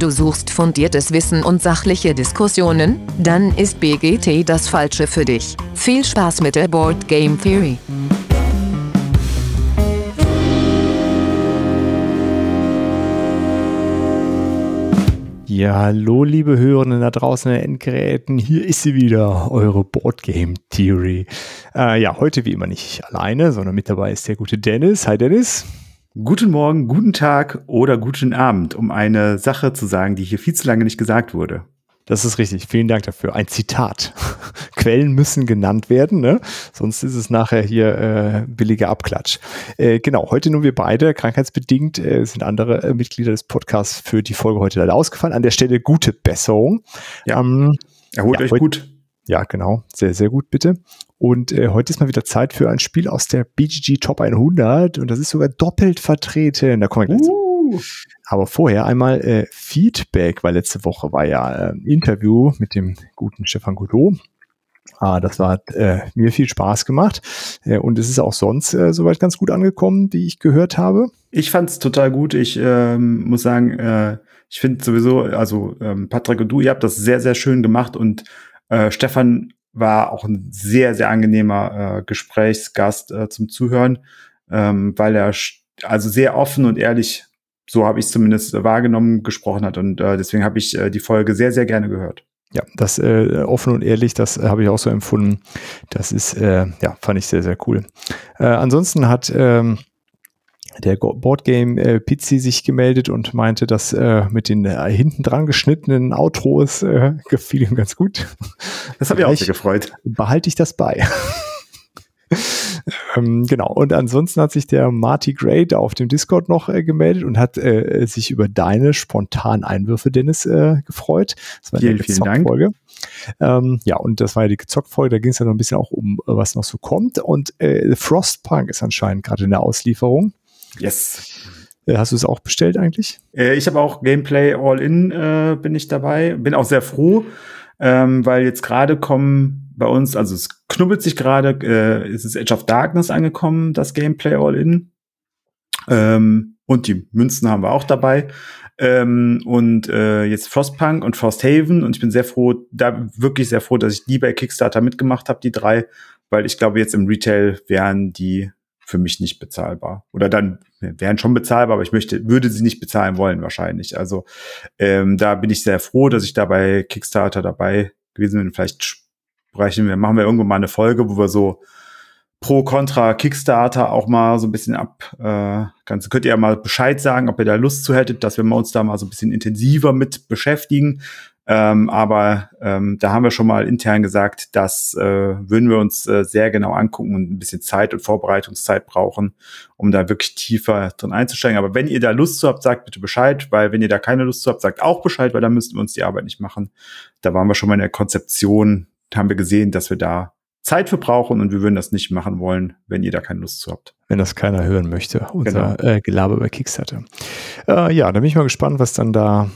Du suchst fundiertes Wissen und sachliche Diskussionen? Dann ist BGT das Falsche für dich. Viel Spaß mit der Board Game Theory. Ja, hallo liebe Hörenden da draußen in den Endgeräten, hier ist sie wieder, eure Boardgame Theory. Äh, ja, heute wie immer nicht alleine, sondern mit dabei ist der gute Dennis. Hi Dennis. Guten Morgen, guten Tag oder guten Abend, um eine Sache zu sagen, die hier viel zu lange nicht gesagt wurde. Das ist richtig. Vielen Dank dafür. Ein Zitat. Quellen müssen genannt werden, ne? sonst ist es nachher hier äh, billiger Abklatsch. Äh, genau, heute nur wir beide, krankheitsbedingt, äh, sind andere äh, Mitglieder des Podcasts für die Folge heute leider ausgefallen. An der Stelle gute Besserung. Ja. Ähm, Erholt ja, euch gut. Ja, genau. Sehr, sehr gut, bitte. Und äh, heute ist mal wieder Zeit für ein Spiel aus der BGG Top 100 und das ist sogar doppelt vertreten. Da kommen wir gleich uh. Aber vorher einmal äh, Feedback, weil letzte Woche war ja äh, ein Interview mit dem guten Stefan Godot. Ah, das hat äh, mir viel Spaß gemacht. Äh, und es ist auch sonst äh, soweit ganz gut angekommen, wie ich gehört habe. Ich fand es total gut. Ich ähm, muss sagen, äh, ich finde sowieso, also ähm, Patrick und du, ihr habt das sehr, sehr schön gemacht und äh, Stefan war auch ein sehr, sehr angenehmer äh, Gesprächsgast äh, zum Zuhören, ähm, weil er also sehr offen und ehrlich so habe ich zumindest wahrgenommen, gesprochen hat. Und äh, deswegen habe ich äh, die Folge sehr, sehr gerne gehört. Ja, das äh, offen und ehrlich, das äh, habe ich auch so empfunden. Das ist, äh, ja, fand ich sehr, sehr cool. Äh, ansonsten hat ähm, der Boardgame äh, Pizzi sich gemeldet und meinte, dass äh, mit den äh, hinten dran geschnittenen Outros äh, gefiel ihm ganz gut. Das hat mich auch sehr gefreut. Behalte ich das bei. Ähm, genau. Und ansonsten hat sich der Marty Gray auf dem Discord noch äh, gemeldet und hat äh, sich über deine spontanen Einwürfe, Dennis, äh, gefreut. Das war vielen, eine vielen Dank. Folge. Ähm, ja, und das war ja die Gezockt-Folge, da ging es ja noch ein bisschen auch um, äh, was noch so kommt. Und äh, Frostpunk ist anscheinend gerade in der Auslieferung. Yes. Äh, hast du es auch bestellt eigentlich? Äh, ich habe auch Gameplay All-In äh, bin ich dabei. Bin auch sehr froh, ähm, weil jetzt gerade kommen bei uns, also es knubbelt sich gerade, äh, es ist Edge of Darkness angekommen, das Gameplay All-In. Ähm, und die Münzen haben wir auch dabei. Ähm, und äh, jetzt Frostpunk und Frosthaven. Und ich bin sehr froh, da wirklich sehr froh, dass ich die bei Kickstarter mitgemacht habe, die drei, weil ich glaube, jetzt im Retail wären die für mich nicht bezahlbar. Oder dann wären schon bezahlbar, aber ich möchte, würde sie nicht bezahlen wollen wahrscheinlich. Also ähm, da bin ich sehr froh, dass ich da bei Kickstarter dabei gewesen bin. Vielleicht sprechen wir, machen wir irgendwann mal eine Folge, wo wir so pro Contra Kickstarter auch mal so ein bisschen ab. Äh, ganz, könnt ihr ja mal Bescheid sagen, ob ihr da Lust zu hättet, dass wir uns da mal so ein bisschen intensiver mit beschäftigen. Ähm, aber ähm, da haben wir schon mal intern gesagt, das äh, würden wir uns äh, sehr genau angucken und ein bisschen Zeit und Vorbereitungszeit brauchen, um da wirklich tiefer drin einzusteigen. Aber wenn ihr da Lust zu habt, sagt bitte Bescheid, weil wenn ihr da keine Lust zu habt, sagt auch Bescheid, weil dann müssten wir uns die Arbeit nicht machen. Da waren wir schon mal in der Konzeption haben wir gesehen, dass wir da Zeit für brauchen und wir würden das nicht machen wollen, wenn ihr da keine Lust zu habt. Wenn das keiner hören möchte, unser genau. äh, Gelaber über Kickstarter. Äh, ja, da bin ich mal gespannt, was dann da,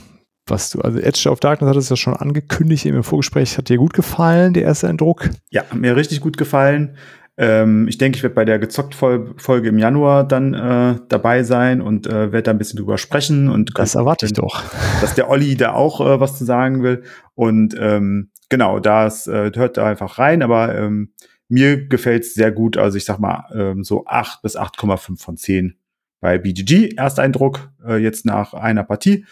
was du, also Edge of Darkness hat es ja schon angekündigt im Vorgespräch. Hat dir gut gefallen, der erste Eindruck? Ja, hat mir richtig gut gefallen. Ähm, ich denke, ich werde bei der gezockt Folge im Januar dann äh, dabei sein und äh, werde da ein bisschen drüber sprechen. Und das erwarte ich doch. Dass der Olli da auch äh, was zu sagen will. Und ähm, genau, das äh, hört da einfach rein, aber ähm, mir gefällt es sehr gut. Also ich sag mal ähm, so acht bis 8,5 von 10 bei BGG. Ersteindruck äh, jetzt nach einer Partie.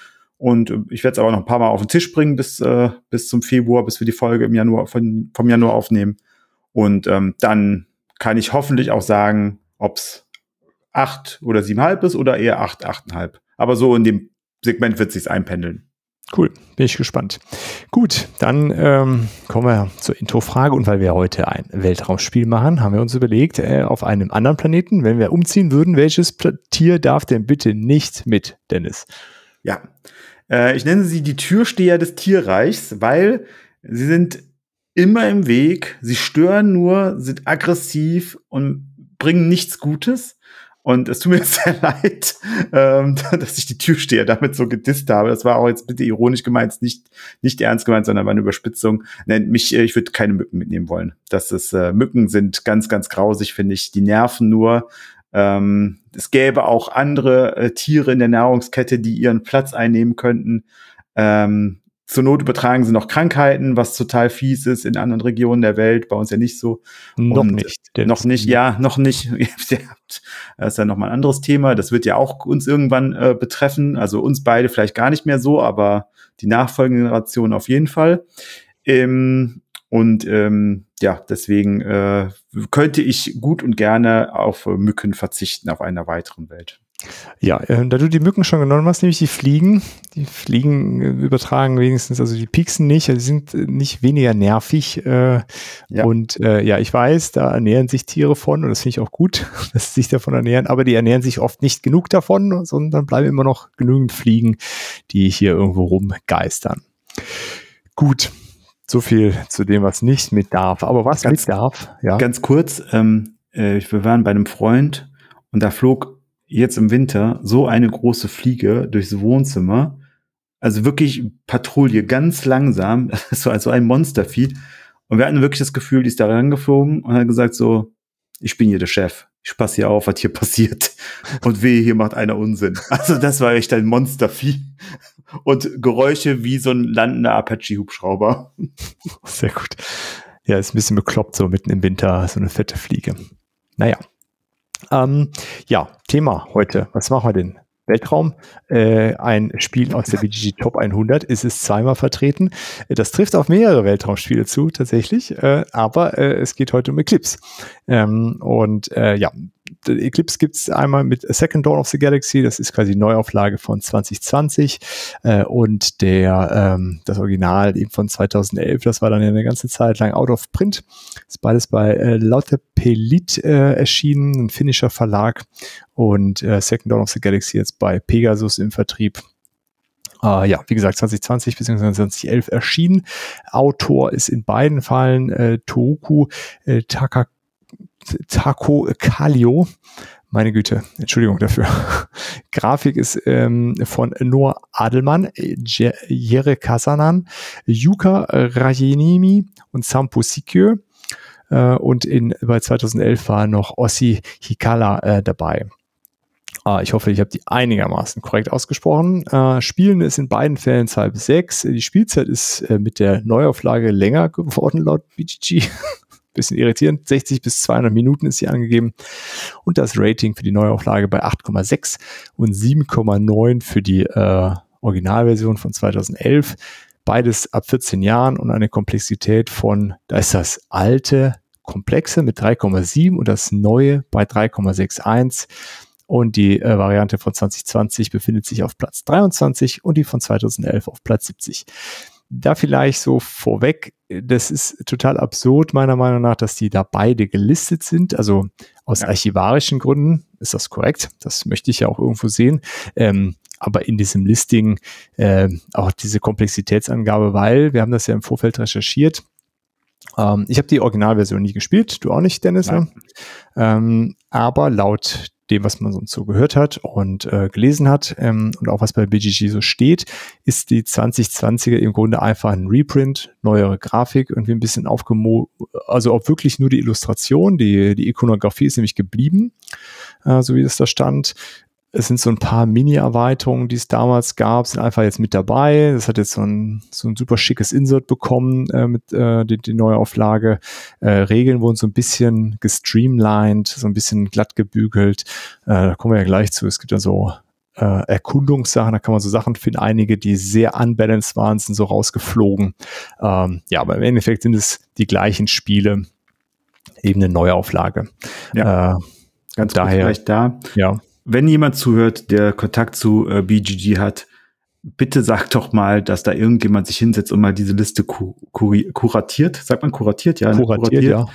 Und äh, ich werde es aber noch ein paar Mal auf den Tisch bringen bis, äh, bis zum Februar, bis wir die Folge im Januar von, vom Januar aufnehmen. Und ähm, dann kann ich hoffentlich auch sagen, ob's acht oder siebenhalb ist oder eher acht, achteinhalb. Aber so in dem Segment wird sich's einpendeln. Cool, bin ich gespannt. Gut, dann ähm, kommen wir zur Intro-Frage. Und weil wir heute ein Weltraumspiel machen, haben wir uns überlegt, äh, auf einem anderen Planeten, wenn wir umziehen würden, welches Tier darf denn bitte nicht mit, Dennis? Ja, äh, ich nenne sie die Türsteher des Tierreichs, weil sie sind immer im Weg, sie stören nur, sind aggressiv und bringen nichts Gutes. Und es tut mir sehr leid, ähm, dass ich die Türsteher damit so gedisst habe. Das war auch jetzt bitte ironisch gemeint, nicht, nicht ernst gemeint, sondern war eine Überspitzung. Nennt mich, äh, ich würde keine Mücken mitnehmen wollen. Das ist, äh, Mücken sind ganz, ganz grausig, finde ich. Die nerven nur. Ähm, es gäbe auch andere äh, Tiere in der Nahrungskette, die ihren Platz einnehmen könnten. Ähm, zur Not übertragen sie noch Krankheiten, was total fies ist in anderen Regionen der Welt, bei uns ja nicht so. Noch Und nicht. Noch nicht, ja, noch nicht. das ist ja nochmal ein anderes Thema. Das wird ja auch uns irgendwann äh, betreffen. Also uns beide vielleicht gar nicht mehr so, aber die nachfolgende Generation auf jeden Fall. Ähm, und ähm, ja, deswegen äh, könnte ich gut und gerne auf Mücken verzichten auf einer weiteren Welt. Ja, äh, da du die Mücken schon genommen hast, nämlich die Fliegen. Die Fliegen äh, übertragen wenigstens, also die pieksen nicht, die sind äh, nicht weniger nervig. Äh, ja. Und äh, ja, ich weiß, da ernähren sich Tiere von und das finde ich auch gut, dass sie sich davon ernähren, aber die ernähren sich oft nicht genug davon, sondern bleiben immer noch genügend Fliegen, die hier irgendwo rumgeistern. Gut, so viel zu dem, was nicht mit darf. Aber was ganz, mit darf, ja. Ganz kurz, ähm, äh, wir waren bei einem Freund und da flog jetzt im Winter so eine große Fliege durchs Wohnzimmer. Also wirklich Patrouille, ganz langsam, so also ein Monstervieh. Und wir hatten wirklich das Gefühl, die ist da rangeflogen und hat gesagt so, ich bin hier der Chef. Ich passe hier auf, was hier passiert. Und weh, hier macht einer Unsinn. Also das war echt ein Monstervieh. Und Geräusche wie so ein landender Apache-Hubschrauber. Sehr gut. Ja, ist ein bisschen bekloppt, so mitten im Winter, so eine fette Fliege. Naja. Ähm, ja, Thema heute. Was machen wir denn? Weltraum. Äh, ein Spiel aus der BGG Top 100 ist es zweimal vertreten. Das trifft auf mehrere Weltraumspiele zu, tatsächlich. Äh, aber äh, es geht heute um Eclipse. Ähm, und äh, ja, Eclipse gibt es einmal mit A Second Dawn of the Galaxy, das ist quasi Neuauflage von 2020 äh, und der ähm, das Original eben von 2011, das war dann ja eine ganze Zeit lang out of print. Ist beides bei äh, Lauter Pelit äh, erschienen, ein finnischer Verlag und äh, Second Dawn of the Galaxy jetzt bei Pegasus im Vertrieb. Uh, ja, wie gesagt, 2020 bzw. 2011 erschienen. Autor ist in beiden Fällen äh, Toku äh, Taka Taco Calio. Meine Güte, Entschuldigung dafür. Grafik ist ähm, von Noah Adelmann, Jere Kasanan, Yuka Rajenimi und Sampo Sikyo. Äh, und in, bei 2011 war noch Ossi Hikala äh, dabei. Ah, ich hoffe, ich habe die einigermaßen korrekt ausgesprochen. Äh, Spielen ist in beiden Fällen 2 bis 6. Die Spielzeit ist äh, mit der Neuauflage länger geworden laut BGG. bisschen irritierend. 60 bis 200 Minuten ist hier angegeben. Und das Rating für die Neuauflage bei 8,6 und 7,9 für die äh, Originalversion von 2011. Beides ab 14 Jahren und eine Komplexität von, da ist das alte Komplexe mit 3,7 und das neue bei 3,61. Und die äh, Variante von 2020 befindet sich auf Platz 23 und die von 2011 auf Platz 70 da vielleicht so vorweg, das ist total absurd meiner Meinung nach, dass die da beide gelistet sind. Also aus ja. archivarischen Gründen ist das korrekt. Das möchte ich ja auch irgendwo sehen. Ähm, aber in diesem Listing äh, auch diese Komplexitätsangabe, weil wir haben das ja im Vorfeld recherchiert. Ähm, ich habe die Originalversion nie gespielt, du auch nicht, Dennis. Ne? Ähm, aber laut dem, was man sonst so gehört hat und äh, gelesen hat ähm, und auch was bei BGG so steht, ist die 2020er im Grunde einfach ein Reprint, neuere Grafik, irgendwie ein bisschen aufgemo, also auch wirklich nur die Illustration, die, die Ikonografie ist nämlich geblieben, äh, so wie es da stand. Es sind so ein paar Mini-Erweiterungen, die es damals gab, sind einfach jetzt mit dabei. Das hat jetzt so ein, so ein super schickes Insert bekommen äh, mit äh, die, die Neuauflage. Äh, Regeln wurden so ein bisschen gestreamlined, so ein bisschen glatt gebügelt. Äh, da kommen wir ja gleich zu. Es gibt ja so äh, Erkundungssachen, da kann man so Sachen finden. Einige, die sehr unbalanced waren, sind so rausgeflogen. Ähm, ja, aber im Endeffekt sind es die gleichen Spiele, eben eine Neuauflage. Ja. Äh, Ganz daher, da. Ja wenn jemand zuhört, der Kontakt zu äh, BGG hat, bitte sag doch mal, dass da irgendjemand sich hinsetzt und mal diese Liste ku kuratiert. Sagt man kuratiert? Ja, kuratiert, kuratiert. ja.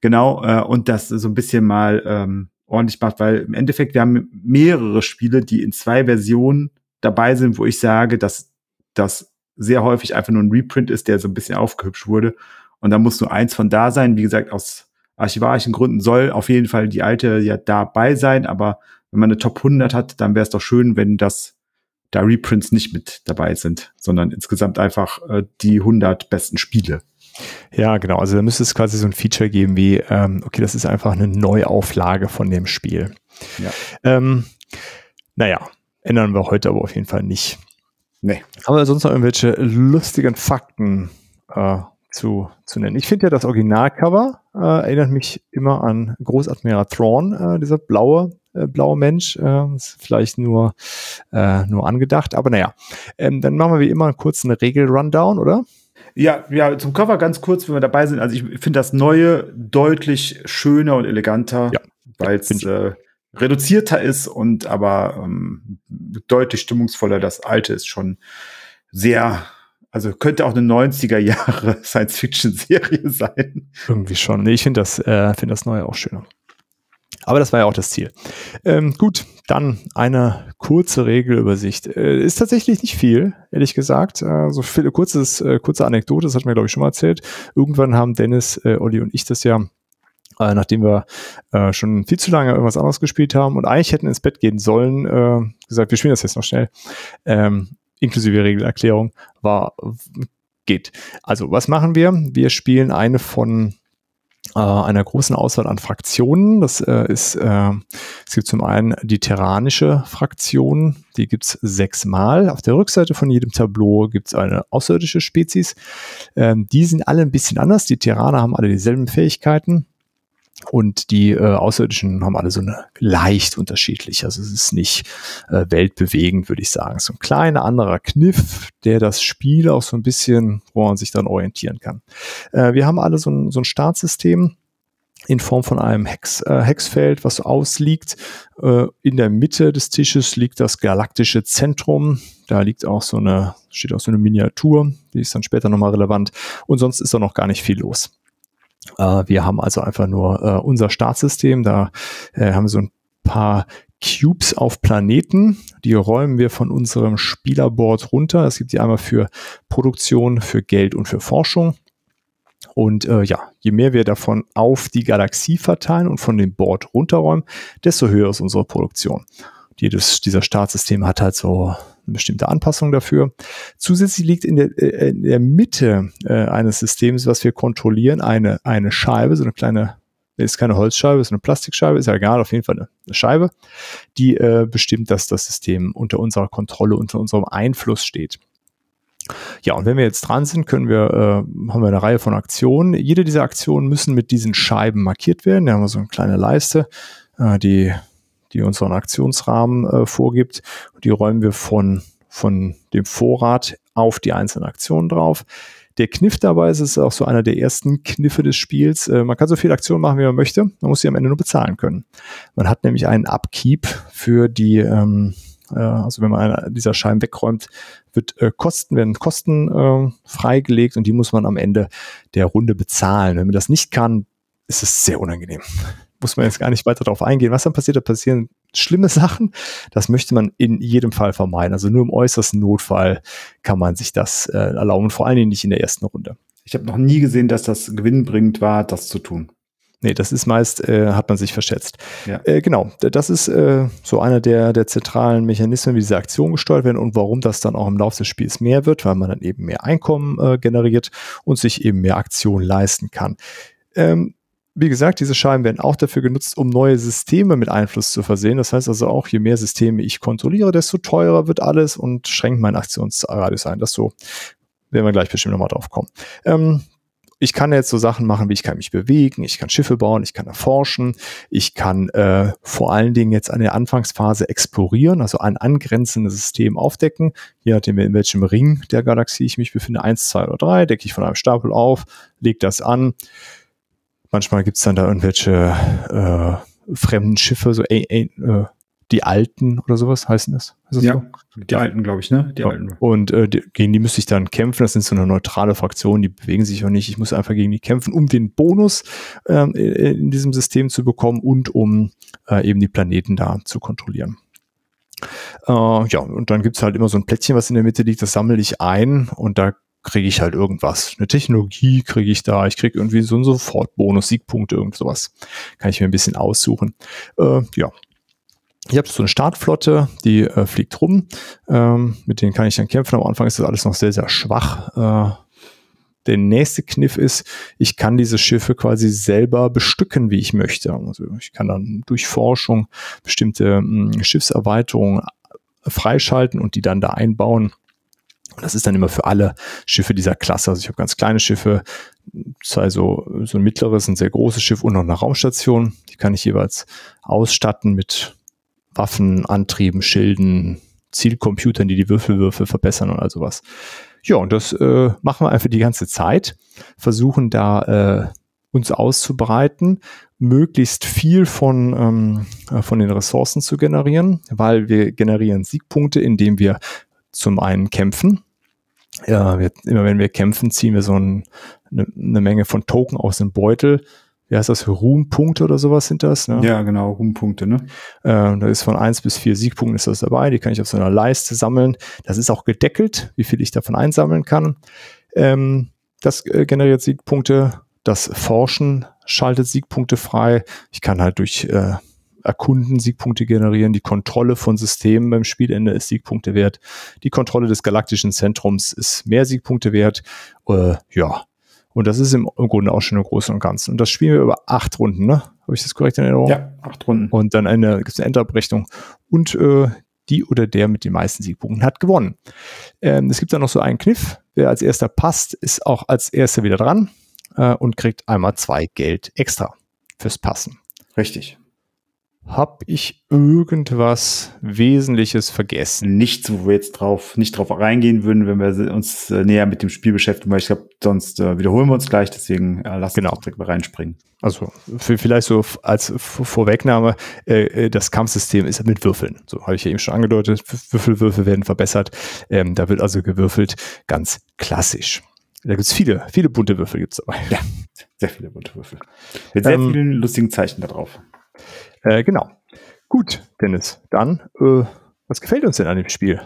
Genau, äh, und das so ein bisschen mal ähm, ordentlich macht, weil im Endeffekt wir haben mehrere Spiele, die in zwei Versionen dabei sind, wo ich sage, dass das sehr häufig einfach nur ein Reprint ist, der so ein bisschen aufgehübscht wurde. Und da muss nur eins von da sein. Wie gesagt, aus archivarischen Gründen soll auf jeden Fall die alte ja dabei sein, aber wenn man eine Top 100 hat, dann wäre es doch schön, wenn das da Reprints nicht mit dabei sind, sondern insgesamt einfach äh, die 100 besten Spiele. Ja, genau. Also da müsste es quasi so ein Feature geben wie, ähm, okay, das ist einfach eine Neuauflage von dem Spiel. Ja. Ähm, naja, ändern wir heute aber auf jeden Fall nicht. Nee. Haben wir sonst noch irgendwelche lustigen Fakten äh, zu, zu nennen? Ich finde ja das Originalcover äh, erinnert mich immer an Großadmiral Thrawn, äh, dieser blaue äh, blaue Mensch. Äh, ist vielleicht nur, äh, nur angedacht, aber naja. Ähm, dann machen wir wie immer kurz eine Regel-Rundown, oder? Ja, ja, zum Cover ganz kurz, wenn wir dabei sind. Also ich finde das Neue deutlich schöner und eleganter, ja. weil es äh, reduzierter ist und aber ähm, deutlich stimmungsvoller. Das Alte ist schon sehr, also könnte auch eine 90er Jahre Science-Fiction-Serie sein. Irgendwie schon. Nee, ich finde das, äh, finde das Neue auch schöner. Aber das war ja auch das Ziel. Ähm, gut, dann eine kurze Regelübersicht. Äh, ist tatsächlich nicht viel, ehrlich gesagt. Äh, so viel, kurzes, äh, kurze Anekdote, das hat mir, glaube ich, schon mal erzählt. Irgendwann haben Dennis, äh, Olli und ich das ja äh, nachdem wir äh, schon viel zu lange irgendwas anderes gespielt haben und eigentlich hätten ins Bett gehen sollen, äh, gesagt, wir spielen das jetzt noch schnell, ähm, inklusive Regelerklärung, war geht. Also was machen wir? Wir spielen eine von äh, einer großen Auswahl an Fraktionen. Das äh, ist, äh, es gibt zum einen die terranische Fraktion, die gibt's sechsmal. Auf der Rückseite von jedem Tableau gibt's eine außerirdische Spezies. Ähm, die sind alle ein bisschen anders. Die Terraner haben alle dieselben Fähigkeiten. Und die äh, Außerirdischen haben alle so eine leicht unterschiedlich. Also es ist nicht äh, weltbewegend, würde ich sagen. So ein kleiner anderer Kniff, der das Spiel auch so ein bisschen, wo man sich dann orientieren kann. Äh, wir haben alle so ein, so ein Startsystem in Form von einem Hex, äh, Hexfeld, was ausliegt. Äh, in der Mitte des Tisches liegt das galaktische Zentrum. Da liegt auch so eine, steht auch so eine Miniatur, die ist dann später nochmal relevant. Und sonst ist da noch gar nicht viel los. Äh, wir haben also einfach nur äh, unser Startsystem. Da äh, haben wir so ein paar Cubes auf Planeten. Die räumen wir von unserem Spielerboard runter. Es gibt die einmal für Produktion, für Geld und für Forschung. Und äh, ja, je mehr wir davon auf die Galaxie verteilen und von dem Board runterräumen, desto höher ist unsere Produktion. Jedes dieser Startsysteme hat halt so eine bestimmte Anpassung dafür. Zusätzlich liegt in der, äh, in der Mitte äh, eines Systems, was wir kontrollieren, eine, eine Scheibe, so eine kleine, ist keine Holzscheibe, ist eine Plastikscheibe, ist ja egal, auf jeden Fall eine, eine Scheibe, die äh, bestimmt, dass das System unter unserer Kontrolle, unter unserem Einfluss steht. Ja, und wenn wir jetzt dran sind, können wir, äh, haben wir eine Reihe von Aktionen. Jede dieser Aktionen müssen mit diesen Scheiben markiert werden. Da haben wir so eine kleine Leiste, äh, die die unseren Aktionsrahmen äh, vorgibt. Die räumen wir von, von dem Vorrat auf die einzelnen Aktionen drauf. Der Kniff dabei ist, ist auch so einer der ersten Kniffe des Spiels. Äh, man kann so viel Aktionen machen, wie man möchte. Man muss sie am Ende nur bezahlen können. Man hat nämlich einen Upkeep für die, ähm, äh, also wenn man eine dieser Scheiben wegräumt, wird äh, Kosten, werden Kosten äh, freigelegt und die muss man am Ende der Runde bezahlen. Wenn man das nicht kann, ist es sehr unangenehm muss man jetzt gar nicht weiter darauf eingehen. Was dann passiert, da passieren schlimme Sachen. Das möchte man in jedem Fall vermeiden. Also nur im äußersten Notfall kann man sich das äh, erlauben, vor allen Dingen nicht in der ersten Runde. Ich habe noch nie gesehen, dass das gewinnbringend war, das zu tun. Nee, das ist meist, äh, hat man sich verschätzt. Ja. Äh, genau, das ist äh, so einer der, der zentralen Mechanismen, wie diese Aktionen gesteuert werden und warum das dann auch im Laufe des Spiels mehr wird, weil man dann eben mehr Einkommen äh, generiert und sich eben mehr Aktionen leisten kann. Ähm, wie gesagt, diese Scheiben werden auch dafür genutzt, um neue Systeme mit Einfluss zu versehen. Das heißt also auch, je mehr Systeme ich kontrolliere, desto teurer wird alles und schränkt mein Aktionsradius ein. Das so, werden wir gleich bestimmt nochmal drauf kommen. Ähm, ich kann jetzt so Sachen machen, wie ich kann mich bewegen, ich kann Schiffe bauen, ich kann erforschen, ich kann äh, vor allen Dingen jetzt an der Anfangsphase explorieren, also ein angrenzendes System aufdecken, je nachdem in welchem Ring der Galaxie ich mich befinde, eins, zwei oder drei, decke ich von einem Stapel auf, lege das an, Manchmal gibt's dann da irgendwelche äh, fremden Schiffe, so äh, äh, die Alten oder sowas heißen das. das ja, so? die Alten, glaube ich, ne? Die ja. Alten. Und äh, die, gegen die müsste ich dann kämpfen. Das sind so eine neutrale Fraktion, die bewegen sich auch nicht. Ich muss einfach gegen die kämpfen, um den Bonus ähm, in diesem System zu bekommen und um äh, eben die Planeten da zu kontrollieren. Äh, ja, und dann gibt's halt immer so ein Plättchen, was in der Mitte liegt, das sammle ich ein und da kriege ich halt irgendwas. Eine Technologie kriege ich da, ich kriege irgendwie so einen Sofortbonus, Siegpunkte, irgend sowas. Kann ich mir ein bisschen aussuchen. Äh, ja. Ich habe so eine Startflotte, die äh, fliegt rum. Ähm, mit denen kann ich dann kämpfen. Am Anfang ist das alles noch sehr, sehr schwach. Äh, der nächste Kniff ist, ich kann diese Schiffe quasi selber bestücken, wie ich möchte. Also ich kann dann durch Forschung bestimmte mh, hm, Schiffserweiterungen freischalten und die dann da einbauen Das ist dann immer für alle Schiffe dieser Klasse. Also ich habe ganz kleine Schiffe, zwei so, so ein mittleres, ein sehr großes Schiff und noch eine Raumstation. Die kann ich jeweils ausstatten mit Waffen, Antrieben, Schilden, Zielcomputern, die die Würfelwürfe verbessern und all sowas. Ja, und das äh, machen wir einfach die ganze Zeit. Versuchen da äh, uns auszubreiten, möglichst viel von, ähm, äh, von den Ressourcen zu generieren, weil wir generieren Siegpunkte, indem wir zum einen kämpfen. Ja, wir, immer wenn wir kämpfen, ziehen wir so ein, eine, eine Menge von Token aus dem Beutel. Wie heißt das? Ruhmpunkte oder sowas sind das? Ne? Ja, genau, Ruhmpunkte, ne? Äh, da ist von eins bis vier Siegpunkten ist das dabei. Die kann ich auf so einer Leiste sammeln. Das ist auch gedeckelt, wie viel ich davon einsammeln kann. Ähm, das äh, generiert Siegpunkte. Das Forschen schaltet Siegpunkte frei. Ich kann halt durch äh, Erkunden Siegpunkte generieren. Die Kontrolle von Systemen beim Spielende ist Siegpunkte wert. Die Kontrolle des galaktischen Zentrums ist mehr Siegpunkte wert. Äh, ja. Und das ist im, im Grunde auch schon im Großen und Ganzen. Und das spielen wir über acht Runden, ne? Habe ich das korrekt in Erinnerung? Ja, acht Runden. Und dann eine, gibt's eine Endabrechnung. Und äh, die oder der mit den meisten Siegpunkten hat gewonnen. Ähm, es gibt dann noch so einen Kniff. Wer als erster passt, ist auch als erster wieder dran äh, und kriegt einmal zwei Geld extra fürs Passen. Richtig. Hab ich irgendwas Wesentliches vergessen? Nichts, wo wir jetzt drauf, nicht drauf reingehen würden, wenn wir uns äh, näher mit dem Spiel beschäftigen, weil ich glaube, sonst äh, wiederholen wir uns gleich, deswegen äh, lass genau. uns direkt mal reinspringen. Also vielleicht so als Vorwegnahme, äh, äh, das Kampfsystem ist mit Würfeln. So habe ich ja eben schon angedeutet, Würfelwürfe werden verbessert. Ähm, da wird also gewürfelt, ganz klassisch. Da gibt's viele, viele bunte Würfel gibt's dabei. Ja, sehr viele bunte Würfel. Mit sehr ähm, vielen lustigen Zeichen da drauf. Äh, genau. Gut, Dennis, dann, äh, was gefällt uns denn an dem Spiel?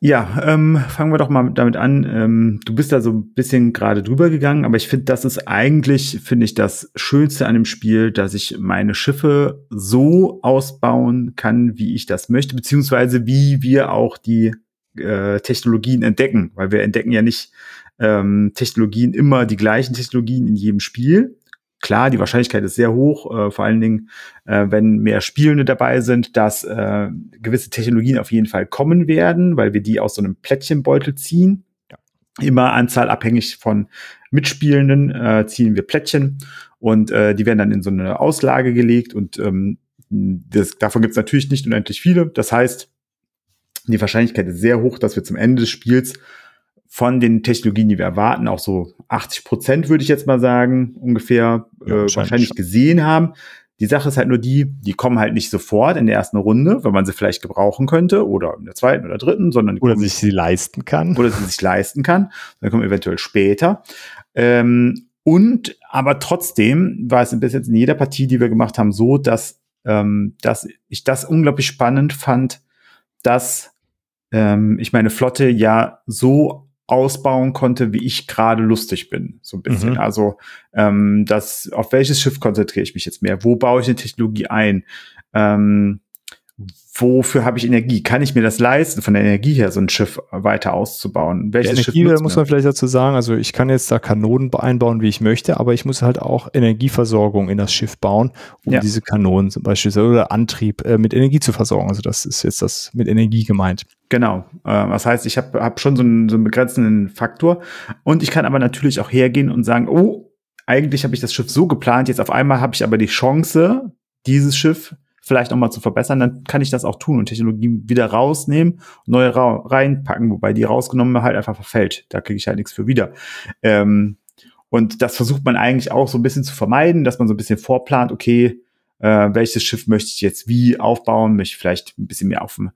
Ja, ähm, fangen wir doch mal damit an. Ähm, du bist da so ein bisschen gerade drüber gegangen, aber ich finde, das ist eigentlich, finde ich, das Schönste an dem Spiel, dass ich meine Schiffe so ausbauen kann, wie ich das möchte, beziehungsweise wie wir auch die äh, Technologien entdecken, weil wir entdecken ja nicht ähm, Technologien immer die gleichen Technologien in jedem Spiel, Klar, die Wahrscheinlichkeit ist sehr hoch, äh, vor allen Dingen, äh, wenn mehr Spielende dabei sind, dass äh, gewisse Technologien auf jeden Fall kommen werden, weil wir die aus so einem Plättchenbeutel ziehen. Ja. Immer Anzahl abhängig von Mitspielenden äh, ziehen wir Plättchen und äh, die werden dann in so eine Auslage gelegt und ähm, das, davon gibt es natürlich nicht unendlich viele. Das heißt, die Wahrscheinlichkeit ist sehr hoch, dass wir zum Ende des Spiels von den Technologien, die wir erwarten, auch so 80 Prozent, würde ich jetzt mal sagen, ungefähr ja, äh, wahrscheinlich gesehen haben. Die Sache ist halt nur die, die kommen halt nicht sofort in der ersten Runde, weil man sie vielleicht gebrauchen könnte oder in der zweiten oder dritten, sondern oder sich sie leisten kann. Oder sie sich leisten kann. Dann kommen eventuell später. Ähm, und aber trotzdem war es bis jetzt in jeder Partie, die wir gemacht haben, so, dass, ähm, dass ich das unglaublich spannend fand, dass ähm, ich meine Flotte ja so ausbauen konnte, wie ich gerade lustig bin, so ein bisschen. Mhm. Also ähm, das, auf welches Schiff konzentriere ich mich jetzt mehr? Wo baue ich eine Technologie ein? Ähm, wofür habe ich Energie? Kann ich mir das leisten, von der Energie her so ein Schiff weiter auszubauen? Welches Schiff Energie, muss man vielleicht dazu sagen, also ich kann jetzt da Kanonen einbauen, wie ich möchte, aber ich muss halt auch Energieversorgung in das Schiff bauen, um ja. diese Kanonen zum Beispiel oder Antrieb äh, mit Energie zu versorgen. Also das ist jetzt das mit Energie gemeint. Genau. Äh, das heißt, ich habe hab schon so einen, so einen begrenzenden Faktor und ich kann aber natürlich auch hergehen und sagen, oh, eigentlich habe ich das Schiff so geplant, jetzt auf einmal habe ich aber die Chance, dieses Schiff vielleicht nochmal zu verbessern, dann kann ich das auch tun und Technologie wieder rausnehmen, neue reinpacken, wobei die rausgenommen halt einfach verfällt. Da kriege ich halt nichts für wieder. Ähm, und das versucht man eigentlich auch so ein bisschen zu vermeiden, dass man so ein bisschen vorplant, okay, äh, welches Schiff möchte ich jetzt wie aufbauen, möchte ich vielleicht ein bisschen mehr auf dem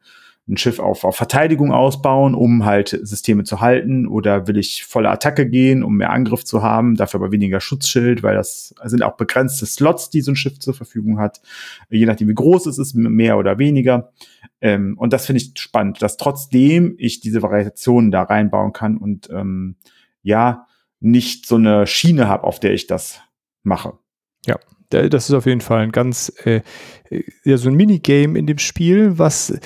ein Schiff auf, auf Verteidigung ausbauen, um halt Systeme zu halten? Oder will ich volle Attacke gehen, um mehr Angriff zu haben, dafür aber weniger Schutzschild, weil das sind auch begrenzte Slots, die so ein Schiff zur Verfügung hat. Je nachdem, wie groß es ist, mehr oder weniger. Ähm, und das finde ich spannend, dass trotzdem ich diese Variationen da reinbauen kann und ähm, ja, nicht so eine Schiene habe, auf der ich das mache. Ja, das ist auf jeden Fall ein ganz, äh, ja, so ein Minigame in dem Spiel, was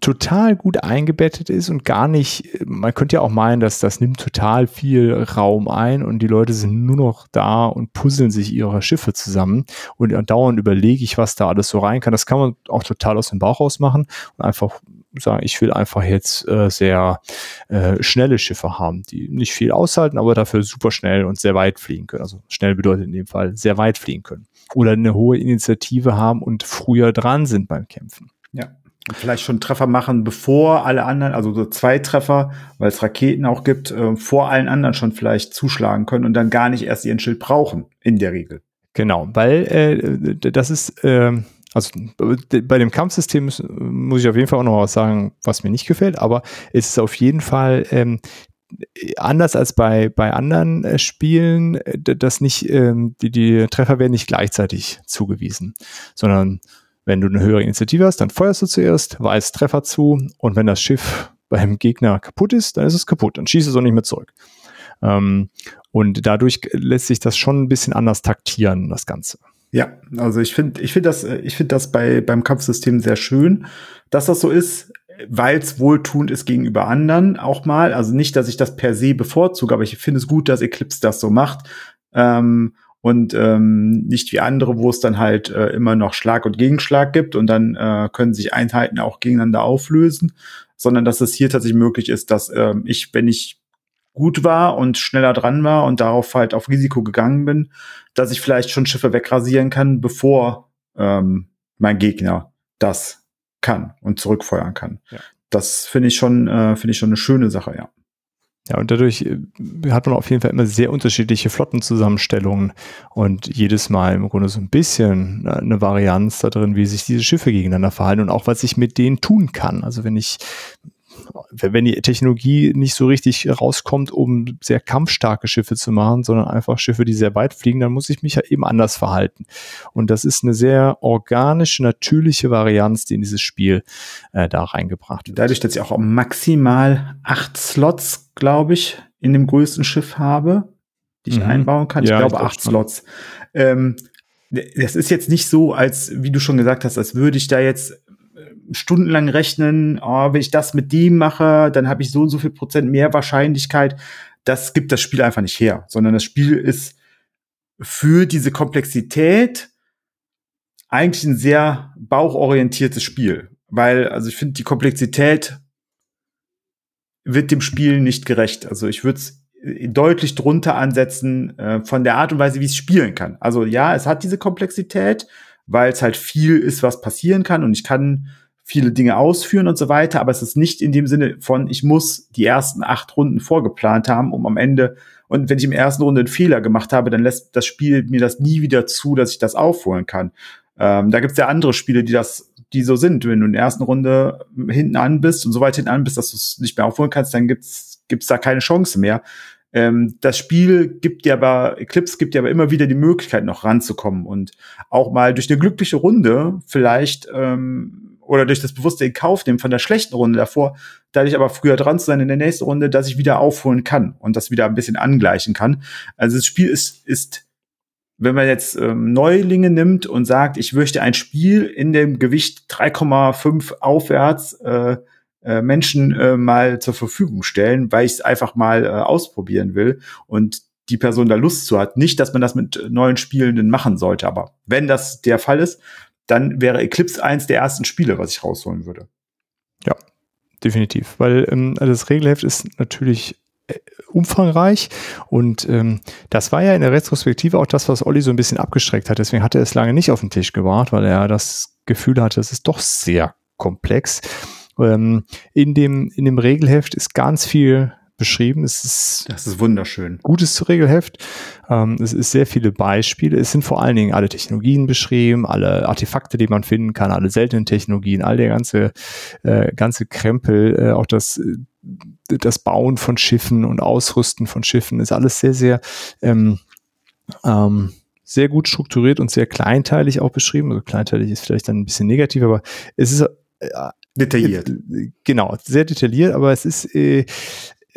total gut eingebettet ist und gar nicht, man könnte ja auch meinen, dass das nimmt total viel Raum ein und die Leute sind nur noch da und puzzeln sich ihre Schiffe zusammen und dauernd überlege ich, was da alles so rein kann. Das kann man auch total aus dem Bauch raus machen und einfach sagen, ich will einfach jetzt äh, sehr äh, schnelle Schiffe haben, die nicht viel aushalten, aber dafür super schnell und sehr weit fliegen können. Also schnell bedeutet in dem Fall sehr weit fliegen können. Oder eine hohe Initiative haben und früher dran sind beim Kämpfen. Ja. Vielleicht schon Treffer machen, bevor alle anderen, also so zwei Treffer, weil es Raketen auch gibt, äh, vor allen anderen schon vielleicht zuschlagen können und dann gar nicht erst ihren Schild brauchen, in der Regel. Genau, weil äh, das ist, äh, also bei dem Kampfsystem muss, muss ich auf jeden Fall auch noch was sagen, was mir nicht gefällt, aber es ist auf jeden Fall ähm, anders als bei, bei anderen äh, Spielen, äh, dass nicht, ähm, die, die Treffer werden nicht gleichzeitig zugewiesen, sondern wenn du eine höhere Initiative hast, dann feuerst du zuerst, weist Treffer zu und wenn das Schiff beim Gegner kaputt ist, dann ist es kaputt, dann schießt es auch nicht mehr zurück. Ähm, und dadurch lässt sich das schon ein bisschen anders taktieren, das Ganze. Ja, also ich finde, ich finde das, ich finde das bei beim Kampfsystem sehr schön, dass das so ist, weil es wohltuend ist gegenüber anderen auch mal. Also nicht, dass ich das per se bevorzuge, aber ich finde es gut, dass Eclipse das so macht. Ähm, und ähm, nicht wie andere, wo es dann halt äh, immer noch Schlag und Gegenschlag gibt und dann äh, können sich Einheiten auch gegeneinander auflösen, sondern dass es hier tatsächlich möglich ist, dass äh, ich, wenn ich gut war und schneller dran war und darauf halt auf Risiko gegangen bin, dass ich vielleicht schon Schiffe wegrasieren kann, bevor ähm, mein Gegner das kann und zurückfeuern kann. Ja. Das finde ich schon, äh, finde ich schon eine schöne Sache, ja. Ja, und dadurch äh, hat man auf jeden Fall immer sehr unterschiedliche Flottenzusammenstellungen und jedes Mal im Grunde so ein bisschen äh, eine Varianz da drin, wie sich diese Schiffe gegeneinander verhalten und auch was ich mit denen tun kann. Also wenn ich wenn die Technologie nicht so richtig rauskommt, um sehr kampfstarke Schiffe zu machen, sondern einfach Schiffe, die sehr weit fliegen, dann muss ich mich ja eben anders verhalten. Und das ist eine sehr organische, natürliche Varianz, die in dieses Spiel äh, da reingebracht wird. Dadurch, dass ich auch maximal acht Slots, glaube ich, in dem größten Schiff habe, die ich mhm. einbauen kann. Ich ja, glaube ich acht Slots. Ähm, das ist jetzt nicht so, als, wie du schon gesagt hast, als würde ich da jetzt stundenlang rechnen, oh, wenn ich das mit dem mache, dann habe ich so und so viel Prozent mehr Wahrscheinlichkeit. Das gibt das Spiel einfach nicht her, sondern das Spiel ist für diese Komplexität eigentlich ein sehr bauchorientiertes Spiel. Weil, also ich finde, die Komplexität wird dem Spiel nicht gerecht. Also ich würde es deutlich drunter ansetzen äh, von der Art und Weise, wie es spielen kann. Also ja, es hat diese Komplexität, weil es halt viel ist, was passieren kann und ich kann viele Dinge ausführen und so weiter, aber es ist nicht in dem Sinne von, ich muss die ersten acht Runden vorgeplant haben, um am Ende, und wenn ich im ersten Runde einen Fehler gemacht habe, dann lässt das Spiel mir das nie wieder zu, dass ich das aufholen kann. Ähm, da gibt es ja andere Spiele, die das, die so sind. Wenn du in der ersten Runde hinten an bist und so weit hinten an bist, dass du es nicht mehr aufholen kannst, dann gibt's gibt's da keine Chance mehr. Ähm, das Spiel gibt dir aber, Eclipse gibt dir aber immer wieder die Möglichkeit, noch ranzukommen und auch mal durch eine glückliche Runde vielleicht ähm, oder durch das bewusste in Kauf nehmen von der schlechten Runde davor, dadurch aber früher dran zu sein in der nächsten Runde, dass ich wieder aufholen kann und das wieder ein bisschen angleichen kann. Also das Spiel ist, ist wenn man jetzt ähm, Neulinge nimmt und sagt, ich möchte ein Spiel in dem Gewicht 3,5 aufwärts äh, äh, Menschen äh, mal zur Verfügung stellen, weil ich es einfach mal äh, ausprobieren will und die Person da Lust zu hat. Nicht, dass man das mit neuen Spielenden machen sollte, aber wenn das der Fall ist, dann wäre Eclipse eins der ersten Spiele, was ich rausholen würde. Ja, definitiv, weil ähm, also das Regelheft ist natürlich äh, umfangreich und ähm, das war ja in der Retrospektive auch das, was Olli so ein bisschen abgestreckt hat. Deswegen hat er es lange nicht auf den Tisch gebracht, weil er das Gefühl hatte, es ist doch sehr komplex. Ähm, in, dem, in dem Regelheft ist ganz viel beschrieben. Es ist, das ist wunderschön. Gutes Regelheft. Ähm, es ist sehr viele Beispiele. Es sind vor allen Dingen alle Technologien beschrieben, alle Artefakte, die man finden kann, alle seltenen Technologien, all der ganze, äh, ganze Krempel, äh, auch das, das Bauen von Schiffen und Ausrüsten von Schiffen ist alles sehr, sehr, ähm, ähm, sehr gut strukturiert und sehr kleinteilig auch beschrieben. Also kleinteilig ist vielleicht dann ein bisschen negativ, aber es ist äh, detailliert. Äh, genau, sehr detailliert, aber es ist äh,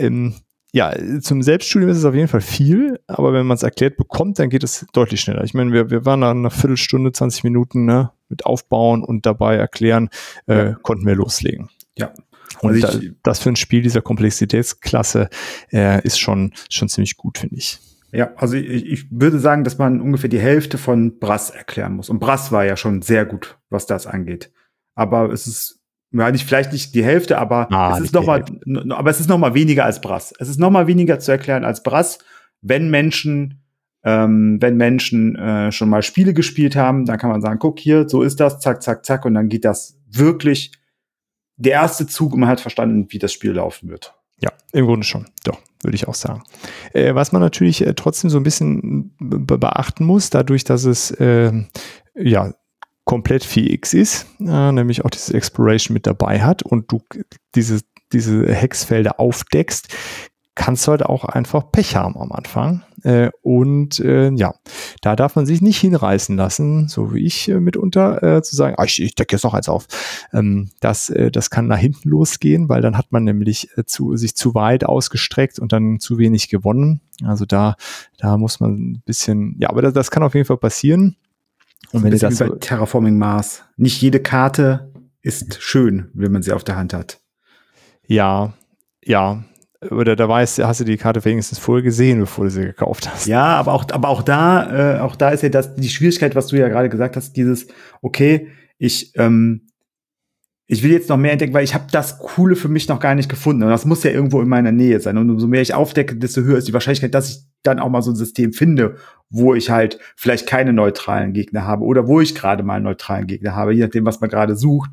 ähm, ja, zum Selbststudium ist es auf jeden Fall viel, aber wenn man es erklärt bekommt, dann geht es deutlich schneller. Ich meine, wir, wir waren nach einer Viertelstunde, 20 Minuten ne, mit Aufbauen und dabei erklären, äh, ja. konnten wir loslegen. Ja. Und also ich, das für ein Spiel dieser Komplexitätsklasse äh, ist schon, schon ziemlich gut, finde ich. Ja, also ich, ich würde sagen, dass man ungefähr die Hälfte von Brass erklären muss. Und Brass war ja schon sehr gut, was das angeht. Aber es ist ja, nicht, vielleicht nicht die Hälfte, aber Ah, es ist noch mal, aber es ist noch mal weniger als Brass. Es ist noch mal weniger zu erklären als Brass, wenn Menschen, ähm, wenn Menschen äh, schon mal Spiele gespielt haben, dann kann man sagen, guck hier, so ist das, zack, zack, zack, und dann geht das wirklich der erste Zug und man hat verstanden, wie das Spiel laufen wird. Ja, im Grunde schon. Doch, würde ich auch sagen. Äh, was man natürlich äh, trotzdem so ein bisschen be beachten muss, dadurch, dass es ähm, ja komplett 4x ist, äh, nämlich auch dieses Exploration mit dabei hat und du diese, diese Hexfelder aufdeckst, kannst du halt auch einfach Pech haben am Anfang. Äh, und äh, ja, da darf man sich nicht hinreißen lassen, so wie ich äh, mitunter, äh, zu sagen, ah, ich, ich decke jetzt noch eins auf. Ähm, das, äh, das kann nach hinten losgehen, weil dann hat man nämlich äh, zu, sich zu weit ausgestreckt und dann zu wenig gewonnen. Also da, da muss man ein bisschen, ja, aber das, das kann auf jeden Fall passieren. Und wenn Bisschen das bei Terraforming Mars. Nicht jede Karte ist schön, wenn man sie auf der Hand hat. ja, ja, oder da weißt, hast du die Karte wenigstens vorher gesehen, bevor du sie gekauft hast. Ja, aber auch, aber auch da, äh, auch da ist ja das die Schwierigkeit, was du ja gerade gesagt hast, dieses, okay, ich, ähm, ich will jetzt noch mehr entdecken, weil ich habe das Coole für mich noch gar nicht gefunden. Und das muss ja irgendwo in meiner Nähe sein. Und umso mehr ich aufdecke, desto höher ist die Wahrscheinlichkeit, dass ich dann auch mal so ein System finde, wo ich halt vielleicht keine neutralen Gegner habe oder wo ich gerade mal einen neutralen Gegner habe, je nachdem, was man gerade sucht.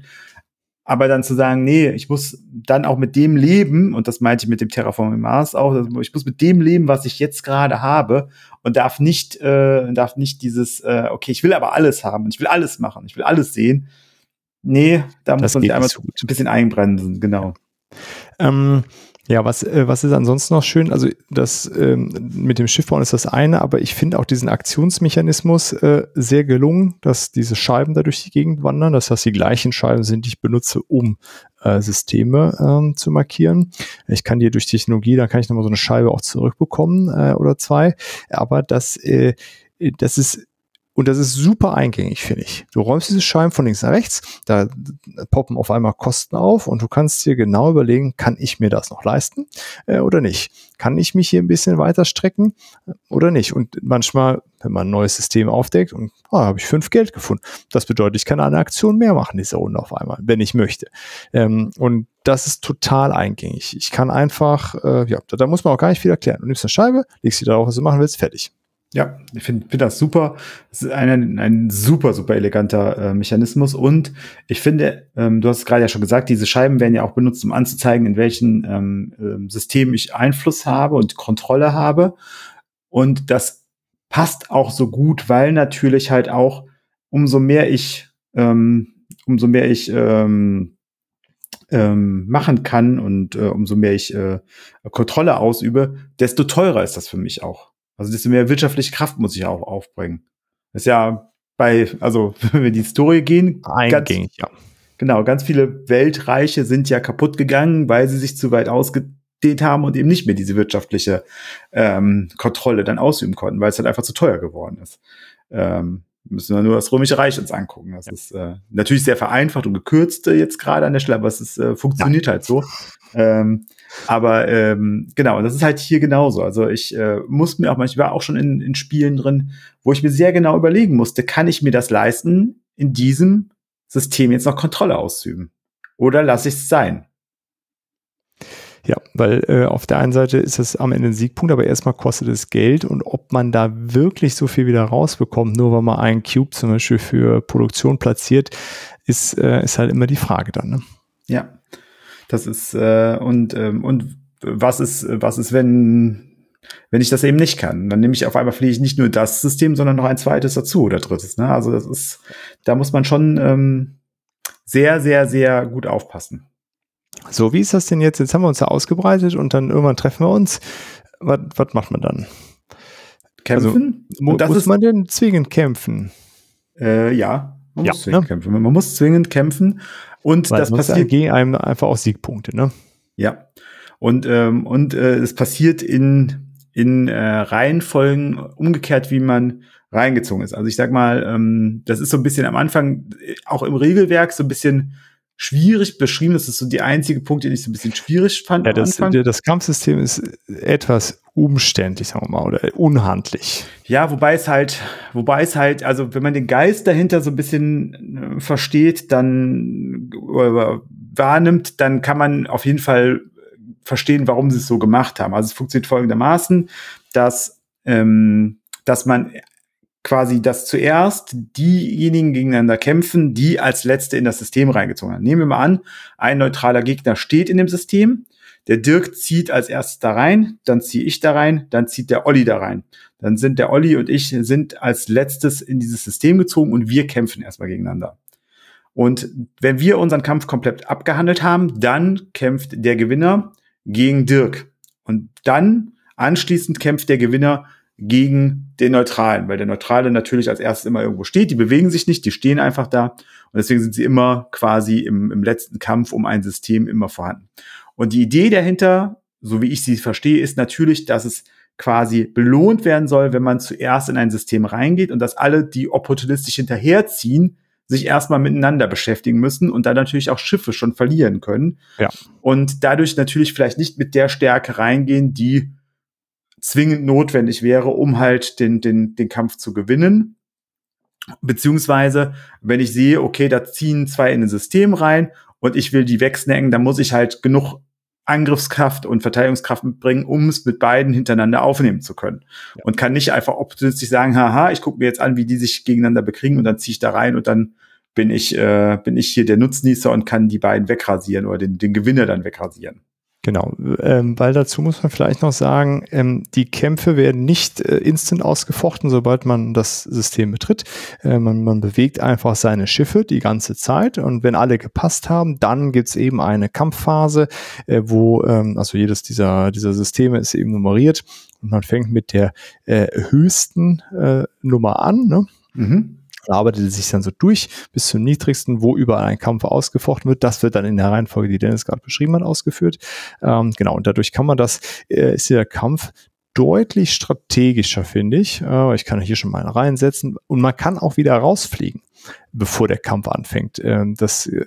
Aber dann zu sagen, nee, ich muss dann auch mit dem leben, und das meinte ich mit dem Terraforming Mars auch, also ich muss mit dem leben, was ich jetzt gerade habe und darf nicht, äh, darf nicht dieses, äh, okay, ich will aber alles haben, ich will alles machen, ich will alles sehen. Nee, da muss Das man sich einmal so gut. ein bisschen einbremsen, genau. Ähm, ja, was, äh, was ist ansonsten noch schön? Also das ähm, mit dem Schiffbauen ist das eine, aber ich finde auch diesen Aktionsmechanismus äh, sehr gelungen, dass diese Scheiben da durch die Gegend wandern, dass das die gleichen Scheiben sind, die ich benutze, um äh, Systeme ähm, zu markieren. Ich kann die durch Technologie, da kann ich nochmal so eine Scheibe auch zurückbekommen äh, oder zwei, aber das, äh, das ist und das ist super eingängig, finde ich. Du räumst diese Scheiben von links nach rechts, da poppen auf einmal Kosten auf und du kannst dir genau überlegen, kann ich mir das noch leisten äh, oder nicht? Kann ich mich hier ein bisschen weiter strecken äh, oder nicht? Und manchmal, wenn man ein neues System aufdeckt und ah, habe ich fünf Geld gefunden, das bedeutet, ich kann eine Aktion mehr machen diese Runde auf einmal, wenn ich möchte. Ähm, und das ist total eingängig. Ich kann einfach, äh, ja, da, da muss man auch gar nicht viel erklären. Du nimmst eine Scheibe, legst sie darauf, was du machen willst, fertig. Ja, ich finde find das super. Es ist ein, ein super, super eleganter äh, Mechanismus. Und ich finde, ähm, du hast es gerade ja schon gesagt, diese Scheiben werden ja auch benutzt, um anzuzeigen, in welchen ähm, ähm, System ich Einfluss habe und Kontrolle habe. Und das passt auch so gut, weil natürlich halt auch, umso mehr ich, ähm, umso mehr ich ähm, ähm, machen kann und äh, umso mehr ich äh, Kontrolle ausübe, desto teurer ist das für mich auch. Also desto mehr wirtschaftliche Kraft muss ich auch aufbringen. Das ist ja bei, also wenn wir in die Historie gehen, ganz, Eingängig, ja. genau, ganz viele Weltreiche sind ja kaputt gegangen, weil sie sich zu weit ausgedehnt haben und eben nicht mehr diese wirtschaftliche ähm, Kontrolle dann ausüben konnten, weil es halt einfach zu teuer geworden ist. Ähm, müssen wir nur das Römische Reich uns angucken. Das ist äh, natürlich sehr vereinfacht und gekürzt äh, jetzt gerade an der Stelle, aber es ist, äh, funktioniert halt so. Ähm, aber ähm, genau, das ist halt hier genauso. Also ich äh, muss mir auch manchmal, ich war auch schon in, in Spielen drin, wo ich mir sehr genau überlegen musste, kann ich mir das leisten, in diesem System jetzt noch Kontrolle auszuüben? Oder lasse ich es sein? Ja, weil äh, auf der einen Seite ist es am Ende ein Siegpunkt, aber erstmal kostet es Geld und ob man da wirklich so viel wieder rausbekommt, nur weil man einen Cube zum Beispiel für Produktion platziert, ist, äh, ist halt immer die Frage dann. Ne? Ja, das ist äh, und ähm, und was ist was ist wenn wenn ich das eben nicht kann? Dann nehme ich auf einmal fliege ich nicht nur das System, sondern noch ein zweites dazu oder drittes. Ne? Also das ist da muss man schon ähm, sehr sehr sehr gut aufpassen. So, wie ist das denn jetzt? Jetzt haben wir uns da ausgebreitet und dann irgendwann treffen wir uns. Was, was macht man dann? Kämpfen? Also, mu Und das muss ist- man denn zwingend kämpfen? Äh, ja, man Ja, muss zwingend ne? kämpfen. Man muss zwingend kämpfen und Weil das passiert gegen einem einfach auch Siegpunkte, ne? Ja. Und, ähm, und äh, es passiert in, in äh, Reihenfolgen umgekehrt, wie man reingezogen ist. Also ich sag mal, ähm, das ist so ein bisschen am Anfang, äh, auch im Regelwerk, so ein bisschen schwierig beschrieben. Das ist so die einzige Punkt, den ich so ein bisschen schwierig fand Ja, das, das Kampfsystem ist etwas umständlich, sagen wir mal, oder unhandlich. Ja, wobei es halt, wobei es halt, also wenn man den Geist dahinter so ein bisschen äh, versteht, dann oder wahrnimmt, dann kann man auf jeden Fall verstehen, warum sie es so gemacht haben. Also es funktioniert folgendermaßen, dass, ähm, dass man quasi, dass zuerst diejenigen gegeneinander kämpfen, die als Letzte in das System reingezogen haben. Nehmen wir mal an, ein neutraler Gegner steht in dem System, der Dirk zieht als erstes da rein, dann ziehe ich da rein, dann zieht der Olli da rein. Dann sind der Olli und ich sind als letztes in dieses System gezogen und wir kämpfen erstmal gegeneinander. Und wenn wir unseren Kampf komplett abgehandelt haben, dann kämpft der Gewinner gegen Dirk. Und dann anschließend kämpft der Gewinner gegen den Neutralen, weil der Neutrale natürlich als erstes immer irgendwo steht. Die bewegen sich nicht, die stehen einfach da. Und deswegen sind sie immer quasi im, im letzten Kampf um ein System immer vorhanden. Und die Idee dahinter, so wie ich sie verstehe, ist natürlich, dass es quasi belohnt werden soll, wenn man zuerst in ein System reingeht und dass alle, die opportunistisch hinterherziehen, sich erstmal miteinander beschäftigen müssen und dann natürlich auch Schiffe schon verlieren können. Ja. Und dadurch natürlich vielleicht nicht mit der Stärke reingehen, die zwingend notwendig wäre, um halt den, den, den Kampf zu gewinnen. Beziehungsweise, wenn ich sehe, okay, da ziehen zwei in ein System rein und ich will die wegsnacken, dann muss ich halt genug Angriffskraft und Verteidigungskraft mitbringen, um es mit beiden hintereinander aufnehmen zu können. Ja. Und kann nicht einfach opportunistisch sagen, haha, ich gucke mir jetzt an, wie die sich gegeneinander bekriegen und dann ziehe ich da rein und dann bin ich, äh, bin ich hier der Nutznießer und kann die beiden wegrasieren oder den, den Gewinner dann wegrasieren. Genau, ähm, weil dazu muss man vielleicht noch sagen, ähm, die Kämpfe werden nicht äh, instant ausgefochten, sobald man das System betritt. Äh, man, man, bewegt einfach seine Schiffe die ganze Zeit und wenn alle gepasst haben, dann gibt's eben eine Kampfphase, äh, wo, ähm, also jedes dieser, dieser Systeme ist eben nummeriert und man fängt mit der äh, höchsten äh, Nummer an. Ne? Mhm arbeitet sich dann so durch bis zum niedrigsten, wo überall ein Kampf ausgefochten wird. Das wird dann in der Reihenfolge, die Dennis gerade beschrieben hat, ausgeführt. Ähm, genau, und dadurch kann man das, äh, ist der Kampf deutlich strategischer, finde ich. Äh, ich kann hier schon mal reinsetzen und man kann auch wieder rausfliegen, bevor der Kampf anfängt. Ähm, das äh,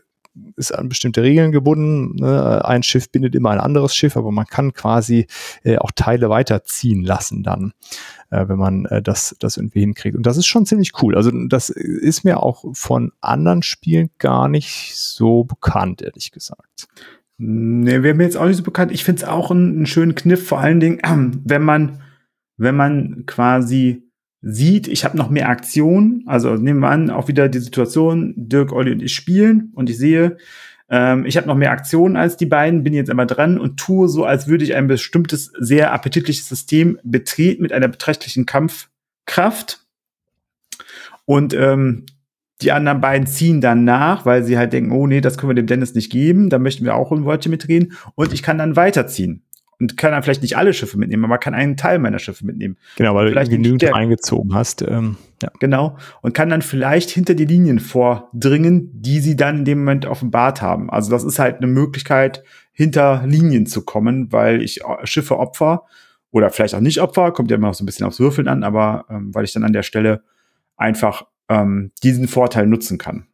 ist an bestimmte Regeln gebunden. Ne? Ein Schiff bindet immer ein anderes Schiff, aber man kann quasi äh, auch Teile weiterziehen lassen dann, äh, wenn man äh, das, das irgendwie hinkriegt. Und das ist schon ziemlich cool. Also das ist mir auch von anderen Spielen gar nicht so bekannt, ehrlich gesagt. Nee, wäre mir jetzt auch nicht so bekannt. Ich finde es auch einen, einen schönen Kniff, vor allen Dingen, wenn man, wenn man quasi sieht, ich habe noch mehr Aktionen. Also nehmen wir an, auch wieder die Situation, Dirk, Olli und ich spielen und ich sehe, ähm, ich habe noch mehr Aktionen als die beiden, bin jetzt immer dran und tue so, als würde ich ein bestimmtes, sehr appetitliches System betreten mit einer beträchtlichen Kampfkraft. Und ähm, die anderen beiden ziehen dann nach, weil sie halt denken, oh nee, das können wir dem Dennis nicht geben, da möchten wir auch ein Wörtchen mitreden. Und ich kann dann weiterziehen und kann dann vielleicht nicht alle Schiffe mitnehmen, aber kann einen Teil meiner Schiffe mitnehmen. Genau, weil vielleicht du genügend eingezogen hast. Ähm, ja. Genau. Und kann dann vielleicht hinter die Linien vordringen, die sie dann in dem Moment offenbart haben. Also das ist halt eine Möglichkeit, hinter Linien zu kommen, weil ich Schiffe opfer oder vielleicht auch nicht opfer, kommt ja immer noch so ein bisschen aufs Würfeln an, aber ähm, weil ich dann an der Stelle einfach ähm, diesen Vorteil nutzen kann.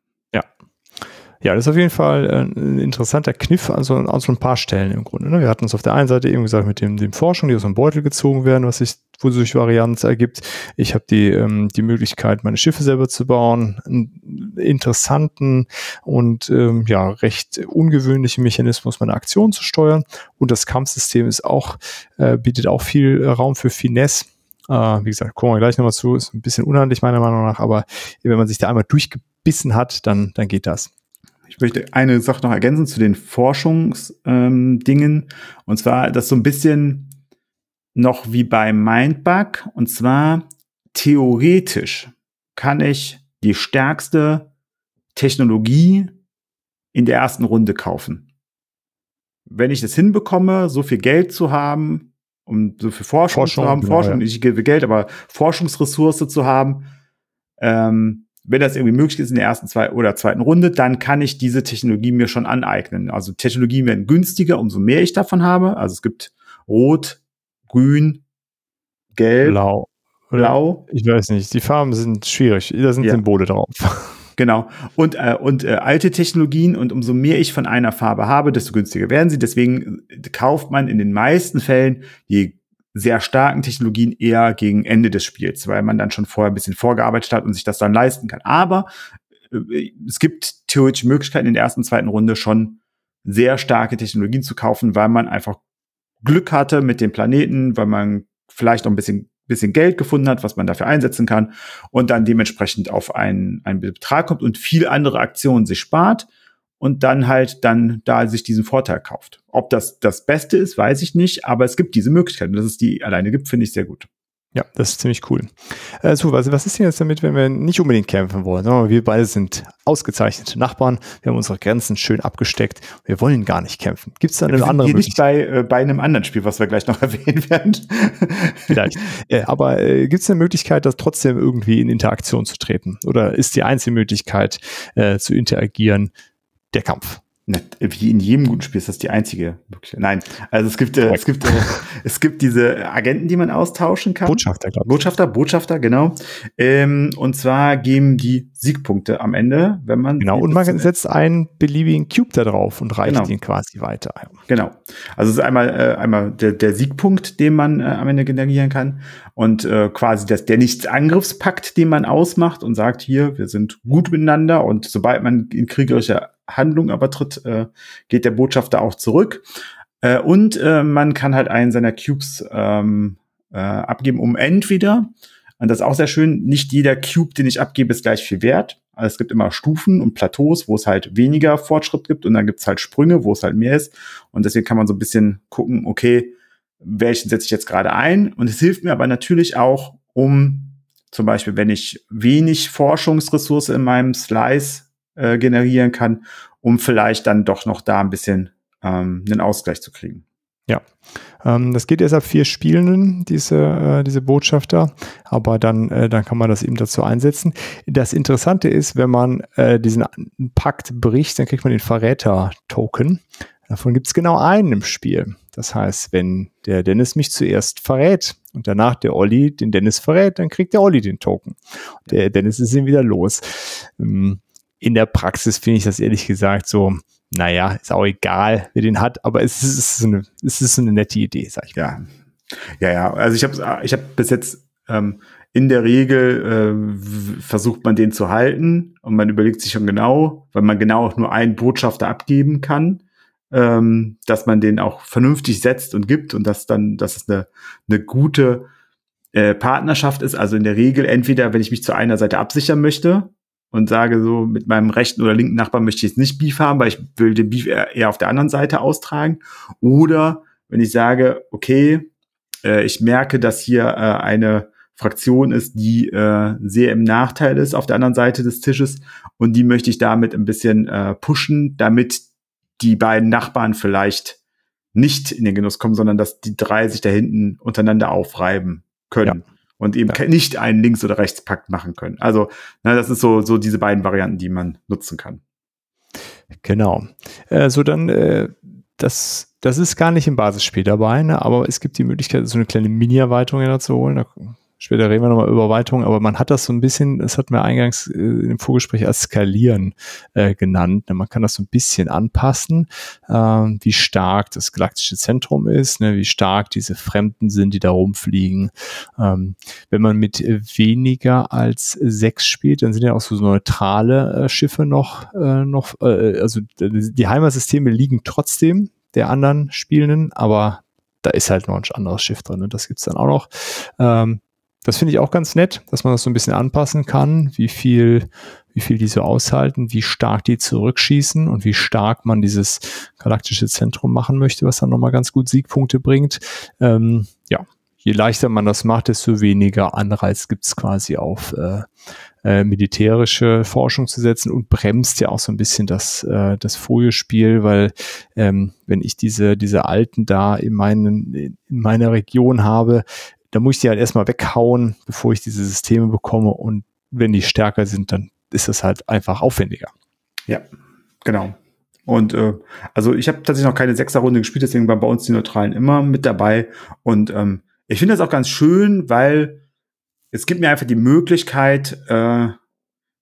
Ja, das ist auf jeden Fall äh, ein interessanter Kniff an so, an so ein paar Stellen im Grunde. Ne? Wir hatten es auf der einen Seite eben gesagt mit dem, dem Forschung, die aus dem Beutel gezogen werden, was sich wo sich Varianz ergibt. Ich habe die, ähm, die Möglichkeit, meine Schiffe selber zu bauen, einen interessanten und ähm, ja recht ungewöhnlichen Mechanismus, meine Aktion zu steuern. Und das Kampfsystem ist auch, äh, bietet auch viel Raum für Finesse. Äh, wie gesagt, kommen wir gleich nochmal zu, ist ein bisschen unhandlich meiner Meinung nach, aber wenn man sich da einmal durchgebissen hat, dann, dann geht das. Ich möchte eine Sache noch ergänzen zu den Forschungsdingen. Ähm, und zwar das so ein bisschen noch wie bei Mindbug. Und zwar theoretisch kann ich die stärkste Technologie in der ersten Runde kaufen. Wenn ich das hinbekomme, so viel Geld zu haben, um so viel Forschung, Forschung zu haben, genau, Forschung, ja. nicht Geld, aber Forschungsressource zu haben, ähm, wenn das irgendwie möglich ist in der ersten zwei oder zweiten Runde, dann kann ich diese Technologie mir schon aneignen. Also Technologien werden günstiger, umso mehr ich davon habe. Also es gibt Rot, Grün, Gelb, Blau. Blau. Ich weiß nicht, die Farben sind schwierig. Da sind ja. Symbole drauf. Genau. Und, äh, und äh, alte Technologien und umso mehr ich von einer Farbe habe, desto günstiger werden sie. Deswegen kauft man in den meisten Fällen je sehr starken Technologien eher gegen Ende des Spiels, weil man dann schon vorher ein bisschen vorgearbeitet hat und sich das dann leisten kann. Aber äh, es gibt theoretische Möglichkeiten in der ersten, zweiten Runde schon sehr starke Technologien zu kaufen, weil man einfach Glück hatte mit dem Planeten, weil man vielleicht noch ein bisschen bisschen Geld gefunden hat, was man dafür einsetzen kann und dann dementsprechend auf einen, einen Betrag kommt und viel andere Aktionen sich spart und dann halt dann da sich diesen Vorteil kauft. Ob das das Beste ist, weiß ich nicht, aber es gibt diese Möglichkeit und dass es die alleine gibt, finde ich sehr gut. Ja, das ist ziemlich cool. Äh, so, also was ist denn jetzt damit, wenn wir nicht unbedingt kämpfen wollen? Wir beide sind ausgezeichnete Nachbarn, wir haben unsere Grenzen schön abgesteckt, wir wollen gar nicht kämpfen. Gibt es da eine andere Möglichkeit? Nicht bei, äh, bei einem anderen Spiel, was wir gleich noch erwähnen werden. Vielleicht. äh, aber äh, gibt es eine Möglichkeit, das trotzdem irgendwie in Interaktion zu treten? Oder ist die einzige Möglichkeit äh, zu interagieren der Kampf? wie in jedem guten Spiel ist das die einzige. Nein, also es gibt, äh, es gibt, äh, es gibt diese Agenten, die man austauschen kann. Botschafter, glaube ich. Botschafter, Botschafter, genau. Ähm, und zwar geben die Siegpunkte am Ende, wenn man. Genau, und man setzt einen beliebigen Cube da drauf und reicht genau. ihn quasi weiter. Genau. Also es ist einmal, äh, einmal der, der Siegpunkt, den man äh, am Ende generieren kann. Und äh, quasi das, der Nichtsangriffspakt, den man ausmacht und sagt, hier, wir sind gut miteinander und sobald man in kriegerischer Handlung aber tritt, äh, geht der Botschafter auch zurück. Äh, und äh, man kann halt einen seiner Cubes ähm, äh, abgeben, um entweder, und das ist auch sehr schön, nicht jeder Cube, den ich abgebe, ist gleich viel wert. Also es gibt immer Stufen und Plateaus, wo es halt weniger Fortschritt gibt und dann gibt es halt Sprünge, wo es halt mehr ist. Und deswegen kann man so ein bisschen gucken, okay, welchen setze ich jetzt gerade ein? Und es hilft mir aber natürlich auch, um zum Beispiel, wenn ich wenig Forschungsressource in meinem Slice äh, generieren kann, um vielleicht dann doch noch da ein bisschen ähm, einen Ausgleich zu kriegen. Ja, ähm, das geht erst ab vier Spielenden, diese, äh, diese Botschafter, aber dann, äh, dann kann man das eben dazu einsetzen. Das Interessante ist, wenn man äh, diesen Pakt bricht, dann kriegt man den Verräter-Token. Davon gibt es genau einen im Spiel. Das heißt, wenn der Dennis mich zuerst verrät und danach der Olli den Dennis verrät, dann kriegt der Olli den Token. Der Dennis ist ihm wieder los. Ähm, in der Praxis finde ich das ehrlich gesagt so, naja, ist auch egal, wer den hat, aber es ist, so eine, es ist eine nette Idee, sag ich mal. Ja, ja, ja. Also ich habe ich hab bis jetzt ähm, in der Regel äh, versucht man den zu halten und man überlegt sich schon genau, weil man genau auch nur einen Botschafter abgeben kann, ähm, dass man den auch vernünftig setzt und gibt und dass dann, dass es eine, eine gute äh, Partnerschaft ist. Also in der Regel entweder, wenn ich mich zu einer Seite absichern möchte, und sage so, mit meinem rechten oder linken Nachbarn möchte ich jetzt nicht Beef haben, weil ich will den Beef eher, auf der anderen Seite austragen. Oder wenn ich sage, okay, äh, ich merke, dass hier äh, eine Fraktion ist, die äh, sehr im Nachteil ist auf der anderen Seite des Tisches und die möchte ich damit ein bisschen äh, pushen, damit die beiden Nachbarn vielleicht nicht in den Genuss kommen, sondern dass die drei sich da hinten untereinander aufreiben können. Ja und eben ja. nicht einen Links- oder Rechtspakt machen können. Also, na, das ist so, so diese beiden Varianten, die man nutzen kann. Genau. Äh, so dann, äh, das, das ist gar nicht im Basisspiel dabei, ne? aber es gibt die Möglichkeit, so eine kleine Mini-Erweiterung dazu holen. Da Später reden wir nochmal über Erweiterungen, aber man hat das so ein bisschen, das hat mir eingangs äh, im Vorgespräch als Skalieren äh, genannt. Ne? Man kann das so ein bisschen anpassen, äh, wie stark das galaktische Zentrum ist, ne? wie stark diese Fremden sind, die da rumfliegen. Ähm, wenn man mit weniger als sechs spielt, dann sind ja auch so neutrale äh, Schiffe noch, äh, noch äh, also die Heimatsysteme liegen trotzdem der anderen Spielenden, aber da ist halt noch ein anderes Schiff drin. Ne? Das gibt's dann auch noch. Ähm, das finde ich auch ganz nett, dass man das so ein bisschen anpassen kann, wie viel, wie viel die so aushalten, wie stark die zurückschießen und wie stark man dieses galaktische Zentrum machen möchte, was dann nochmal ganz gut Siegpunkte bringt. Ähm, ja, je leichter man das macht, desto weniger Anreiz gibt es quasi auf äh, äh, militärische Forschung zu setzen und bremst ja auch so ein bisschen das, äh, das Foliespiel, weil ähm, wenn ich diese, diese Alten da in, meinen, in meiner Region habe, da muss ich die halt erstmal weghauen, bevor ich diese Systeme bekomme. Und wenn die stärker sind, dann ist das halt einfach aufwendiger. Ja, genau. Und äh, also ich habe tatsächlich noch keine Sechser-Runde gespielt, deswegen waren bei uns die Neutralen immer mit dabei. Und ähm, ich finde das auch ganz schön, weil es gibt mir einfach die Möglichkeit, äh,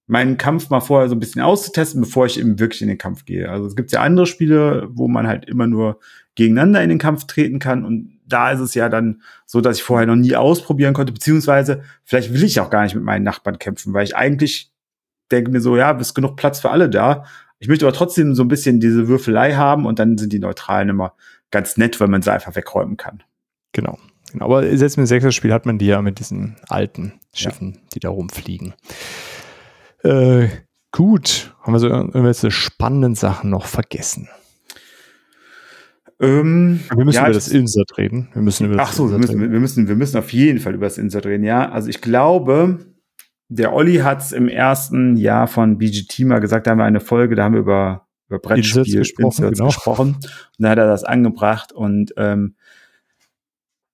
meinen Kampf mal vorher so ein bisschen auszutesten, bevor ich eben wirklich in den Kampf gehe. Also es gibt ja andere Spiele, wo man halt immer nur gegeneinander in den Kampf treten kann und da ist es ja dann so, dass ich vorher noch nie ausprobieren konnte, beziehungsweise vielleicht will ich auch gar nicht mit meinen Nachbarn kämpfen, weil ich eigentlich denke mir so, ja, ist genug Platz für alle da, Ich möchte aber trotzdem so ein bisschen diese Würfelei haben und dann sind die neutralen immer ganz nett, weil man sie einfach wegräumen kann. Genau. genau. Aber selbst mit dem sechster Spiel hat man die ja mit diesen alten Schiffen, ja. die da rumfliegen. Äh, gut. Haben wir so irgendwelche spannenden Sachen noch vergessen? Ähm, wir müssen ja, über das Insert reden. Wir müssen über das Ach so, wir müssen, wir müssen, wir müssen auf jeden Fall über das Insert reden. Ja, also ich glaube, der Olli hat es im ersten Jahr von BGT mal gesagt, da haben wir eine Folge, da haben wir über, über Brettspiel Inserts gesprochen, genau. gesprochen. Und da hat er das angebracht und ähm,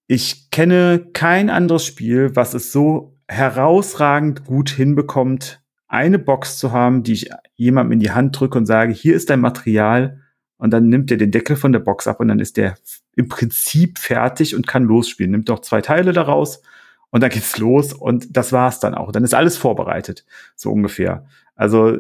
ich kenne kein anderes Spiel, was es so herausragend gut hinbekommt, eine Box zu haben, die ich jemandem in die Hand drücke und sage, hier ist dein Material und dann nimmt er den Deckel von der Box ab und dann ist der im Prinzip fertig und kann losspielen. Nimmt doch zwei Teile daraus und dann geht's los und das war's dann auch. Dann ist alles vorbereitet, so ungefähr. Also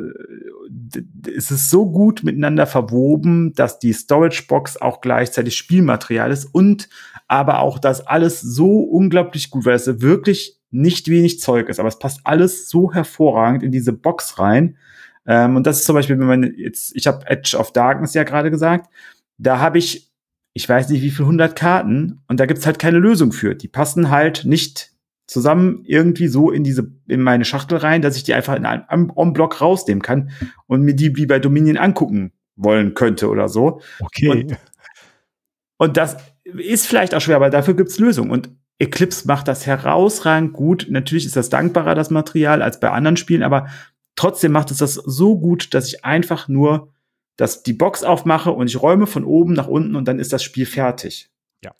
es ist so gut miteinander verwoben, dass die Storage Box auch gleichzeitig Spielmaterial ist und aber auch das alles so unglaublich gut, weil es wirklich nicht wenig Zeug ist, aber es passt alles so hervorragend in diese Box rein. Ähm, und das ist zum Beispiel, wenn man jetzt, ich habe Edge of Darkness ja gerade gesagt, da habe ich, ich weiß nicht wie viel hundert Karten und da gibt's halt keine Lösung für. Die passen halt nicht zusammen irgendwie so in diese in meine Schachtel rein, dass ich die einfach in einem On-Block rausnehmen kann und mir die wie bei Dominion angucken wollen könnte oder so. Okay. Und, und das ist vielleicht auch schwer, aber dafür gibt's Lösungen. Und Eclipse macht das herausragend gut. Natürlich ist das dankbarer, das Material, als bei anderen Spielen, aber trotzdem macht es das so gut, dass ich einfach nur das, die Box aufmache und ich räume von oben nach unten und dann ist das Spiel fertig. Ja.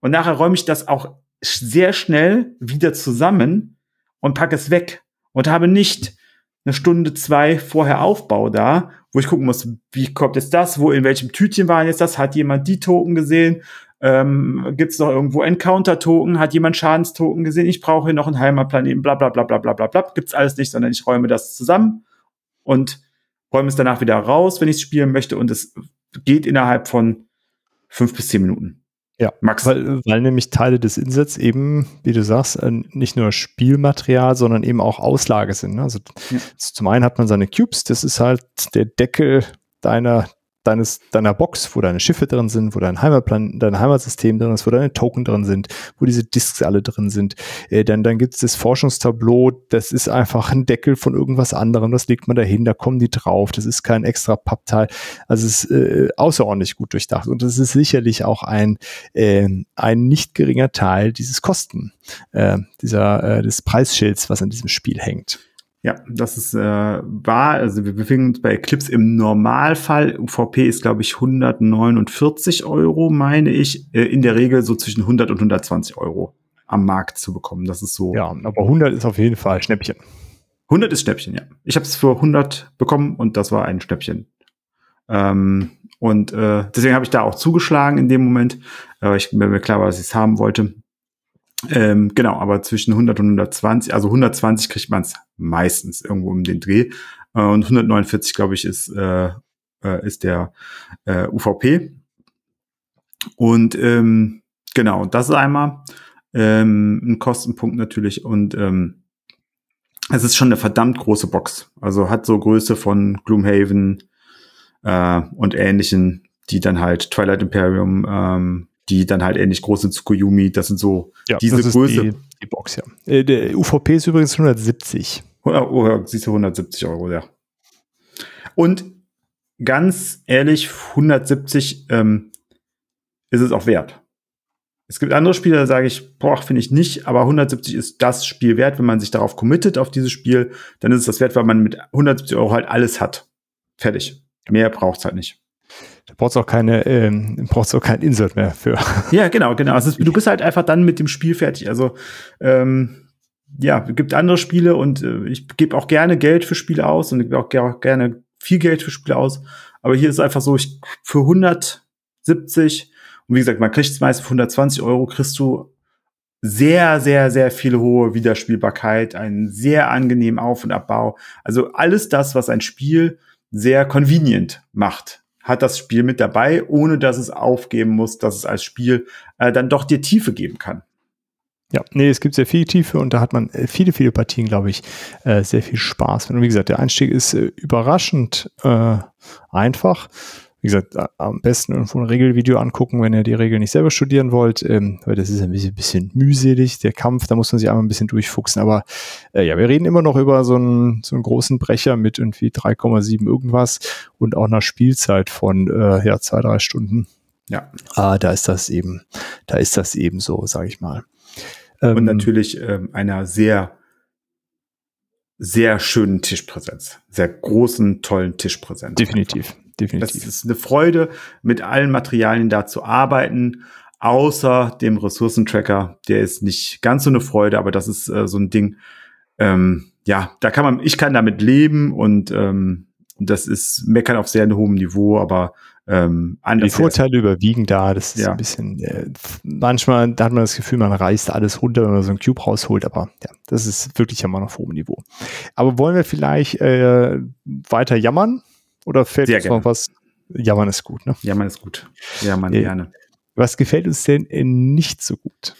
Und nachher räume ich das auch sehr schnell wieder zusammen und packe es weg und habe nicht eine Stunde, zwei vorher Aufbau da, wo ich gucken muss, wie kommt jetzt das, wo in welchem Tütchen waren jetzt das, hat jemand die Token gesehen, ähm, gibt es noch irgendwo Encounter-Token, hat jemand Schadenstoken gesehen, ich brauche hier noch einen Heimatplaneten, bla bla bla bla bla bla bla, gibt's alles nicht, sondern ich räume das zusammen und räume es danach wieder raus, wenn ich es spielen möchte und es geht innerhalb von fünf bis zehn Minuten. Ja, Max. Weil, weil nämlich Teile des Insets eben, wie du sagst, äh, nicht nur Spielmaterial, sondern eben auch Auslage sind. Ne? Also ja. zum einen hat man seine Cubes, das ist halt der Deckel deiner deines, deiner Box, wo deine Schiffe drin sind, wo dein Heimatplan, dein Heimatsystem drin ist, wo deine Token drin sind, wo diese Disks alle drin sind. Äh, dann dann gibt es das Forschungstableau, das ist einfach ein Deckel von irgendwas anderem, das legt man dahin, da kommen die drauf, das ist kein extra Pappteil. Also es ist äh, außerordentlich gut durchdacht und das ist sicherlich auch ein, äh, ein nicht geringer Teil dieses Kosten, äh, dieser, äh, des Preisschilds, was an diesem Spiel hängt. Ja, das ist äh, wahr. Also wir befinden uns bei Eclipse im Normalfall. UVP ist, glaube ich, 149 Euro, meine ich. Äh, in der Regel so zwischen 100 und 120 Euro am Markt zu bekommen. Das ist so. Ja, aber 100 ist auf jeden Fall Schnäppchen. 100 ist Schnäppchen, ja. Ich habe es für 100 bekommen und das war ein Schnäppchen. Ähm, und äh, deswegen habe ich da auch zugeschlagen in dem Moment. Äh, ich bin mir klar, was ich es haben wollte. Ähm, genau, aber zwischen 100 und 120, also 120 kriegt man es meistens irgendwo um den Dreh. Äh, und 149, glaube ich, ist, äh, äh, ist der äh, UVP. Und ähm, genau, das ist einmal ähm, ein Kostenpunkt natürlich. Und ähm, es ist schon eine verdammt große Box. Also hat so Größe von Gloomhaven äh, und ähnlichen, die dann halt Twilight Imperium ähm, die dann halt ähnlich groß sind zu Koyumi. Das sind so ja, diese Größe. Die, die, Box, ja. Äh, der UVP ist übrigens 170. Oh, oh, siehst du 170 Euro, ja. Und ganz ehrlich, 170 ähm, ist es auch wert. Es gibt andere Spiele, da sage ich, boah, finde ich nicht, aber 170 ist das Spiel wert, wenn man sich darauf committet auf dieses Spiel, dann ist es das wert, weil man mit 170 Euro halt alles hat. Fertig. Mehr braucht's halt nicht. Da brauchst du auch keine, ähm, brauchst du auch kein Insert mehr für. Ja, genau, genau. Also du bist halt einfach dann mit dem Spiel fertig. Also ähm, ja, gibt andere Spiele und äh, ich gebe auch gerne Geld für Spiele aus und ich gebe auch gerne viel Geld für Spiele aus. Aber hier ist einfach so, ich für 170 und wie gesagt, man kriegt es meist für 120 Euro, kriegst du sehr, sehr, sehr viele hohe Wiederspielbarkeit, einen sehr angenehmen Auf- und Abbau. Also alles das, was ein Spiel sehr convenient macht hat das Spiel mit dabei, ohne dass es aufgeben muss, dass es als Spiel äh, dann doch dir Tiefe geben kann. Ja, nee, es gibt sehr viel Tiefe und da hat man äh, viele, viele Partien, glaube ich, äh, sehr viel Spaß. Und wie gesagt, der Einstieg ist äh, überraschend äh, einfach. Wie gesagt, am besten irgendwo ein Regelvideo angucken, wenn ihr die Regeln nicht selber studieren wollt, ähm, weil das ist ein bisschen, bisschen mühselig, der Kampf, da muss man sich einmal ein bisschen durchfuchsen. Aber äh, ja, wir reden immer noch über so einen, so einen großen Brecher mit irgendwie 3,7 irgendwas und auch einer Spielzeit von äh, ja, zwei, drei Stunden. Ja. Ah, da ist das eben, da ist das eben so, sage ich mal. Ähm, und natürlich ähm, einer sehr, sehr schönen Tischpräsenz. Sehr großen, tollen Tischpräsenz. Definitiv. Definitiv. Das ist eine Freude, mit allen Materialien da zu arbeiten, außer dem Ressourcentracker. Der ist nicht ganz so eine Freude, aber das ist äh, so ein Ding. Ähm, ja, da kann man, ich kann damit leben und ähm, das ist meckern auf sehr hohem Niveau, aber ähm, Die Vorteile überwiegen da. Das ist ja. ein bisschen, äh, manchmal da hat man das Gefühl, man reißt alles runter, wenn man so einen Cube rausholt, aber ja, das ist wirklich immer noch auf hohem Niveau. Aber wollen wir vielleicht äh, weiter jammern? Oder fällt Sehr uns gerne. noch was? Jammern ist gut, ne? Jammern ist gut. Jammern äh, gerne. Was gefällt uns denn äh, nicht so gut?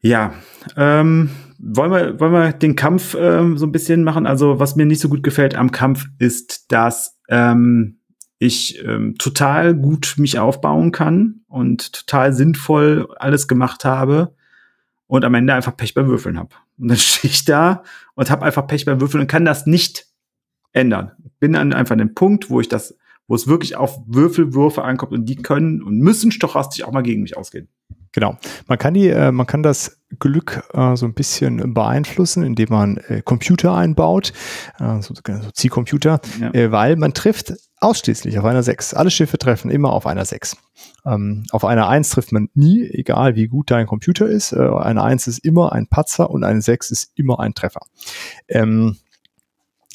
Ja, ähm, wollen wir, wollen wir den Kampf ähm, so ein bisschen machen? Also, was mir nicht so gut gefällt am Kampf ist, dass ähm, ich ähm, total gut mich aufbauen kann und total sinnvoll alles gemacht habe und am Ende einfach Pech beim Würfeln habe. Und dann stehe ich da und habe einfach Pech beim Würfeln und kann das nicht ändern. Bin dann einfach an dem Punkt, wo ich das, wo es wirklich auf Würfelwürfe ankommt und die können und müssen stochastisch auch mal gegen mich ausgehen. Genau. Man kann die, äh, man kann das Glück äh, so ein bisschen beeinflussen, indem man äh, Computer einbaut, äh, so, so Zielcomputer, ja. äh, weil man trifft ausschließlich auf einer 6. Alle Schiffe treffen immer auf einer 6. Ähm, auf einer 1 trifft man nie, egal wie gut dein Computer ist. Äh, eine 1 ist immer ein Patzer und eine 6 ist immer ein Treffer. Ähm,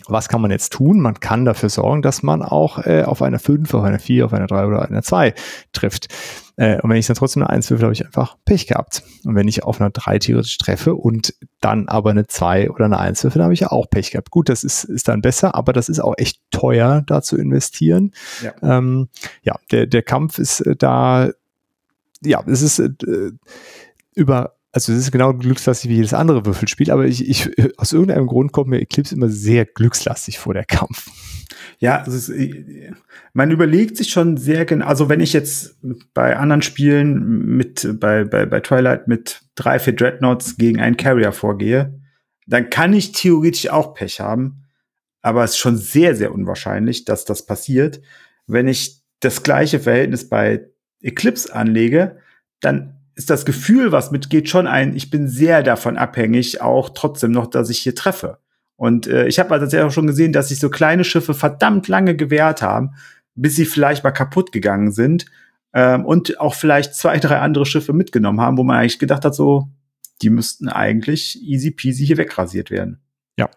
was kann man jetzt tun? Man kann dafür sorgen, dass man auch äh, auf einer 5, auf einer 4, auf einer 3 oder einer 2 trifft. Äh, und wenn ich dann trotzdem eine 1 würfel, habe ich einfach Pech gehabt. Und wenn ich auf einer 3 theoretisch treffe und dann aber eine 2 oder eine 1 würfel, habe ich ja auch Pech gehabt. Gut, das ist, ist dann besser, aber das ist auch echt teuer, da zu investieren. Ja, ähm, ja der, der Kampf ist äh, da, ja, es ist äh, über also es ist genau glückslastig wie jedes andere Würfelspiel, aber ich, ich, aus irgendeinem Grund kommt mir Eclipse immer sehr glückslastig vor der Kampf. Ja, ist, man überlegt sich schon sehr genau, also wenn ich jetzt bei anderen Spielen mit, bei, bei, bei Twilight mit drei, vier Dreadnoughts gegen einen Carrier vorgehe, dann kann ich theoretisch auch Pech haben, aber es ist schon sehr, sehr unwahrscheinlich, dass das passiert. Wenn ich das gleiche Verhältnis bei Eclipse anlege, dann ist das Gefühl, was mitgeht, schon ein, ich bin sehr davon abhängig, auch trotzdem noch, dass ich hier treffe. Und äh, ich habe also tatsächlich auch schon gesehen, dass sich so kleine Schiffe verdammt lange gewehrt haben, bis sie vielleicht mal kaputt gegangen sind ähm, und auch vielleicht zwei, drei andere Schiffe mitgenommen haben, wo man eigentlich gedacht hat, so, die müssten eigentlich easy peasy hier wegrasiert werden. Ja,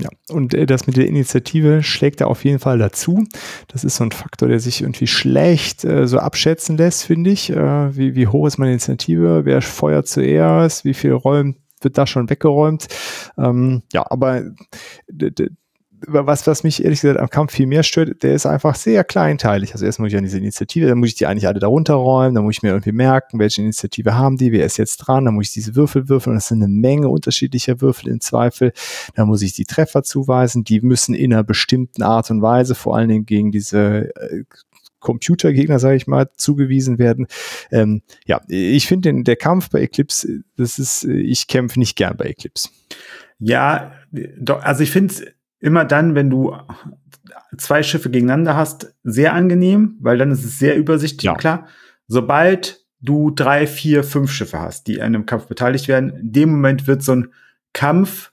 ja, und äh, das mit der Initiative schlägt da auf jeden Fall dazu. Das ist so ein Faktor, der sich irgendwie schlecht äh, so abschätzen lässt, finde ich. Äh, wie, wie hoch ist meine Initiative? Wer feuert zuerst? Wie viel räumt wird da schon weggeräumt? Ähm, ja, aber was, was mich ehrlich gesagt am Kampf viel mehr stört, der ist einfach sehr kleinteilig. Also erst muss ich an diese Initiative, dann muss ich die eigentlich alle darunter räumen, dann muss ich mir irgendwie merken, welche Initiative haben die, wer ist jetzt dran, dann muss ich diese Würfel würfeln, das sind eine Menge unterschiedlicher Würfel im Zweifel. Dann muss ich die Treffer zuweisen, die müssen in einer bestimmten Art und Weise, vor allen Dingen gegen diese äh, Computergegner, sage ich mal, zugewiesen werden. Ähm, ja, ich finde der Kampf bei Eclipse, das ist, ich kämpfe nicht gern bei Eclipse. Ja, doch, also ich finde immer dann, wenn du zwei Schiffe gegeneinander hast, sehr angenehm, weil dann ist es sehr übersichtlich ja. klar. Sobald du drei, vier, fünf Schiffe hast, die an einem Kampf beteiligt werden, in dem Moment wird so ein Kampf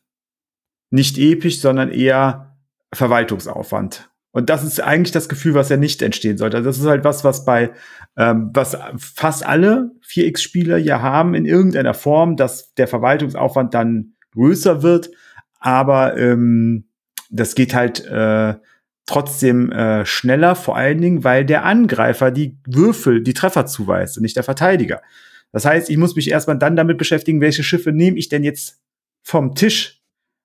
nicht episch, sondern eher Verwaltungsaufwand. Und das ist eigentlich das Gefühl, was ja nicht entstehen sollte. Also das ist halt was, was bei, ähm, was fast alle 4X-Spieler ja haben in irgendeiner Form, dass der Verwaltungsaufwand dann größer wird. Aber ähm, das geht halt äh, trotzdem äh, schneller, vor allen Dingen, weil der Angreifer die Würfel, die Treffer zuweist und nicht der Verteidiger. Das heißt, ich muss mich erstmal dann damit beschäftigen, welche Schiffe nehme ich denn jetzt vom Tisch.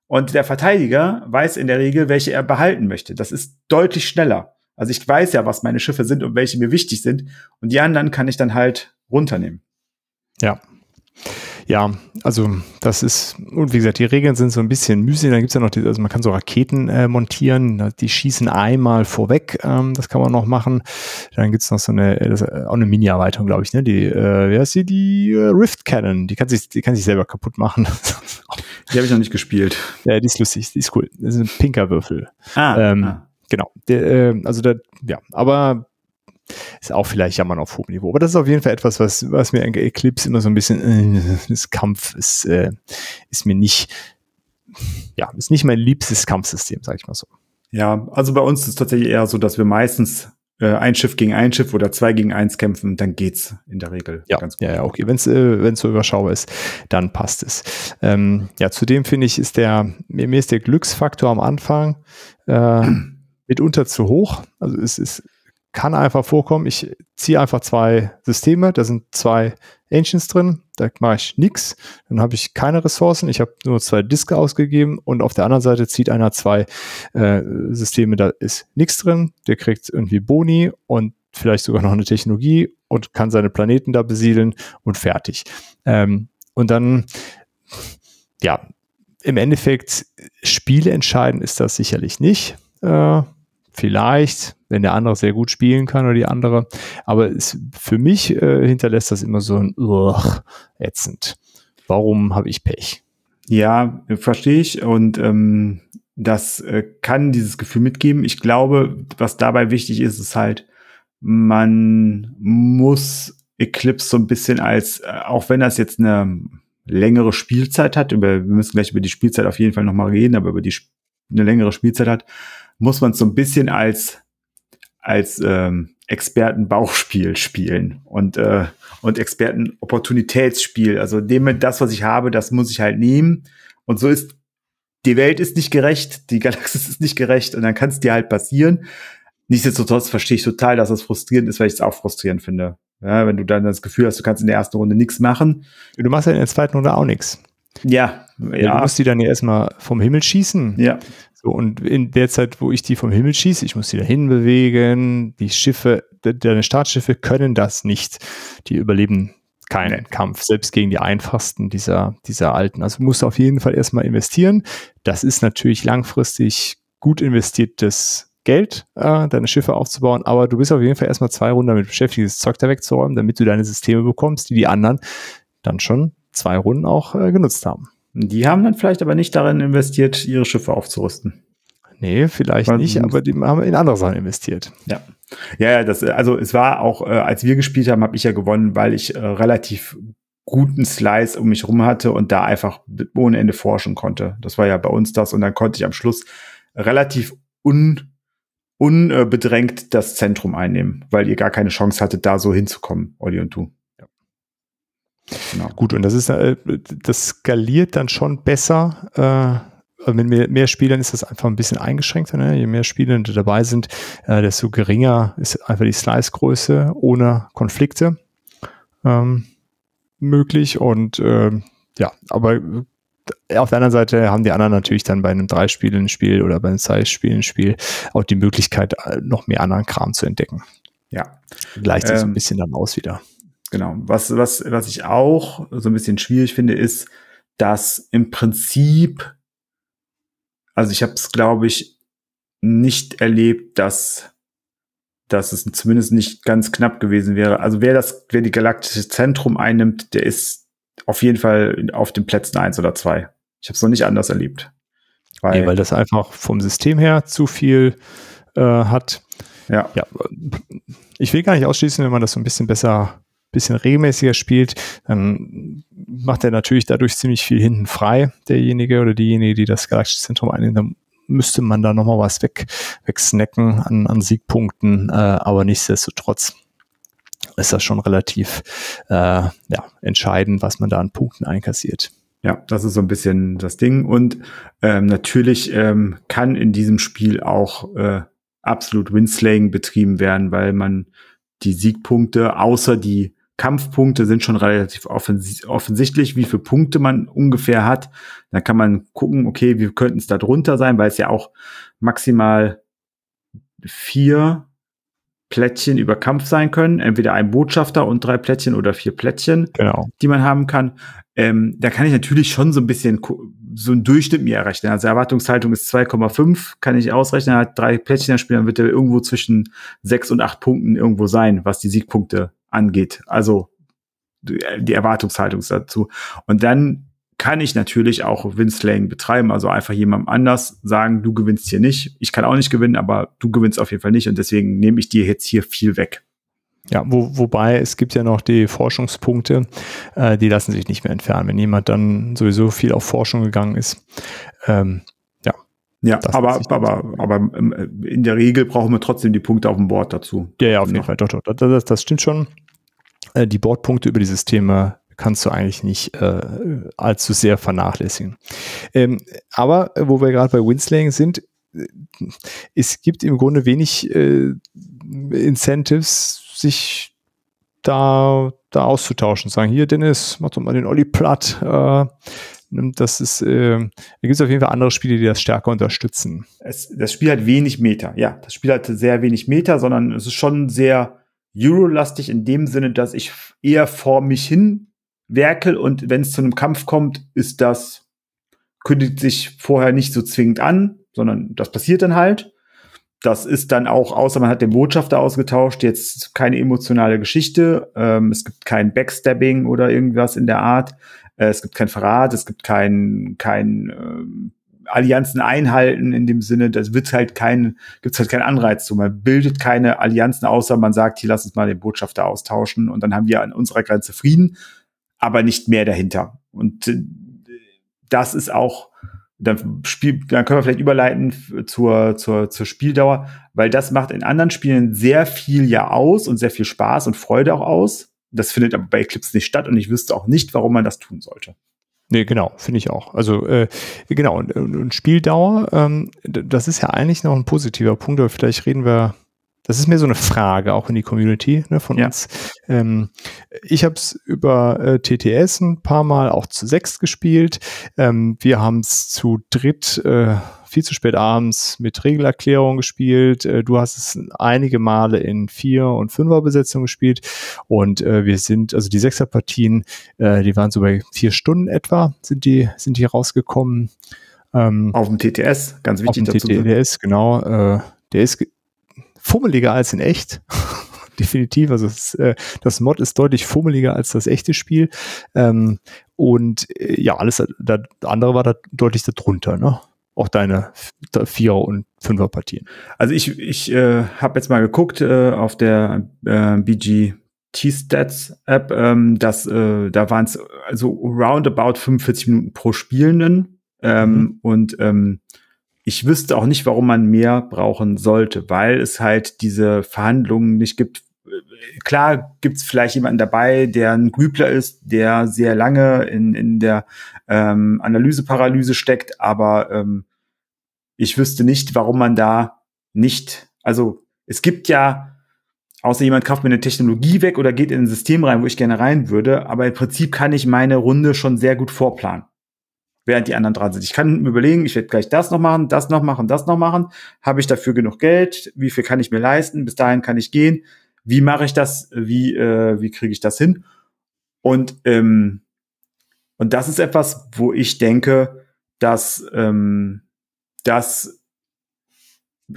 Und der Verteidiger weiß in der Regel, welche er behalten möchte. Das ist deutlich schneller. Also ich weiß ja, was meine Schiffe sind und welche mir wichtig sind. Und die anderen kann ich dann halt runternehmen. Ja, Ja, also das ist, und wie gesagt, die Regeln sind so ein bisschen mühselig. Dann gibt's ja noch, die, also man kann so Raketen äh, montieren, die schießen einmal vorweg, ähm, das kann man noch machen. Dann gibt's noch so eine, das, äh, auch eine Mini-Erweiterung, glaube ich, ne? Die, äh, wie heißt die? Die äh, Rift Cannon, die kann sich, die kann sich selber kaputt machen. die habe ich noch nicht gespielt. Ja, die ist lustig, die ist cool. Das ist ein pinker Würfel. Ah, ähm, ah. Genau. Der, äh, also da, ja, aber ist auch vielleicht jammern auf hohem Niveau. Aber das ist auf jeden Fall etwas, was, was mir Eclipse immer so ein bisschen, äh, das Kampf ist, äh, ist mir nicht, ja, ist nicht mein liebstes Kampfsystem, sag ich mal so. Ja, also bei uns ist es tatsächlich eher so, dass wir meistens äh, ein Schiff gegen ein Schiff oder zwei gegen eins kämpfen, dann geht's in der Regel ja, ganz gut. Ja, ja, okay. Wenn es äh, wenn's so überschaubar ist, dann passt es. Ähm, ja, zudem finde ich, ist der, mir ist der Glücksfaktor am Anfang äh, mitunter zu hoch. Also es ist kann einfach vorkommen, ich ziehe einfach zwei Systeme, da sind zwei Ancients drin, da mache ich nichts, dann habe ich keine Ressourcen, ich habe nur zwei Diske ausgegeben und auf der anderen Seite zieht einer zwei äh, Systeme, da ist nichts drin, der kriegt irgendwie Boni und vielleicht sogar noch eine Technologie und kann seine Planeten da besiedeln und fertig. Ähm, und dann, ja, im Endeffekt Spiele entscheiden ist das sicherlich nicht. Äh, vielleicht, wenn der andere sehr gut spielen kann oder die andere. Aber es, für mich äh, hinterlässt das immer so ein Ugh, ätzend. Warum habe ich Pech? Ja, verstehe ich. Und ähm, das äh, kann dieses Gefühl mitgeben. Ich glaube, was dabei wichtig ist, ist halt, man muss Eclipse so ein bisschen als, äh, auch wenn das jetzt eine längere Spielzeit hat, über, wir müssen gleich über die Spielzeit auf jeden Fall nochmal reden, aber über die eine längere Spielzeit hat, muss man so ein bisschen als als ähm, Experten-Bauchspiel spielen und äh, und Experten-Opportunitätsspiel. Also nehme das, was ich habe, das muss ich halt nehmen. Und so ist die Welt ist nicht gerecht, die Galaxis ist nicht gerecht und dann kann es dir halt passieren. Nichtsdestotrotz verstehe ich total, dass das frustrierend ist, weil ich es auch frustrierend finde. Ja, wenn du dann das Gefühl hast, du kannst in der ersten Runde nichts machen. Du machst ja in der zweiten Runde auch nichts. Ja, ja. Du musst die dann ja erstmal vom Himmel schießen. Ja. So, und in der Zeit, wo ich die vom Himmel schieße, ich muss die dahin bewegen, die Schiffe, deine Startschiffe können das nicht. Die überleben keinen nee. Kampf, selbst gegen die einfachsten dieser, dieser alten. Also musst du auf jeden Fall erstmal investieren. Das ist natürlich langfristig gut investiertes Geld, äh, deine Schiffe aufzubauen, aber du bist auf jeden Fall erstmal zwei Runden damit beschäftigt, das Zeug da wegzuräumen, damit du deine Systeme bekommst, die die anderen dann schon zwei Runden auch äh, genutzt haben. Die haben dann vielleicht aber nicht darin investiert, ihre Schiffe aufzurüsten. Nee, vielleicht Weil, nicht, aber die haben in andere Sachen investiert. Ja. Ja, ja, das, also es war auch, äh, als wir gespielt haben, habe ich ja gewonnen, weil ich äh, relativ guten Slice um mich rum hatte und da einfach ohne Ende forschen konnte. Das war ja bei uns das und dann konnte ich am Schluss relativ un, unbedrängt das Zentrum einnehmen, weil ihr gar keine Chance hattet, da so hinzukommen, Olli und du. Genau. Gut, und das ist, äh, das skaliert dann schon besser. Äh, mit mehr, mehr Spielern ist das einfach ein bisschen eingeschränkter. Ne? Je mehr Spieler dabei sind, äh, desto geringer ist einfach die Slice-Größe ohne Konflikte ähm, möglich. Und äh, ja, aber auf der anderen Seite haben die anderen natürlich dann bei einem drei Spielen Spiel oder bei einem zwei Spielen Spiel auch die Möglichkeit, noch mehr anderen Kram zu entdecken. Ja. Gleicht sich ähm, so ein bisschen dann aus wieder. Genau. Was, was, was ich auch so ein bisschen schwierig finde, ist, dass im Prinzip, also ich habe es, glaube ich, nicht erlebt, dass, dass es zumindest nicht ganz knapp gewesen wäre. Also wer das, wer die galaktische Zentrum einnimmt, der ist auf jeden Fall auf den Plätzen eins oder zwei. Ich habe es noch nicht anders erlebt. Weil, nee, weil das einfach vom System her zu viel äh, hat. Ja. ja. Ich will gar nicht ausschließen, wenn man das so ein bisschen besser bisschen regelmäßiger spielt, dann macht er natürlich dadurch ziemlich viel hinten frei, derjenige oder diejenige, die das Galaktische Zentrum einnimmt. Dann müsste man da nochmal was weg, wegsnacken an, an Siegpunkten, äh, aber nichtsdestotrotz ist das schon relativ äh, ja, entscheidend, was man da an Punkten einkassiert. Ja, das ist so ein bisschen das Ding. Und ähm, natürlich ähm, kann in diesem Spiel auch äh, absolut Winslaying betrieben werden, weil man die Siegpunkte, außer die Kampfpunkte sind schon relativ offens offensichtlich, wie viele Punkte man ungefähr hat. Dann kann man gucken, okay, wie könnten es da drunter sein, weil es ja auch maximal vier Plättchen über Kampf sein können. Entweder ein Botschafter und drei Plättchen oder vier Plättchen, genau. die man haben kann. ähm, da kann ich natürlich schon so ein bisschen so einen Durchschnitt mir errechnen. Also Erwartungshaltung ist 2,5, kann ich ausrechnen. Er hat drei Plättchen dann wird er irgendwo zwischen sechs und acht Punkten irgendwo sein, was die Siegpunkte angeht. Also die Erwartungshaltung dazu. Und dann kann ich natürlich auch Winslaying betreiben, also einfach jemandem anders sagen, du gewinnst hier nicht. Ich kann auch nicht gewinnen, aber du gewinnst auf jeden Fall nicht und deswegen nehme ich dir jetzt hier viel weg. Ja, wo, wobei es gibt ja noch die Forschungspunkte, äh, die lassen sich nicht mehr entfernen. Wenn jemand dann sowieso viel auf Forschung gegangen ist, ähm, ja. Ja, aber, aber, aber ähm, in der Regel brauchen wir trotzdem die Punkte auf dem Board dazu. Ja, ja, auf jeden Fall. Doch, doch, das, das stimmt schon. Äh, die Bordpunkte über die Systeme kannst du eigentlich nicht äh, allzu sehr vernachlässigen. Ähm, aber wo wir gerade bei Winslaying sind, äh, es gibt im Grunde wenig äh, Incentives, sich da, da auszutauschen. Sagen, hier Dennis, mach doch mal den Olli platt. Äh, das ist, äh, da gibt es auf jeden Fall andere Spiele, die das stärker unterstützen. Es, das Spiel hat wenig Meter, ja. Das Spiel hat sehr wenig Meter, sondern es ist schon sehr Euro-lastig in dem Sinne, dass ich eher vor mich hin werkel und wenn es zu einem Kampf kommt, ist das, kündigt sich vorher nicht so zwingend an, sondern das passiert dann halt. Das ist dann auch, außer man hat den Botschafter ausgetauscht, jetzt keine emotionale Geschichte. Ähm, es gibt kein Backstabbing oder irgendwas in der Art. Äh, es gibt kein Verrat, es gibt kein, kein ähm, Allianzen einhalten in dem Sinne, das wird halt kein, gibt's halt keinen Anreiz zu. Man bildet keine Allianzen, außer man sagt, hier lass uns mal den Botschafter austauschen und dann haben wir an unserer Grenze Frieden, aber nicht mehr dahinter. Und äh, das ist auch, dann, spiel, dann können wir vielleicht überleiten zur, zur, zur Spieldauer, weil das macht in anderen Spielen sehr viel ja aus und sehr viel Spaß und Freude auch aus. Das findet aber bei Eclipse nicht statt und ich wüsste auch nicht, warum man das tun sollte. Nee, genau, finde ich auch. Also äh, genau, und, und Spieldauer, ähm, das ist ja eigentlich noch ein positiver Punkt, aber vielleicht reden wir, das ist mir so eine Frage auch in die Community ne, von ja. uns. Ähm, ich habe es über äh, TTS ein paar Mal auch zu sechs gespielt. Ähm, wir haben es zu dritt äh, viel zu spät abends mit Regelerklärung gespielt. Äh, du hast es einige Male in Vier- und Fünfer-Besetzung gespielt. Und äh, wir sind, also die Sechser-Partien, äh, die waren so bei vier Stunden etwa, sind die, sind die rausgekommen. Ähm, auf dem TTS, ganz wichtig auf dem dazu. TTS, genau. Äh, der ist fummeliger als in echt. definitiv. Also das, äh, das Mod ist deutlich fummeliger als das echte Spiel. Ähm, und äh, ja, alles da, andere war da deutlich darunter. Ne? auch deine Vierer- und Fünfer-Partien? Also ich, ich äh, habe jetzt mal geguckt äh, auf der äh, BG T-Stats App, ähm, dass äh, da waren es also roundabout 45 Minuten pro Spielenden ähm, mhm. und ähm, ich wüsste auch nicht, warum man mehr brauchen sollte, weil es halt diese Verhandlungen nicht gibt. Klar gibt's vielleicht jemanden dabei, der ein Grübler ist, der sehr lange in, in der ähm, Analyseparalyse steckt, aber ähm, ich wüsste nicht, warum man da nicht, also es gibt ja, außer jemand kauft mir eine Technologie weg oder geht in ein System rein, wo ich gerne rein würde, aber im Prinzip kann ich meine Runde schon sehr gut vorplanen, während die anderen dran sind. Ich kann mir überlegen, ich werde gleich das noch machen, das noch machen, das noch machen. Habe ich dafür genug Geld? Wie viel kann ich mir leisten? Bis dahin kann ich gehen. Wie mache ich das? Wie, äh, wie kriege ich das hin? Und, ähm, und das ist etwas, wo ich denke, dass ähm, das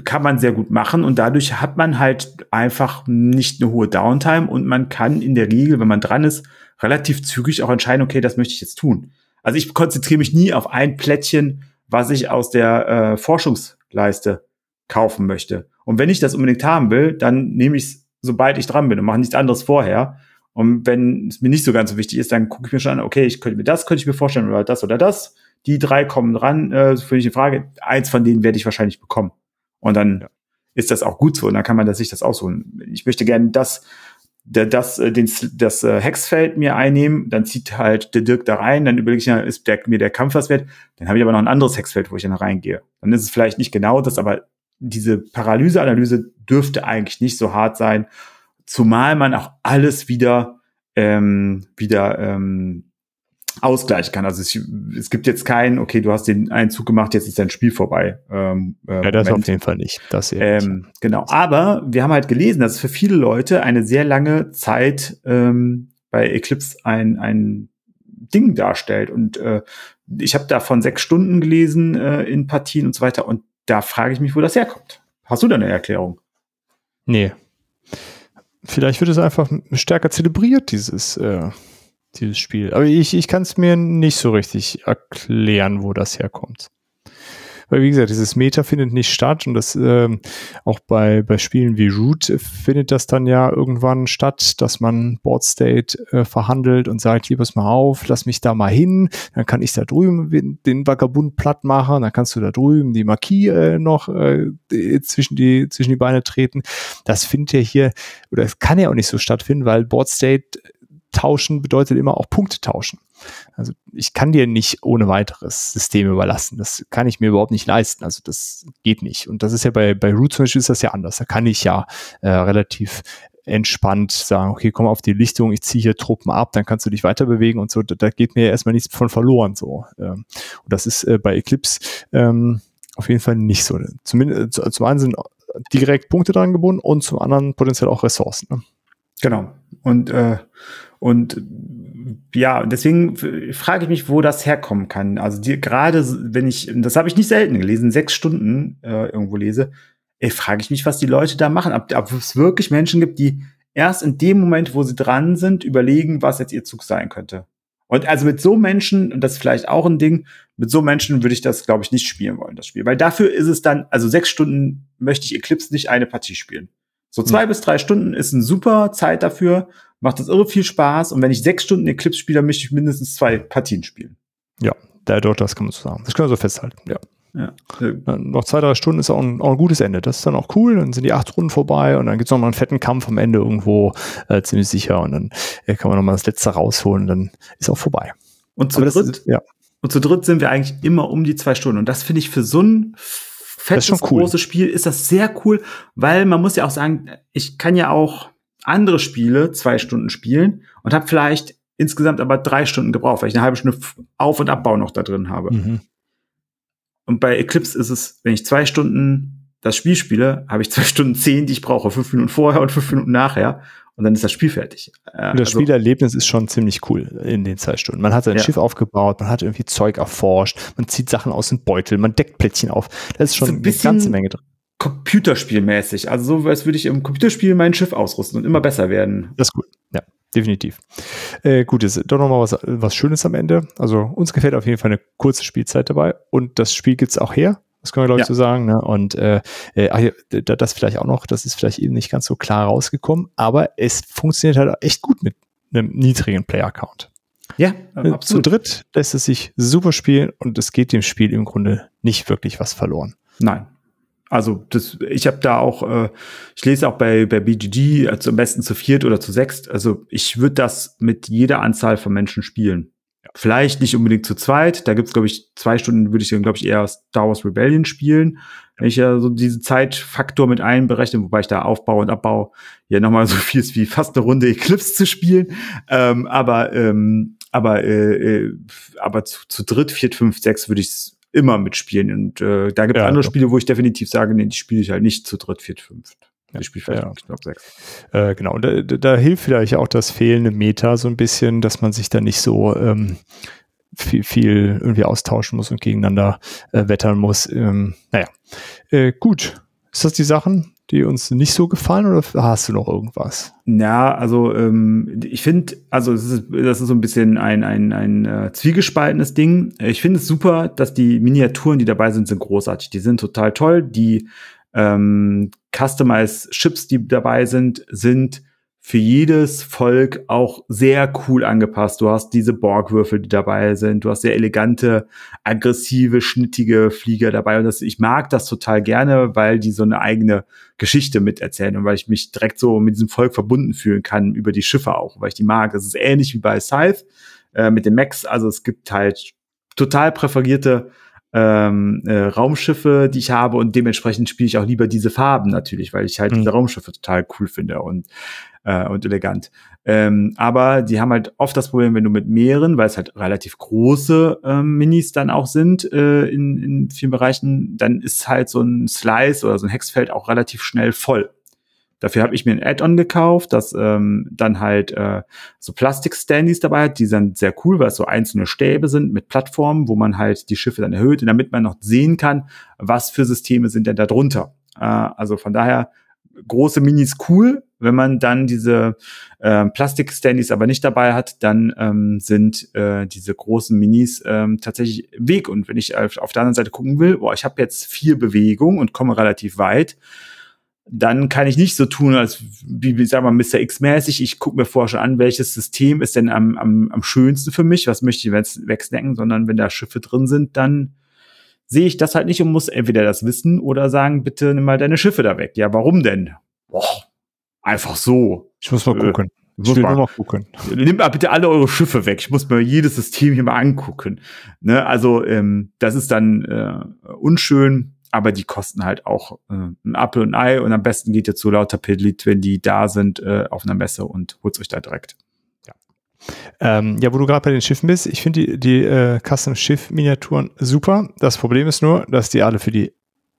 kann man sehr gut machen und dadurch hat man halt einfach nicht eine hohe Downtime und man kann in der Regel, wenn man dran ist, relativ zügig auch entscheiden, okay, das möchte ich jetzt tun. Also ich konzentriere mich nie auf ein Plättchen, was ich aus der äh, Forschungsleiste kaufen möchte. Und wenn ich das unbedingt haben will, dann nehme ich es, sobald ich dran bin und mache nichts anderes vorher. Und wenn es mir nicht so ganz so wichtig ist, dann gucke ich mir schon an, okay, ich könnte mir das, könnte ich mir vorstellen oder das oder das. Die drei kommen dran, äh, für die Frage. Eins von denen werde ich wahrscheinlich bekommen. Und dann ja. ist das auch gut so. Und dann kann man das, sich das ausholen. Ich möchte gerne das, der, das, äh, den, das äh, Hexfeld mir einnehmen, dann zieht halt der Dirk da rein, dann überlege ich, ja, ist der, mir der Kampf was wert? Dann habe ich aber noch ein anderes Hexfeld, wo ich dann reingehe. Dann ist es vielleicht nicht genau das, aber diese Paralyseanalyse dürfte eigentlich nicht so hart sein, zumal man auch alles wieder ähm, wieder ähm, ausgleichen kann. Also es, es gibt jetzt keinen, okay, du hast den einen Zug gemacht, jetzt ist dein Spiel vorbei. Ähm, äh, ja, das Moment. auf jeden Fall nicht. Das ähm, genau. Aber wir haben halt gelesen, dass es für viele Leute eine sehr lange Zeit ähm, bei Eclipse ein, ein Ding darstellt. Und äh, ich habe davon sechs Stunden gelesen äh, in Partien und so weiter. Und da frage ich mich, wo das herkommt. Hast du da eine Erklärung? Nee. Vielleicht wird es einfach stärker zelebriert, dieses, äh, dieses Spiel. Aber ich, ich kann es mir nicht so richtig erklären, wo das herkommt. Weil, wie gesagt, dieses Meta findet nicht statt und das ähm, auch bei, bei Spielen wie Root findet das dann ja irgendwann statt, dass man Board State äh, verhandelt und sagt, hier, pass mal auf, lass mich da mal hin, dann kann ich da drüben den Vagabund platt machen, dann kannst du da drüben die Marquis äh, noch äh, zwischen, die, zwischen die Beine treten. Das findet ja hier, oder es kann ja auch nicht so stattfinden, weil Board State tauschen bedeutet immer auch Punkte tauschen. Also ich kann dir nicht ohne weiteres System überlassen. Das kann ich mir überhaupt nicht leisten. Also das geht nicht. Und das ist ja bei, bei Root zum Beispiel ist das ja anders. Da kann ich ja äh, relativ entspannt sagen, okay, komm auf die Lichtung, ich ziehe hier Truppen ab, dann kannst du dich weiter bewegen und so. Da, da geht mir erstmal nichts von verloren. So. Ähm, und das ist äh, bei Eclipse ähm, auf jeden Fall nicht so. Zumindest zum einen sind direkt Punkte dran gebunden und zum anderen potenziell auch Ressourcen. Ne? Genau. Und äh, und ja, deswegen frage ich mich, wo das herkommen kann. Also die, gerade wenn ich, das habe ich nicht selten gelesen, sechs Stunden äh, irgendwo lese, ey, frage ich mich, was die Leute da machen. Ob, ob es wirklich Menschen gibt, die erst in dem Moment, wo sie dran sind, überlegen, was jetzt ihr Zug sein könnte. Und also mit so Menschen, und das ist vielleicht auch ein Ding, mit so Menschen würde ich das, glaube ich, nicht spielen wollen, das Spiel. Weil dafür ist es dann, also sechs Stunden möchte ich Eclipse nicht eine Partie spielen. So zwei hm. bis drei Stunden ist eine super Zeit dafür macht das irre viel Spaß. Und wenn ich sechs Stunden Eclipse spiele, möchte ich mindestens zwei Partien spielen. Ja, da doch, das kann man so sagen. Das können wir so festhalten, ja. Ja. noch zwei, drei Stunden ist auch ein, auch ein, gutes Ende. Das ist dann auch cool. Dann sind die acht Runden vorbei und dann gibt es noch mal einen fetten Kampf am Ende irgendwo, äh, ziemlich sicher. Und dann äh, kann man noch mal das letzte rausholen. Dann ist auch vorbei. Und zu, dritt, ist, ja. und zu dritt sind wir eigentlich immer um die zwei Stunden. Und das finde ich für so ein fettes, cool. großes Spiel ist das sehr cool, weil man muss ja auch sagen, ich kann ja auch andere Spiele zwei Stunden spielen und habe vielleicht insgesamt aber drei Stunden gebraucht, weil ich eine halbe Stunde Auf- und Abbau noch da drin habe. Mhm. Und bei Eclipse ist es, wenn ich zwei Stunden das Spiel spiele, habe ich zwei Stunden zehn, die ich brauche, fünf Minuten vorher und fünf Minuten nachher. Und dann ist das Spiel fertig. Äh, das also, Spielerlebnis ist schon ziemlich cool in den zwei Stunden. Man hat sein ja. Schiff aufgebaut, man hat irgendwie Zeug erforscht, man zieht Sachen aus dem Beutel, man deckt Plättchen auf. Das ist schon ein bisschen, eine ganze Menge drin. Computerspielmäßig. Also so, als würde ich im Computerspiel mein Schiff ausrüsten und immer besser werden. Das ist gut. Ja, definitiv. Äh, gut, ist doch nochmal was, was Schönes am Ende. Also uns gefällt auf jeden Fall eine kurze Spielzeit dabei und das Spiel gibt's auch her. Das können wir, glaube ich, ja. so sagen. Ne? Und äh, äh, das vielleicht auch noch, das ist vielleicht eben nicht ganz so klar rausgekommen, aber es funktioniert halt echt gut mit einem niedrigen Player-Count. Ja, äh, absolut. Zu dritt lässt es sich super spielen und es geht dem Spiel im Grunde nicht wirklich was verloren. Nein, also das, ich habe da auch, äh, ich lese auch bei, bei BGG, also am besten zu viert oder zu sechst. Also ich würde das mit jeder Anzahl von Menschen spielen. Ja. Vielleicht nicht unbedingt zu zweit. Da gibt's, glaube ich, zwei Stunden würde ich dann, glaube ich, eher Star Wars Rebellion spielen. Wenn ich ja so diesen Zeitfaktor mit einberechne, wobei ich da Aufbau und Abbau ja nochmal so viel ist wie fast eine Runde Eclipse zu spielen. Ähm, aber ähm, aber äh, äh, aber zu, zu dritt, viert, fünf, sechs würde ich immer mitspielen. Und äh, da gibt es ja, andere Spiele, wo ich definitiv sage, nee, die spiele ich halt nicht zu dritt, viert, fünft. Ich spiele vielleicht ja. knapp sechs. Äh, genau, und da, da, hilft vielleicht auch das fehlende Meta so ein bisschen, dass man sich da nicht so ähm, viel, viel irgendwie austauschen muss und gegeneinander äh, wettern muss. Ähm, naja, äh, gut. Ist das die Sachen? die uns nicht so gefallen oder hast du noch irgendwas? Ja, also ähm, ich finde, also ist, das ist so ein bisschen ein, ein, ein äh, zwiegespaltenes Ding. Ich finde es super, dass die Miniaturen, die dabei sind, sind großartig. Die sind total toll. Die ähm, Customized Chips, die dabei sind, sind für jedes Volk auch sehr cool angepasst. Du hast diese Borgwürfel, die dabei sind. Du hast sehr elegante, aggressive, schnittige Flieger dabei. Und das, ich mag das total gerne, weil die so eine eigene Geschichte miterzählen und weil ich mich direkt so mit diesem Volk verbunden fühlen kann über die Schiffe auch, weil ich die mag. Das ist ähnlich wie bei Scythe äh, mit den Max. Also es gibt halt total präferierte ähm, äh, Raumschiffe, die ich habe und dementsprechend spiele ich auch lieber diese Farben natürlich, weil ich halt mhm. diese Raumschiffe total cool finde und äh, und elegant. Ähm, aber die haben halt oft das Problem, wenn du mit mehreren, weil es halt relativ große ähm, Minis dann auch sind äh, in, in vielen Bereichen, dann ist halt so ein Slice oder so ein Hexfeld auch relativ schnell voll. Dafür habe ich mir ein Add-on gekauft, das ähm, dann halt äh, so Plastik-Standys dabei hat. Die sind sehr cool, weil es so einzelne Stäbe sind mit Plattformen, wo man halt die Schiffe dann erhöht, damit man noch sehen kann, was für Systeme sind denn da drunter. Äh, also von daher große Minis cool. Wenn man dann diese äh, Plastik-Standys aber nicht dabei hat, dann ähm, sind äh, diese großen Minis ähm, tatsächlich Weg. Und wenn ich auf, auf der anderen Seite gucken will, boah, ich habe jetzt vier Bewegungen und komme relativ weit, dann kann ich nicht so tun, als wie, wie sagen wir Mr. X-mäßig, ich gucke mir vorher schon an, welches System ist denn am, am, am schönsten für mich, was möchte ich jetzt wegsnacken, sondern wenn da Schiffe drin sind, dann sehe ich das halt nicht und muss entweder das wissen oder sagen, bitte nimm mal deine Schiffe da weg. Ja, warum denn? Boah, einfach so. Ich muss mal äh, gucken. Ich muss mal, mal gucken. Nimm mal bitte alle eure Schiffe weg. Ich muss mir jedes System hier mal angucken. Ne? Also ähm, das ist dann äh, unschön, aber die kosten halt auch äh, ein Apfel und ein Ei und am besten geht ihr zu lauter Pedlit, wenn die da sind äh, auf einer Messe und holt euch da direkt. Ähm, ja, wo du gerade bei den Schiffen bist, ich finde die, die äh, Custom-Schiff-Miniaturen super. Das Problem ist nur, dass die alle für die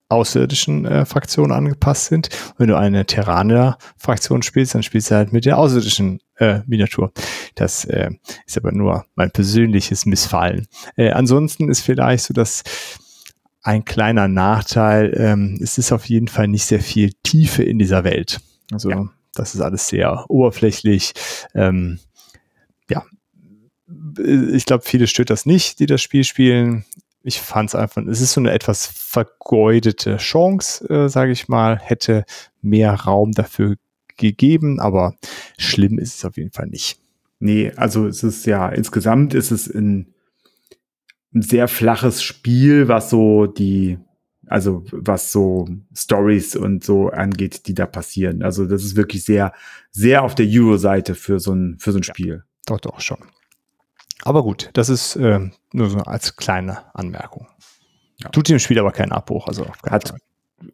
außerirdischen äh, Fraktionen angepasst sind. Wenn du eine Terraner-Fraktion spielst, dann spielst du halt mit der außerirdischen äh, Miniatur. Das äh, ist aber nur mein persönliches Missfallen. Äh, ansonsten ist vielleicht so, dass ein kleiner Nachteil, ähm, es ist auf jeden Fall nicht sehr viel Tiefe in dieser Welt. Also ja. das ist alles sehr oberflächlich. Ähm, ja, ich glaube, viele stört das nicht, die das Spiel spielen. Ich fand es einfach, es ist so eine etwas vergeudete Chance, äh, sage ich mal, hätte mehr Raum dafür gegeben, aber schlimm ist es auf jeden Fall nicht. Nee, also es ist ja, insgesamt ist es ein, ein sehr flaches Spiel, was so die, also was so Stories und so angeht, die da passieren. Also das ist wirklich sehr, sehr auf der Euro-Seite für so ein, für so ein Spiel. Doch, doch, schon. Aber gut, das ist äh, nur so als kleine Anmerkung. Ja. Tut dem Spiel aber keinen Abbruch. Also hat,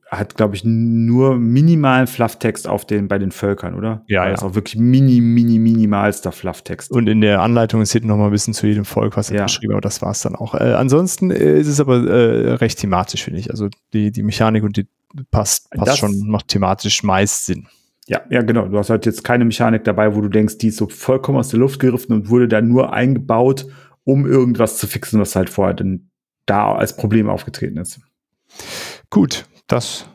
hat glaube ich, nur minimalen Flufftext auf den, bei den Völkern, oder? Ja, ja. ist auch wirklich mini, mini, minimalster Flufftext. Und in der Anleitung steht noch mal ein bisschen zu jedem Volk, was ja. beschrieben aber das war es dann auch. Äh, ansonsten äh, ist es aber äh, recht thematisch, finde ich. Also die, die Mechanik und die passt, passt das, schon, macht thematisch meist Sinn. Ja, ja, genau. Du hast halt jetzt keine Mechanik dabei, wo du denkst, die ist so vollkommen aus der Luft gegriffen und wurde dann nur eingebaut, um irgendwas zu fixen, was halt vorher dann da als Problem aufgetreten ist. Gut, das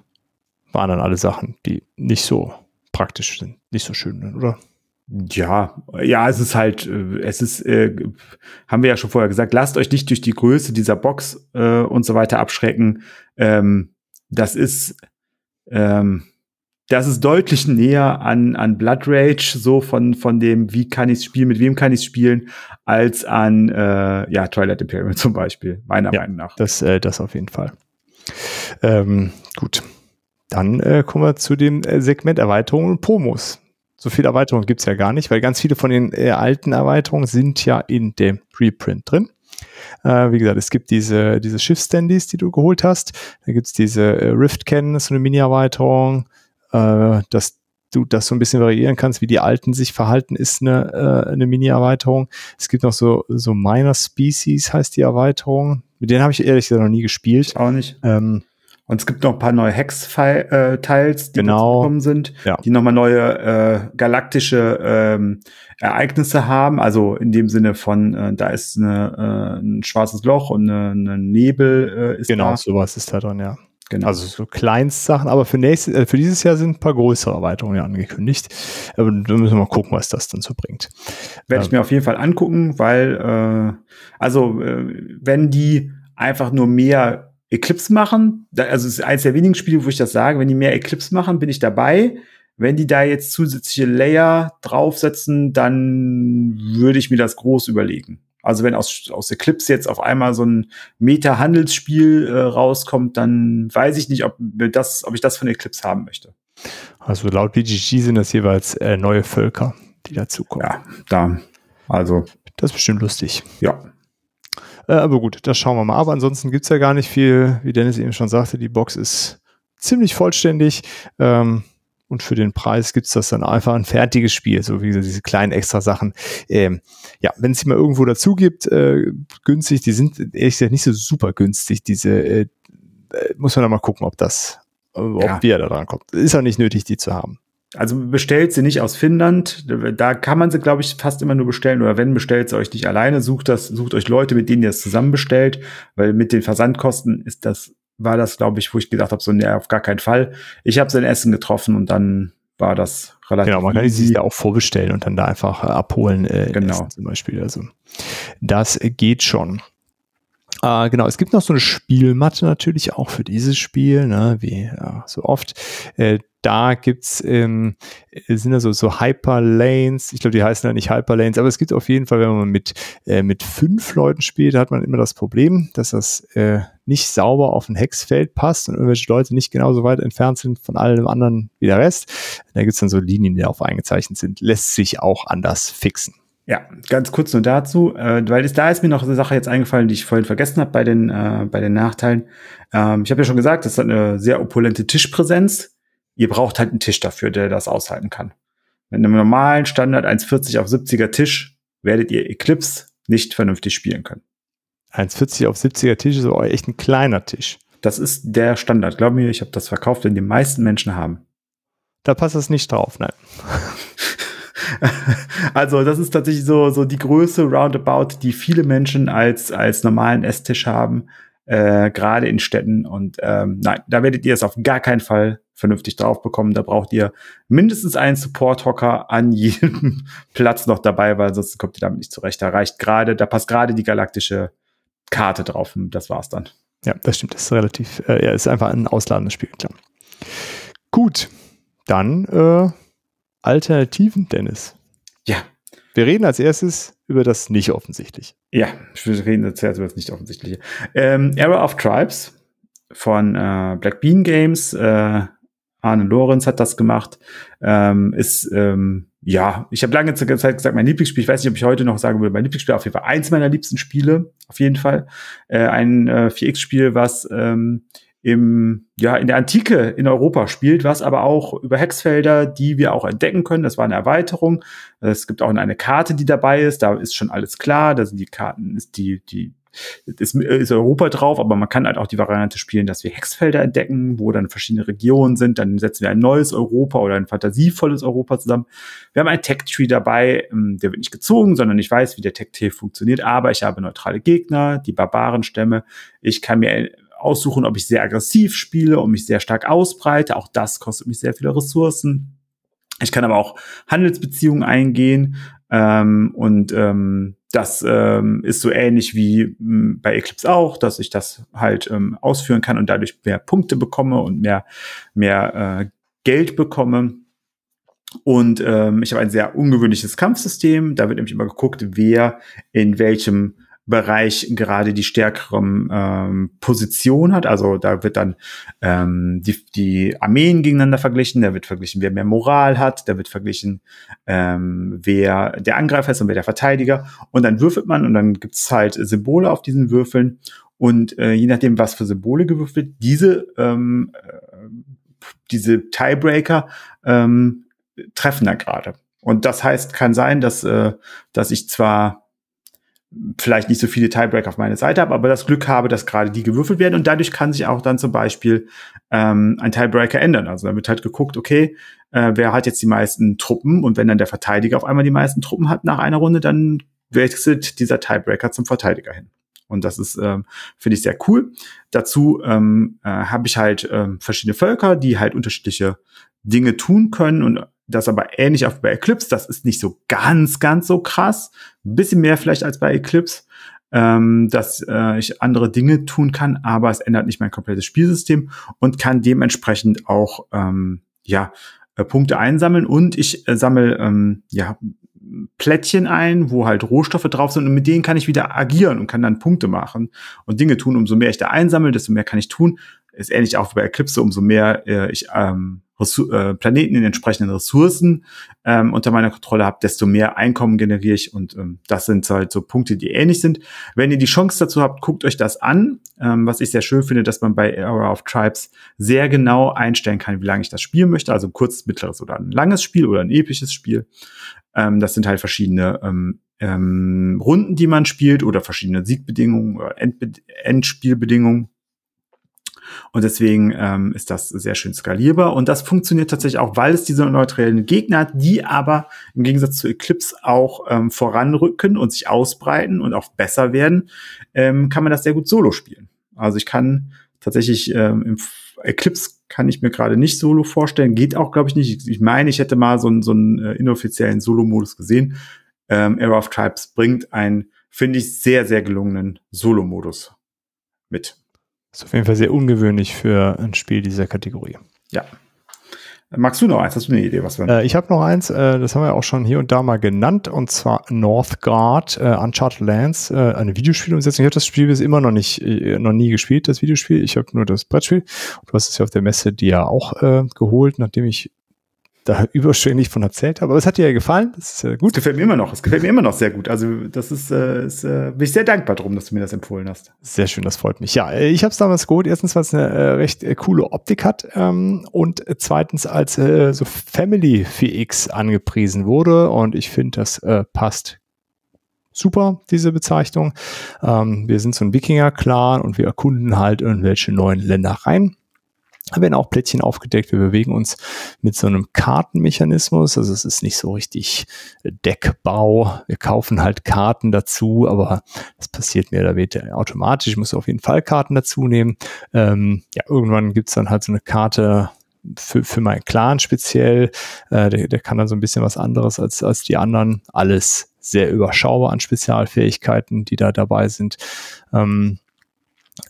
waren dann alle Sachen, die nicht so praktisch sind, nicht so schön sind, oder? Ja, ja, es ist halt, äh, es ist, äh, haben wir ja schon vorher gesagt, lasst euch nicht durch die Größe dieser Box äh, und so weiter abschrecken. Ähm, das ist, ähm, das ist deutlich näher an, an Blood Rage, so von, von dem, wie kann ich spielen, mit wem kann ich spielen, als an äh, ja, Twilight Imperium zum Beispiel, meiner ja, Meinung nach. Das, äh, das auf jeden Fall. Ähm, gut. Dann äh, kommen wir zu dem äh, Segment Erweiterungen und Promos. So viele Erweiterungen gibt's ja gar nicht, weil ganz viele von den äh, alten Erweiterungen sind ja in dem Reprint drin. Äh, wie gesagt, es gibt diese, diese Schiff-Standys, die du geholt hast. Da gibt's diese äh, Rift-Cannon, so eine Mini-Erweiterung äh, dass du das so ein bisschen variieren kannst, wie die Alten sich verhalten, ist eine, äh, eine Mini-Erweiterung. Es gibt noch so, so Minor Species, heißt die Erweiterung. Mit denen habe ich ehrlich gesagt noch nie gespielt. Auch nicht. Ähm, und es gibt noch ein paar neue Hex-Teils, die genau, gekommen sind, ja. die nochmal neue äh, galaktische ähm, Ereignisse haben. Also in dem Sinne von, äh, da ist eine, äh, ein schwarzes Loch und eine Nebel äh, ist genau, da. Genau, sowas ist da drin, ja. Genau. Also so Kleinstsachen, aber für, nächstes, äh, für dieses Jahr sind ein paar größere Erweiterungen ja angekündigt. Aber da müssen wir mal gucken, was das dann so bringt. Werde ähm, ich mir auf jeden Fall angucken, weil, äh, also, äh, wenn die einfach nur mehr Eclipse machen, da, also es ist eins der wenigen Spiele, wo ich das sage, wenn die mehr Eclipse machen, bin ich dabei. Wenn die da jetzt zusätzliche Layer draufsetzen, dann würde ich mir das groß überlegen. Also wenn aus, aus Eclipse jetzt auf einmal so ein Meta-Handelsspiel äh, rauskommt, dann weiß ich nicht, ob, das, ob ich das von Eclipse haben möchte. Also laut BGG sind das jeweils äh, neue Völker, die dazukommen. Ja, da. Also. Das ist bestimmt lustig. Ja. Äh, aber gut, das schauen wir mal. Aber ansonsten gibt's ja gar nicht viel. Wie Dennis eben schon sagte, die Box ist ziemlich vollständig. Ähm, und für den Preis gibt's das dann einfach ein fertiges Spiel, so wie diese kleinen extra Sachen. Ähm, ja, wenn es sie mal irgendwo dazu gibt, äh, günstig, die sind ehrlich gesagt nicht so super günstig, diese, äh, äh muss man dann mal gucken, ob das, äh, ob ja. wir da dran kommt. Ist auch nicht nötig, die zu haben. also bestellt sie nicht aus Finnland. Da kann man sie, glaube ich, fast immer nur bestellen. Oder wenn, bestellt sie euch nicht alleine. Sucht das, sucht euch Leute, mit denen ihr es zusammen bestellt. Weil mit den Versandkosten ist das, war das, glaube ich, wo ich gedacht habe, so, nee, auf gar keinen Fall. Ich habe sein Essen getroffen und dann war das relativ. Genau, man kann sie ja auch vorbestellen und dann da einfach äh, abholen. Äh, genau. zum Beispiel. Also, das geht schon. Äh, genau, es gibt noch so eine Spielmatte natürlich auch für dieses Spiel, ne, wie ja, so oft. Äh, da gibt's ähm, sind da so, so Hyperlanes, ich glaube, die heißen ja nicht Hyperlanes, aber es gibt auf jeden Fall, wenn man mit, äh, mit fünf Leuten spielt, hat man immer das Problem, dass das äh, nicht sauber auf ein Hexfeld passt und irgendwelche Leute nicht genauso weit entfernt sind von allem anderen wie der Rest. Da gibt's dann so Linien, die darauf eingezeichnet sind. Lässt sich auch anders fixen. Ja, ganz kurz nur dazu, äh, weil es, da ist mir noch eine Sache jetzt eingefallen, die ich vorhin vergessen habe bei den äh, bei den Nachteilen. Ähm, ich habe ja schon gesagt, das hat eine sehr opulente Tischpräsenz. Ihr braucht halt einen Tisch dafür, der das aushalten kann. Mit einem normalen Standard 1,40 auf 70er Tisch werdet ihr Eclipse nicht vernünftig spielen können. 1,40 auf 70er Tisch ist aber echt ein kleiner Tisch. Das ist der Standard. Glaub mir, ich habe das verkauft, den die meisten Menschen haben. Da passt es nicht drauf, nein. also das ist tatsächlich so, so die Größe roundabout, die viele Menschen als, als normalen Esstisch haben, äh, gerade in Städten. Und ähm, nein, da werdet ihr es auf gar keinen Fall vernünftig drauf bekommen. Da braucht ihr mindestens einen Support-Hocker an jedem Platz noch dabei, weil sonst kommt ihr damit nicht zurecht. Da reicht gerade, da passt gerade die galaktische Karte drauf und das war's dann. Ja, das stimmt. Das ist relativ, äh, ja, ist einfach ein ausladendes Spiel, klar. Gut, dann äh, Alternativen, Dennis. Ja. Wir reden als erstes über das nicht offensichtliche. Ja, wir reden als erstes über das nicht offensichtliche. Ähm, Era of Tribes von äh, Black Bean Games. Äh, Arne Lorenz hat das gemacht. Ähm, ist ähm, ja, ich habe lange Zeit gesagt, mein Lieblingsspiel, ich weiß nicht, ob ich heute noch sagen würde, mein Lieblingsspiel auf jeden Fall eins meiner liebsten Spiele, auf jeden Fall. Äh, ein äh, 4X-Spiel, was ähm, im, ja, in der Antike in Europa spielt, was aber auch über Hexfelder, die wir auch entdecken können. Das war eine Erweiterung. Es gibt auch eine Karte, die dabei ist. Da ist schon alles klar. Da sind die Karten, ist die, die, ist, ist Europa drauf, aber man kann halt auch die Variante spielen, dass wir Hexfelder entdecken, wo dann verschiedene Regionen sind. Dann setzen wir ein neues Europa oder ein fantasievolles Europa zusammen. Wir haben ein Tech-Tree dabei, ähm, der wird nicht gezogen, sondern ich weiß, wie der Tech-Tree funktioniert, aber ich habe neutrale Gegner, die Barbarenstämme. Ich kann mir aussuchen, ob ich sehr aggressiv spiele und mich sehr stark ausbreite. Auch das kostet mich sehr viele Ressourcen. Ich kann aber auch Handelsbeziehungen eingehen ähm, und ähm, das ähm, ist so ähnlich wie mh, hm, bei Eclipse auch, dass ich das halt ähm, ausführen kann und dadurch mehr Punkte bekomme und mehr mehr äh, Geld bekomme. Und ähm, ich habe ein sehr ungewöhnliches Kampfsystem. Da wird nämlich immer geguckt, wer in welchem Bereich gerade die stärkere ähm, Position hat. Also da wird dann ähm, die, die Armeen gegeneinander verglichen, da wird verglichen, wer mehr Moral hat, da wird verglichen, ähm, wer der Angreifer ist und wer der Verteidiger. Und dann würfelt man und dann gibt's halt Symbole auf diesen Würfeln. Und äh, je nachdem, was für Symbole gewürfelt, diese, ähm, äh, diese Tiebreaker ähm, treffen da gerade. Und das heißt, kann sein, dass, äh, dass ich zwar vielleicht nicht so viele Tiebreaker auf meiner Seite habe, aber das Glück habe, dass gerade die gewürfelt werden und dadurch kann sich auch dann zum Beispiel ähm, ein Tiebreaker ändern. Also da wird halt geguckt, okay, äh, wer hat jetzt die meisten Truppen und wenn dann der Verteidiger auf einmal die meisten Truppen hat nach einer Runde, dann wechselt dieser Tiebreaker zum Verteidiger hin. Und das ist, ähm, finde ich, sehr cool. Dazu ähm, äh, habe ich halt ähm, verschiedene Völker, die halt unterschiedliche Dinge tun können und das aber ähnlich auch bei Eclipse. Das ist nicht so ganz, ganz so krass. Ein bisschen mehr vielleicht als bei Eclipse, ähm, dass äh, ich andere Dinge tun kann, aber es ändert nicht mein komplettes Spielsystem und kann dementsprechend auch ähm, ja äh, Punkte einsammeln und ich äh, sammle ähm, ja Plättchen ein, wo halt Rohstoffe drauf sind und mit denen kann ich wieder agieren und kann dann Punkte machen und Dinge tun. Umso mehr ich da einsammle, desto mehr kann ich tun. Ist ähnlich auch wie bei Eclipse, umso mehr äh, ich ähm, äh, Planeten in entsprechenden Ressourcen ähm, unter meiner Kontrolle habe, desto mehr Einkommen generiere ich und ähm, das sind halt so Punkte, die ähnlich sind. Wenn ihr die Chance dazu habt, guckt euch das an. Ähm, was ich sehr schön finde, dass man bei Era of Tribes sehr genau einstellen kann, wie lange ich das spielen möchte. Also ein kurzes, mittleres oder ein langes Spiel oder ein episches Spiel. Ähm, das sind halt verschiedene ähm, ähm, Runden, die man spielt oder verschiedene Siegbedingungen oder Endbe Endspielbedingungen. Und deswegen ähm, ist das sehr schön skalierbar. Und das funktioniert tatsächlich auch, weil es diese neutralen Gegner hat, die aber im Gegensatz zu Eclipse auch ähm, voranrücken und sich ausbreiten und auch besser werden, ähm, kann man das sehr gut solo spielen. Also ich kann tatsächlich ähm, im Eclipse kann ich mir gerade nicht solo vorstellen. Geht auch, glaube ich, nicht. Ich, meine, ich hätte mal so einen, so einen äh, inoffiziellen Solo-Modus gesehen. Ähm, Era of Tribes bringt einen, finde ich, sehr, sehr gelungenen Solo-Modus mit. Ist auf jeden Fall sehr ungewöhnlich für ein Spiel dieser Kategorie. Ja. Magst du noch eins? Hast du eine Idee, was wir? Äh, ich habe noch eins, äh, das haben wir auch schon hier und da mal genannt, und zwar Northgard, äh, Uncharted Lands, äh, eine Videospielumsetzung. Ich habe das Spiel bis immer noch nicht, äh, noch nie gespielt, das Videospiel. Ich habe nur das Brettspiel. Du hast es ja auf der Messe dir ja auch äh, geholt, nachdem ich da überschwänglich von erzählt habe. Aber es hat dir ja gefallen. Das ist äh, gut. gefällt mir immer noch. Es gefällt mir immer noch sehr gut. Also das ist, äh, ist äh, bin ich sehr dankbar drum, dass du mir das empfohlen hast. Sehr schön, das freut mich. Ja, äh, ich habe es damals geholt. Erstens, weil es eine äh, recht äh, coole Optik hat ähm, und äh, zweitens, als äh, so Family 4X angepriesen wurde und ich finde, das äh, passt super, diese Bezeichnung. Ähm, wir sind so ein Wikinger-Clan und wir erkunden halt irgendwelche neuen Länder rein. Da werden auch Plättchen aufgedeckt. Wir bewegen uns mit so einem Kartenmechanismus. Also es ist nicht so richtig Deckbau. Wir kaufen halt Karten dazu, aber das passiert mehr oder weniger automatisch. Ich muss auf jeden Fall Karten dazu nehmen. Ähm, ja, irgendwann gibt's dann halt so eine Karte, für, für meinen Clan speziell. Äh, der, der kann dann so ein bisschen was anderes als, als die anderen. Alles sehr überschaubar an Spezialfähigkeiten, die da dabei sind. Ähm,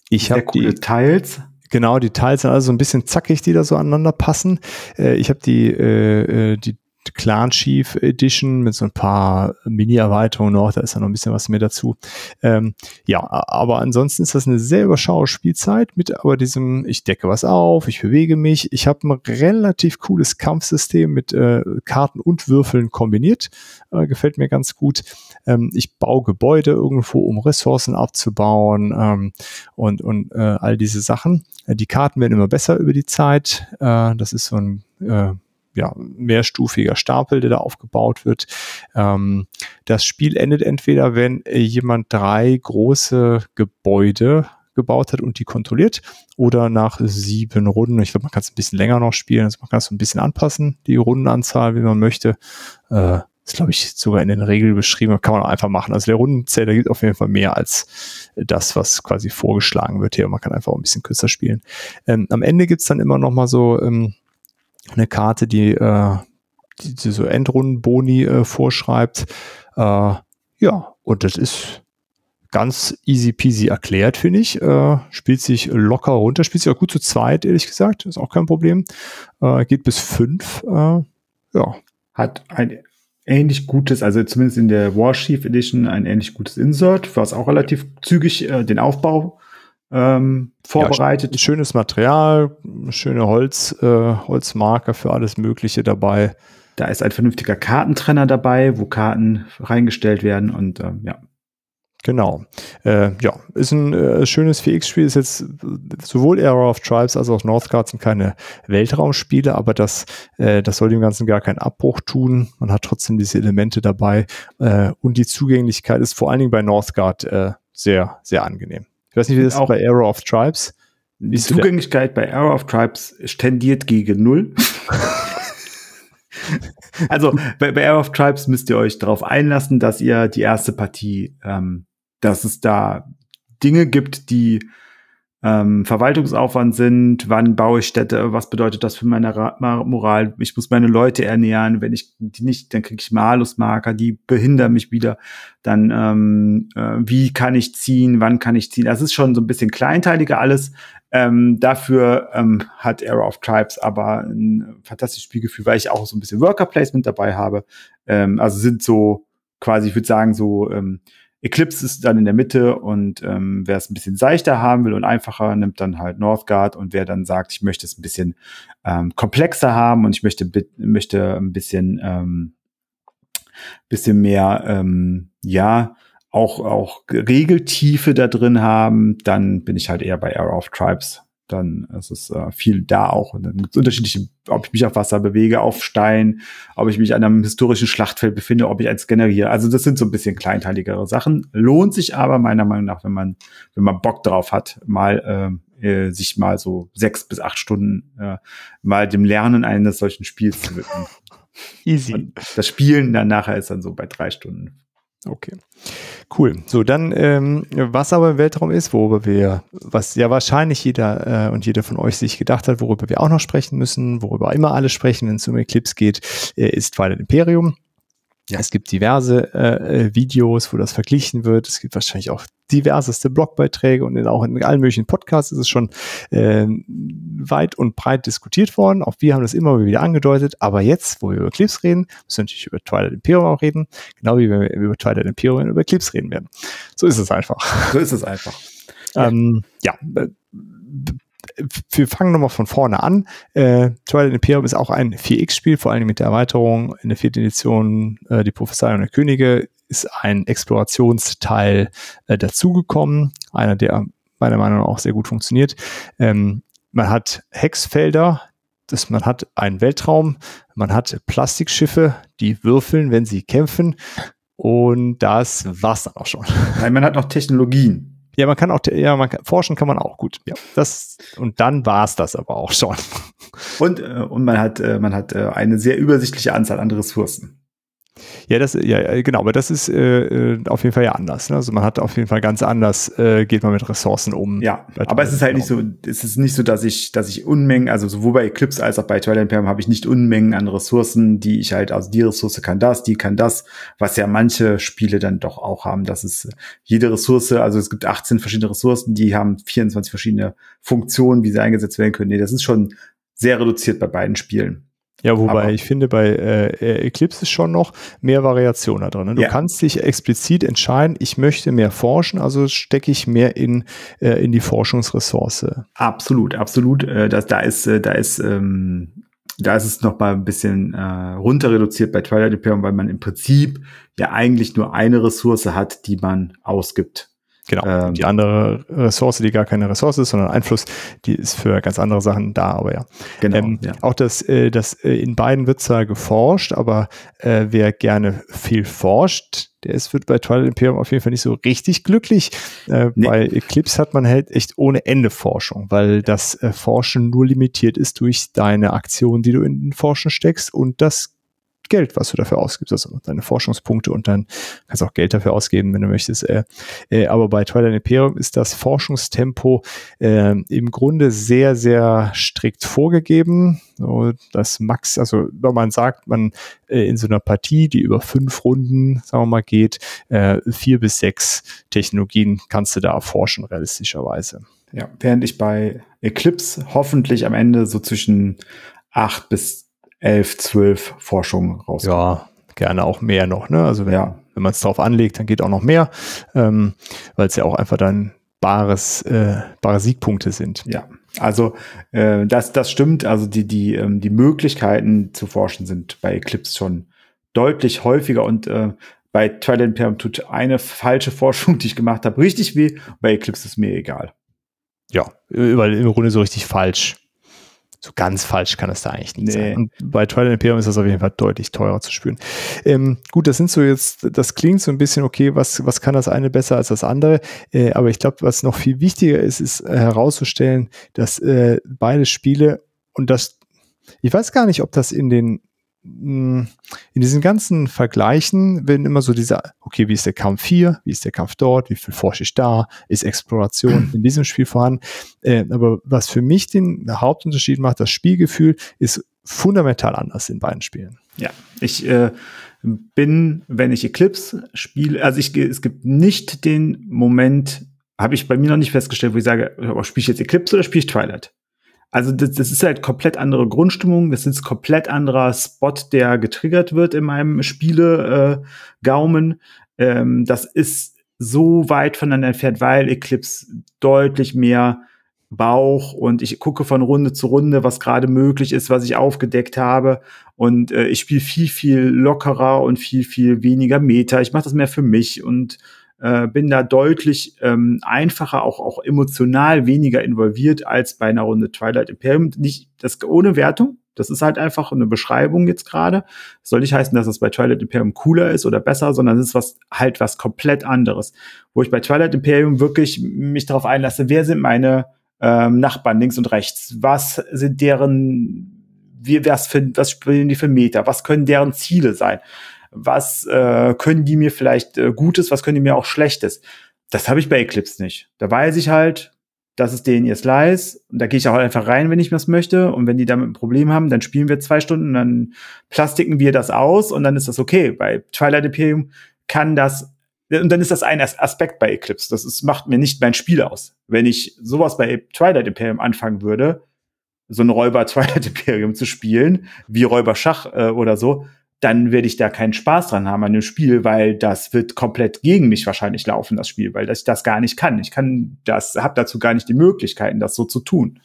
ich habe die Teils. Genau, die Teils sind also so ein bisschen zackig, die da so aneinander passen. Äh, ich habe die, äh, äh, die Clan Chief Edition mit so ein paar Mini-Erweiterungen noch, da ist ja noch ein bisschen was mehr dazu. Ähm, ja, aber ansonsten ist das eine sehr überschaubare Spielzeit mit aber diesem, ich decke was auf, ich bewege mich. Ich habe ein relativ cooles Kampfsystem mit äh, Karten und Würfeln kombiniert. Äh, gefällt mir ganz gut. Ähm, ich baue Gebäude irgendwo, um Ressourcen abzubauen ähm, und, und äh, all diese Sachen. Äh, die Karten werden immer besser über die Zeit. Äh, das ist so ein äh, ja, mehrstufiger Stapel, der da aufgebaut wird. Ähm, das Spiel endet entweder, wenn jemand drei große Gebäude gebaut hat und die kontrolliert oder nach sieben Runden. Ich glaube, man kann es ein bisschen länger noch spielen, also man kann es so ein bisschen anpassen, die Rundenanzahl, wie man möchte. Äh, ist, glaube ich, sogar in den Regeln beschrieben, kann man auch einfach machen. Also der Rundenzähler gibt auf jeden Fall mehr als das, was quasi vorgeschlagen wird hier. Man kann einfach auch ein bisschen kürzer spielen. Ähm, am Ende gibt's dann immer noch mal so ähm, eine Karte, die, äh, die, die so Endrundenboni äh, vorschreibt. Äh, ja, und das ist ganz easy peasy erklärt, finde ich. Äh, spielt sich locker runter, spielt sich auch gut zu zweit, ehrlich gesagt. Ist auch kein Problem. Äh, geht bis fünf. Äh, ja. Hat ein ähnlich gutes, also zumindest in der Warshief Edition ein ähnlich gutes Insert, was auch relativ zügig äh, den Aufbau ähm, vorbereitet. Ja, schönes Material, schöne Holz, äh, Holzmarker für alles Mögliche dabei. Da ist ein vernünftiger Kartentrenner dabei, wo Karten reingestellt werden und ähm, ja. Genau. Äh, ja, ist ein äh, schönes 4X-Spiel. Ist jetzt sowohl Era of Tribes als auch Northgard sind keine Weltraumspiele, aber das, äh, das soll dem Ganzen gar keinen Abbruch tun. Man hat trotzdem diese Elemente dabei äh, und die Zugänglichkeit ist vor allen Dingen bei Northgard äh, sehr, sehr angenehm. Ich weiß nicht, wie das ist bei Arrow of Tribes. Die Zugänglichkeit bei Arrow of Tribes tendiert gegen null. also bei, bei Arrow of Tribes müsst ihr euch darauf einlassen, dass ihr die erste Partie, ähm, dass es da Dinge gibt, die ähm, Verwaltungsaufwand sind, wann baue ich Städte, was bedeutet das für meine Ra Moral, ich muss meine Leute ernähren, wenn ich die nicht, dann kriege ich Malusmarker, die behindern mich wieder, dann ähm, äh, wie kann ich ziehen, wann kann ich ziehen, das ist schon so ein bisschen kleinteiliger alles, ähm, dafür ähm, hat Era of Tribes aber ein fantastisches Spielgefühl, weil ich auch so ein bisschen Worker Placement dabei habe, ähm, also sind so quasi, ich würde sagen so ähm, Eclipse ist dann in der Mitte und ähm, wer es ein bisschen seichter haben will und einfacher, nimmt dann halt Northgard und wer dann sagt, ich möchte es ein bisschen ähm, komplexer haben und ich möchte, möchte ein bisschen, ähm, bisschen mehr, ähm, ja, auch, auch Regeltiefe da drin haben, dann bin ich halt eher bei Era of Tribes dann ist es äh, viel da auch. Und dann gibt es unterschiedliche, ob ich mich auf Wasser bewege, auf Stein, ob ich mich an einem historischen Schlachtfeld befinde, ob ich eins generiere. Also das sind so ein bisschen kleinteiligere Sachen. Lohnt sich aber meiner Meinung nach, wenn man, wenn man Bock drauf hat, mal äh, sich mal so sechs bis acht Stunden äh, mal dem Lernen eines solchen Spiels zu widmen. Easy. Und das Spielen dann nachher ist dann so bei drei Stunden. Okay. Cool. So, dann, ähm, was aber im Weltraum ist, worüber wir, was ja wahrscheinlich jeder äh, und jeder von euch sich gedacht hat, worüber wir auch noch sprechen müssen, worüber immer alle sprechen, wenn es um Eclipse geht, äh, ist Twilight Imperium. Ja. Es gibt diverse äh, äh, Videos, wo das verglichen wird. Es gibt wahrscheinlich auch diverseste Blogbeiträge und in, auch in allen möglichen Podcasts ist es schon äh, weit und breit diskutiert worden. Auch wir haben das immer wieder angedeutet. Aber jetzt, wo wir über Eclipse reden, müssen wir natürlich über Twilight Imperium auch reden. Genau wie wir über Twilight Imperium und über Eclipse reden werden. So ist es einfach. So ist es einfach. ähm, ja, wir fangen nochmal von vorne an. Äh, Twilight Imperium ist auch ein 4X-Spiel, vor allem mit der Erweiterung in der vierten Edition, äh, die Prophezeiung der Könige, ist ein Explorationsteil äh, dazugekommen. Einer, der meiner Meinung nach auch sehr gut funktioniert. Ähm, man hat Hexfelder, das, man hat einen Weltraum, man hat Plastikschiffe, die würfeln, wenn sie kämpfen. Und das war's dann auch schon. Nein, man hat noch Technologien. Ja, man kann auch, ja, man kann, forschen kann man auch gut. Ja, das und dann war's das aber auch schon. Und äh, und man hat äh, man hat äh, eine sehr übersichtliche Anzahl an Ressourcen. Ja, das, ja, genau, aber das ist äh, äh, auf jeden Fall ja anders. Ne? Also man hat auf jeden Fall ganz anders, äh, geht man mit Ressourcen um. Ja, aber es ist halt nicht so, es ist nicht so, dass ich, dass ich Unmengen, also sowohl bei Eclipse als auch bei Twilight Imperium habe ich nicht Unmengen an Ressourcen, die ich halt, also die Ressource kann das, die kann das, was ja manche Spiele dann doch auch haben. Das ist jede Ressource, also es gibt 18 verschiedene Ressourcen, die haben 24 verschiedene Funktionen, wie sie eingesetzt werden können. Nee, das ist schon sehr reduziert bei beiden Spielen. Ja, wobei Aber ich finde, bei äh, Eclipse ist schon noch mehr Variation da drin. Ne? Du ja. kannst dich explizit entscheiden, ich möchte mehr forschen, also stecke ich mehr in, äh, in die Forschungsressource. Absolut, absolut. Äh, das, da ist, äh, da ist, ähm, da ist es noch mal ein bisschen äh, runter reduziert bei Twilight Imperium, weil man im Prinzip ja eigentlich nur eine Ressource hat, die man ausgibt. Genau. Ähm, die andere Ressource, die gar keine Ressource ist, sondern Einfluss, die ist für ganz andere Sachen da, aber ja. Genau. Ähm, ja. Auch das, äh, das äh, in beiden wird zwar geforscht, aber äh, wer gerne viel forscht, der ist wird bei Twilight Imperium auf jeden Fall nicht so richtig glücklich. Äh, nee. Bei Eclipse hat man halt echt ohne Ende Forschung, weil das äh, Forschen nur limitiert ist durch deine Aktion, die du in den Forschen steckst und das Geld, was du dafür ausgibst, also deine Forschungspunkte und dann kannst du auch Geld dafür ausgeben, wenn du möchtest. Äh, äh, aber bei Twilight Imperium ist das Forschungstempo äh, im Grunde sehr, sehr strikt vorgegeben. So, das Max, also wenn man sagt, man äh, in so einer Partie, die über fünf Runden, sagen wir mal, geht, äh, vier bis sechs Technologien kannst du da erforschen, realistischerweise. Ja, während ich bei Eclipse hoffentlich am Ende so zwischen acht bis elf, zwölf Forschungen raus. Ja, gerne auch mehr noch. Ne? Also wenn, ja. wenn man es drauf anlegt, dann geht auch noch mehr, ähm, weil es ja auch einfach dann bares, äh, bare Siegpunkte sind. Ja, also äh, das, das stimmt. Also die, die, ähm, die Möglichkeiten zu forschen sind bei Eclipse schon deutlich häufiger und äh, bei Twilight Imperium tut eine falsche Forschung, die ich gemacht habe, richtig weh. Bei Eclipse ist mir egal. Ja, weil im Grunde so richtig falsch so ganz falsch kann es da eigentlich nicht nee. sein. Und bei Twilight Imperium ist das auf jeden Fall deutlich teurer zu spüren. Ähm, gut, das sind so jetzt, das klingt so ein bisschen okay, was, was kann das eine besser als das andere? Äh, aber ich glaube, was noch viel wichtiger ist, ist äh, herauszustellen, dass äh, beide Spiele und das, ich weiß gar nicht, ob das in den in diesen ganzen Vergleichen werden immer so diese, okay, wie ist der Kampf hier, wie ist der Kampf dort, wie viel forsche ich da, ist Exploration in diesem Spiel vorhanden. Äh, aber was für mich den Hauptunterschied macht, das Spielgefühl ist fundamental anders in beiden Spielen. Ja, ich äh, bin, wenn ich Eclipse spiele, also ich, es gibt nicht den Moment, habe ich bei mir noch nicht festgestellt, wo ich sage, oh, spiele ich jetzt Eclipse oder spiele ich Twilight? Also das, das ist halt komplett andere Grundstimmung, das ist komplett anderer Spot, der getriggert wird in meinem Spiele äh, Gaumen. Ähm, das ist so weit voneinander entfernt, weil Eclipse deutlich mehr Bauch und ich gucke von Runde zu Runde, was gerade möglich ist, was ich aufgedeckt habe und äh, ich spiele viel viel lockerer und viel viel weniger Meter. Ich mache das mehr für mich und äh, bin da deutlich ähm, einfacher, auch, auch emotional weniger involviert als bei einer Runde Twilight Imperium. Nicht das ohne Wertung. Das ist halt einfach eine Beschreibung jetzt gerade. soll nicht heißen, dass es bei Twilight Imperium cooler ist oder besser, sondern es ist was halt was komplett anderes. Wo ich bei Twilight Imperium wirklich mich darauf einlasse, wer sind meine ähm, Nachbarn links und rechts? Was sind deren, wie, was, für, was spielen die für Meter? Was können deren Ziele sein? Was äh, können die mir vielleicht äh, Gutes, was können die mir auch Schlechtes? Das habe ich bei Eclipse nicht. Da weiß ich halt, das ist denen ihr Slice. Und da gehe ich auch einfach rein, wenn ich das möchte. Und wenn die damit ein Problem haben, dann spielen wir zwei Stunden, dann plastiken wir das aus und dann ist das okay. Bei Twilight Imperium kann das, und dann ist das ein Aspekt bei Eclipse. Das ist, macht mir nicht mein Spiel aus. Wenn ich sowas bei Twilight Imperium anfangen würde, so ein Räuber Twilight Imperium zu spielen, wie Räuber Schach äh, oder so, dann werde ich da keinen Spaß dran haben an dem Spiel, weil das wird komplett gegen mich wahrscheinlich laufen, das Spiel, weil ich das gar nicht kann. Ich kann das, habe dazu gar nicht die Möglichkeiten, das so zu tun.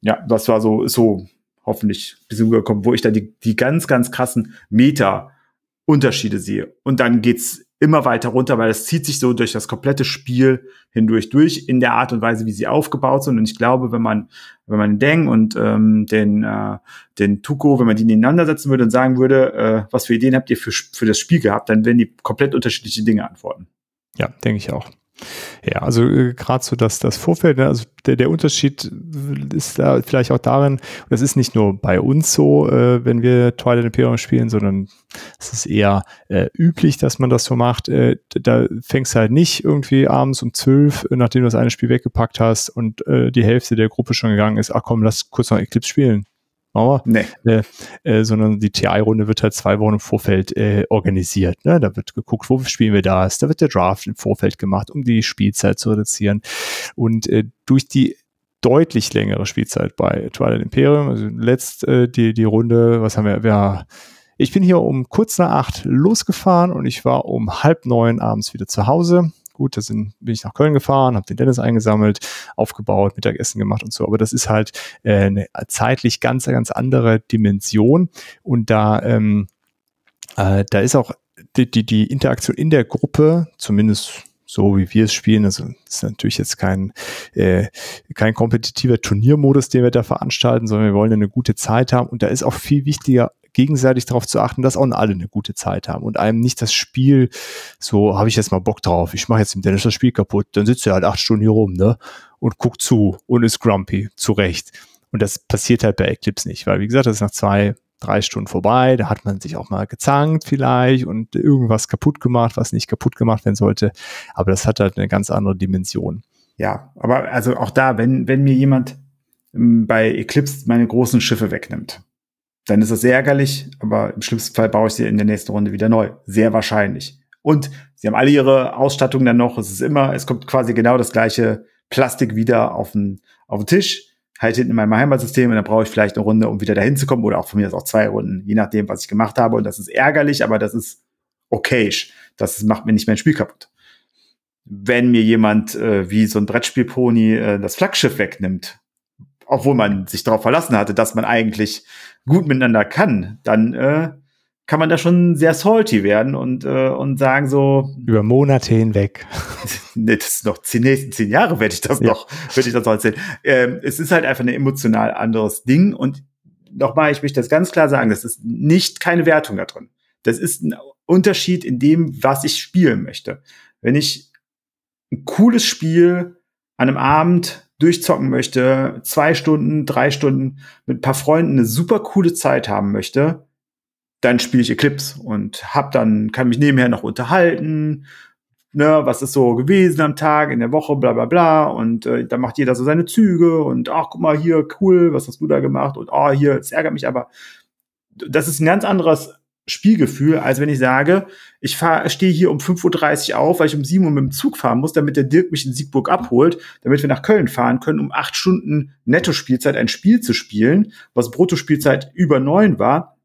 Ja, das war so, so hoffentlich ein bisschen rübergekommen, wo ich da die, die ganz, ganz krassen Meta-Unterschiede sehe. Und dann geht's immer weiter runter, weil es zieht sich so durch das komplette Spiel hindurch durch in der Art und Weise, wie sie aufgebaut sind. Und ich glaube, wenn man wenn man Deng und ähm, den äh, den Tuko, wenn man die nebeneinander setzen würde und sagen würde, äh, was für Ideen habt ihr für für das Spiel gehabt, dann werden die komplett unterschiedliche Dinge antworten. Ja, denke ich auch. Ja, also äh, gerade so dass das Vorfeld, ne, also der, der Unterschied ist da vielleicht auch darin, das ist nicht nur bei uns so, äh, wenn wir Twilight Imperium spielen, sondern es ist eher äh, üblich, dass man das so macht. Äh, da fängst du halt nicht irgendwie abends um zwölf, äh, nachdem du das eine Spiel weggepackt hast und äh, die Hälfte der Gruppe schon gegangen ist, ach komm, lass kurz noch Eclipse spielen. Mauer, nee. Äh, äh, sondern die TI-Runde wird halt zwei Wochen im Vorfeld äh, organisiert. Ne? Da wird geguckt, wo spielen wir das? Da wird der Draft im Vorfeld gemacht, um die Spielzeit zu reduzieren. Und äh, durch die deutlich längere Spielzeit bei Twilight Imperium, also letzt äh, die, die Runde, was haben wir, wir ich bin hier um kurz nach acht losgefahren und ich war um halb neun abends wieder zu Hause gut, da bin ich nach Köln gefahren, habe den Dennis eingesammelt, aufgebaut, Mittagessen gemacht und so. Aber das ist halt äh, eine zeitlich ganz, ganz andere Dimension. Und da, ähm, äh, da ist auch die, die, die Interaktion in der Gruppe, zumindest so wie wir es spielen. Also das ist natürlich jetzt kein, äh, kein kompetitiver Turniermodus, den wir da veranstalten, sondern wir wollen eine gute Zeit haben. Und da ist auch viel wichtiger, gegenseitig darauf zu achten, dass auch alle eine gute Zeit haben und einem nicht das Spiel, so habe ich jetzt mal Bock drauf, ich mache jetzt dem Dennis das Spiel kaputt, dann sitzt er halt acht Stunden hier rum, ne? Und guckt zu und ist grumpy, zu Recht. Und das passiert halt bei Eclipse nicht, weil wie gesagt, das ist nach zwei, drei Stunden vorbei, da hat man sich auch mal gezankt vielleicht und irgendwas kaputt gemacht, was nicht kaputt gemacht werden sollte. Aber das hat halt eine ganz andere Dimension. Ja, aber also auch da, wenn, wenn mir jemand ähm, bei Eclipse meine großen Schiffe wegnimmt, dann ist das sehr ärgerlich, aber im schlimmsten Fall baue ich sie in der nächsten Runde wieder neu. Sehr wahrscheinlich. Und sie haben alle ihre Ausstattung dann noch. Es ist immer, es kommt quasi genau das gleiche Plastik wieder auf den, auf den Tisch. Halt hinten in meinem Heimatsystem und dann brauche ich vielleicht eine Runde, um wieder dahin zu kommen oder auch von mir aus auch zwei Runden, je nachdem, was ich gemacht habe. Und das ist ärgerlich, aber das ist okayisch. Das macht mir nicht mein Spiel kaputt. Wenn mir jemand äh, wie so ein Brettspielpony äh, das Flaggschiff wegnimmt, obwohl man sich darauf verlassen hatte, dass man eigentlich gut miteinander kann, dann äh, kann man da schon sehr salty werden und, äh, und sagen so. Über Monate hinweg. nee, das ist noch zehn, nächsten zehn Jahre werde ich das ja. noch, werde ich das noch erzählen. Ähm, es ist halt einfach ein emotional anderes Ding und nochmal, ich möchte das ganz klar sagen, das ist nicht keine Wertung da drin. Das ist ein Unterschied in dem, was ich spielen möchte. Wenn ich ein cooles Spiel an einem Abend durchzocken möchte, zwei Stunden, drei Stunden mit ein paar Freunden eine super coole Zeit haben möchte, dann spiele ich Eclipse und hab dann, kann mich nebenher noch unterhalten, ne, was ist so gewesen am Tag, in der Woche, bla bla bla. Und äh, da macht jeder so seine Züge und ach, guck mal hier, cool, was hast du da gemacht? Und oh, hier, es ärgert mich aber. Das ist ein ganz anderes Spielgefühl, als wenn ich sage, ich fahr, stehe hier um 5.30 Uhr auf, weil ich um 7 Uhr mit dem Zug fahren muss, damit der Dirk mich in Siegburg abholt, damit wir nach Köln fahren können, um acht Stunden Netto-Spielzeit ein Spiel zu spielen, was Bruttospielzeit über neun war,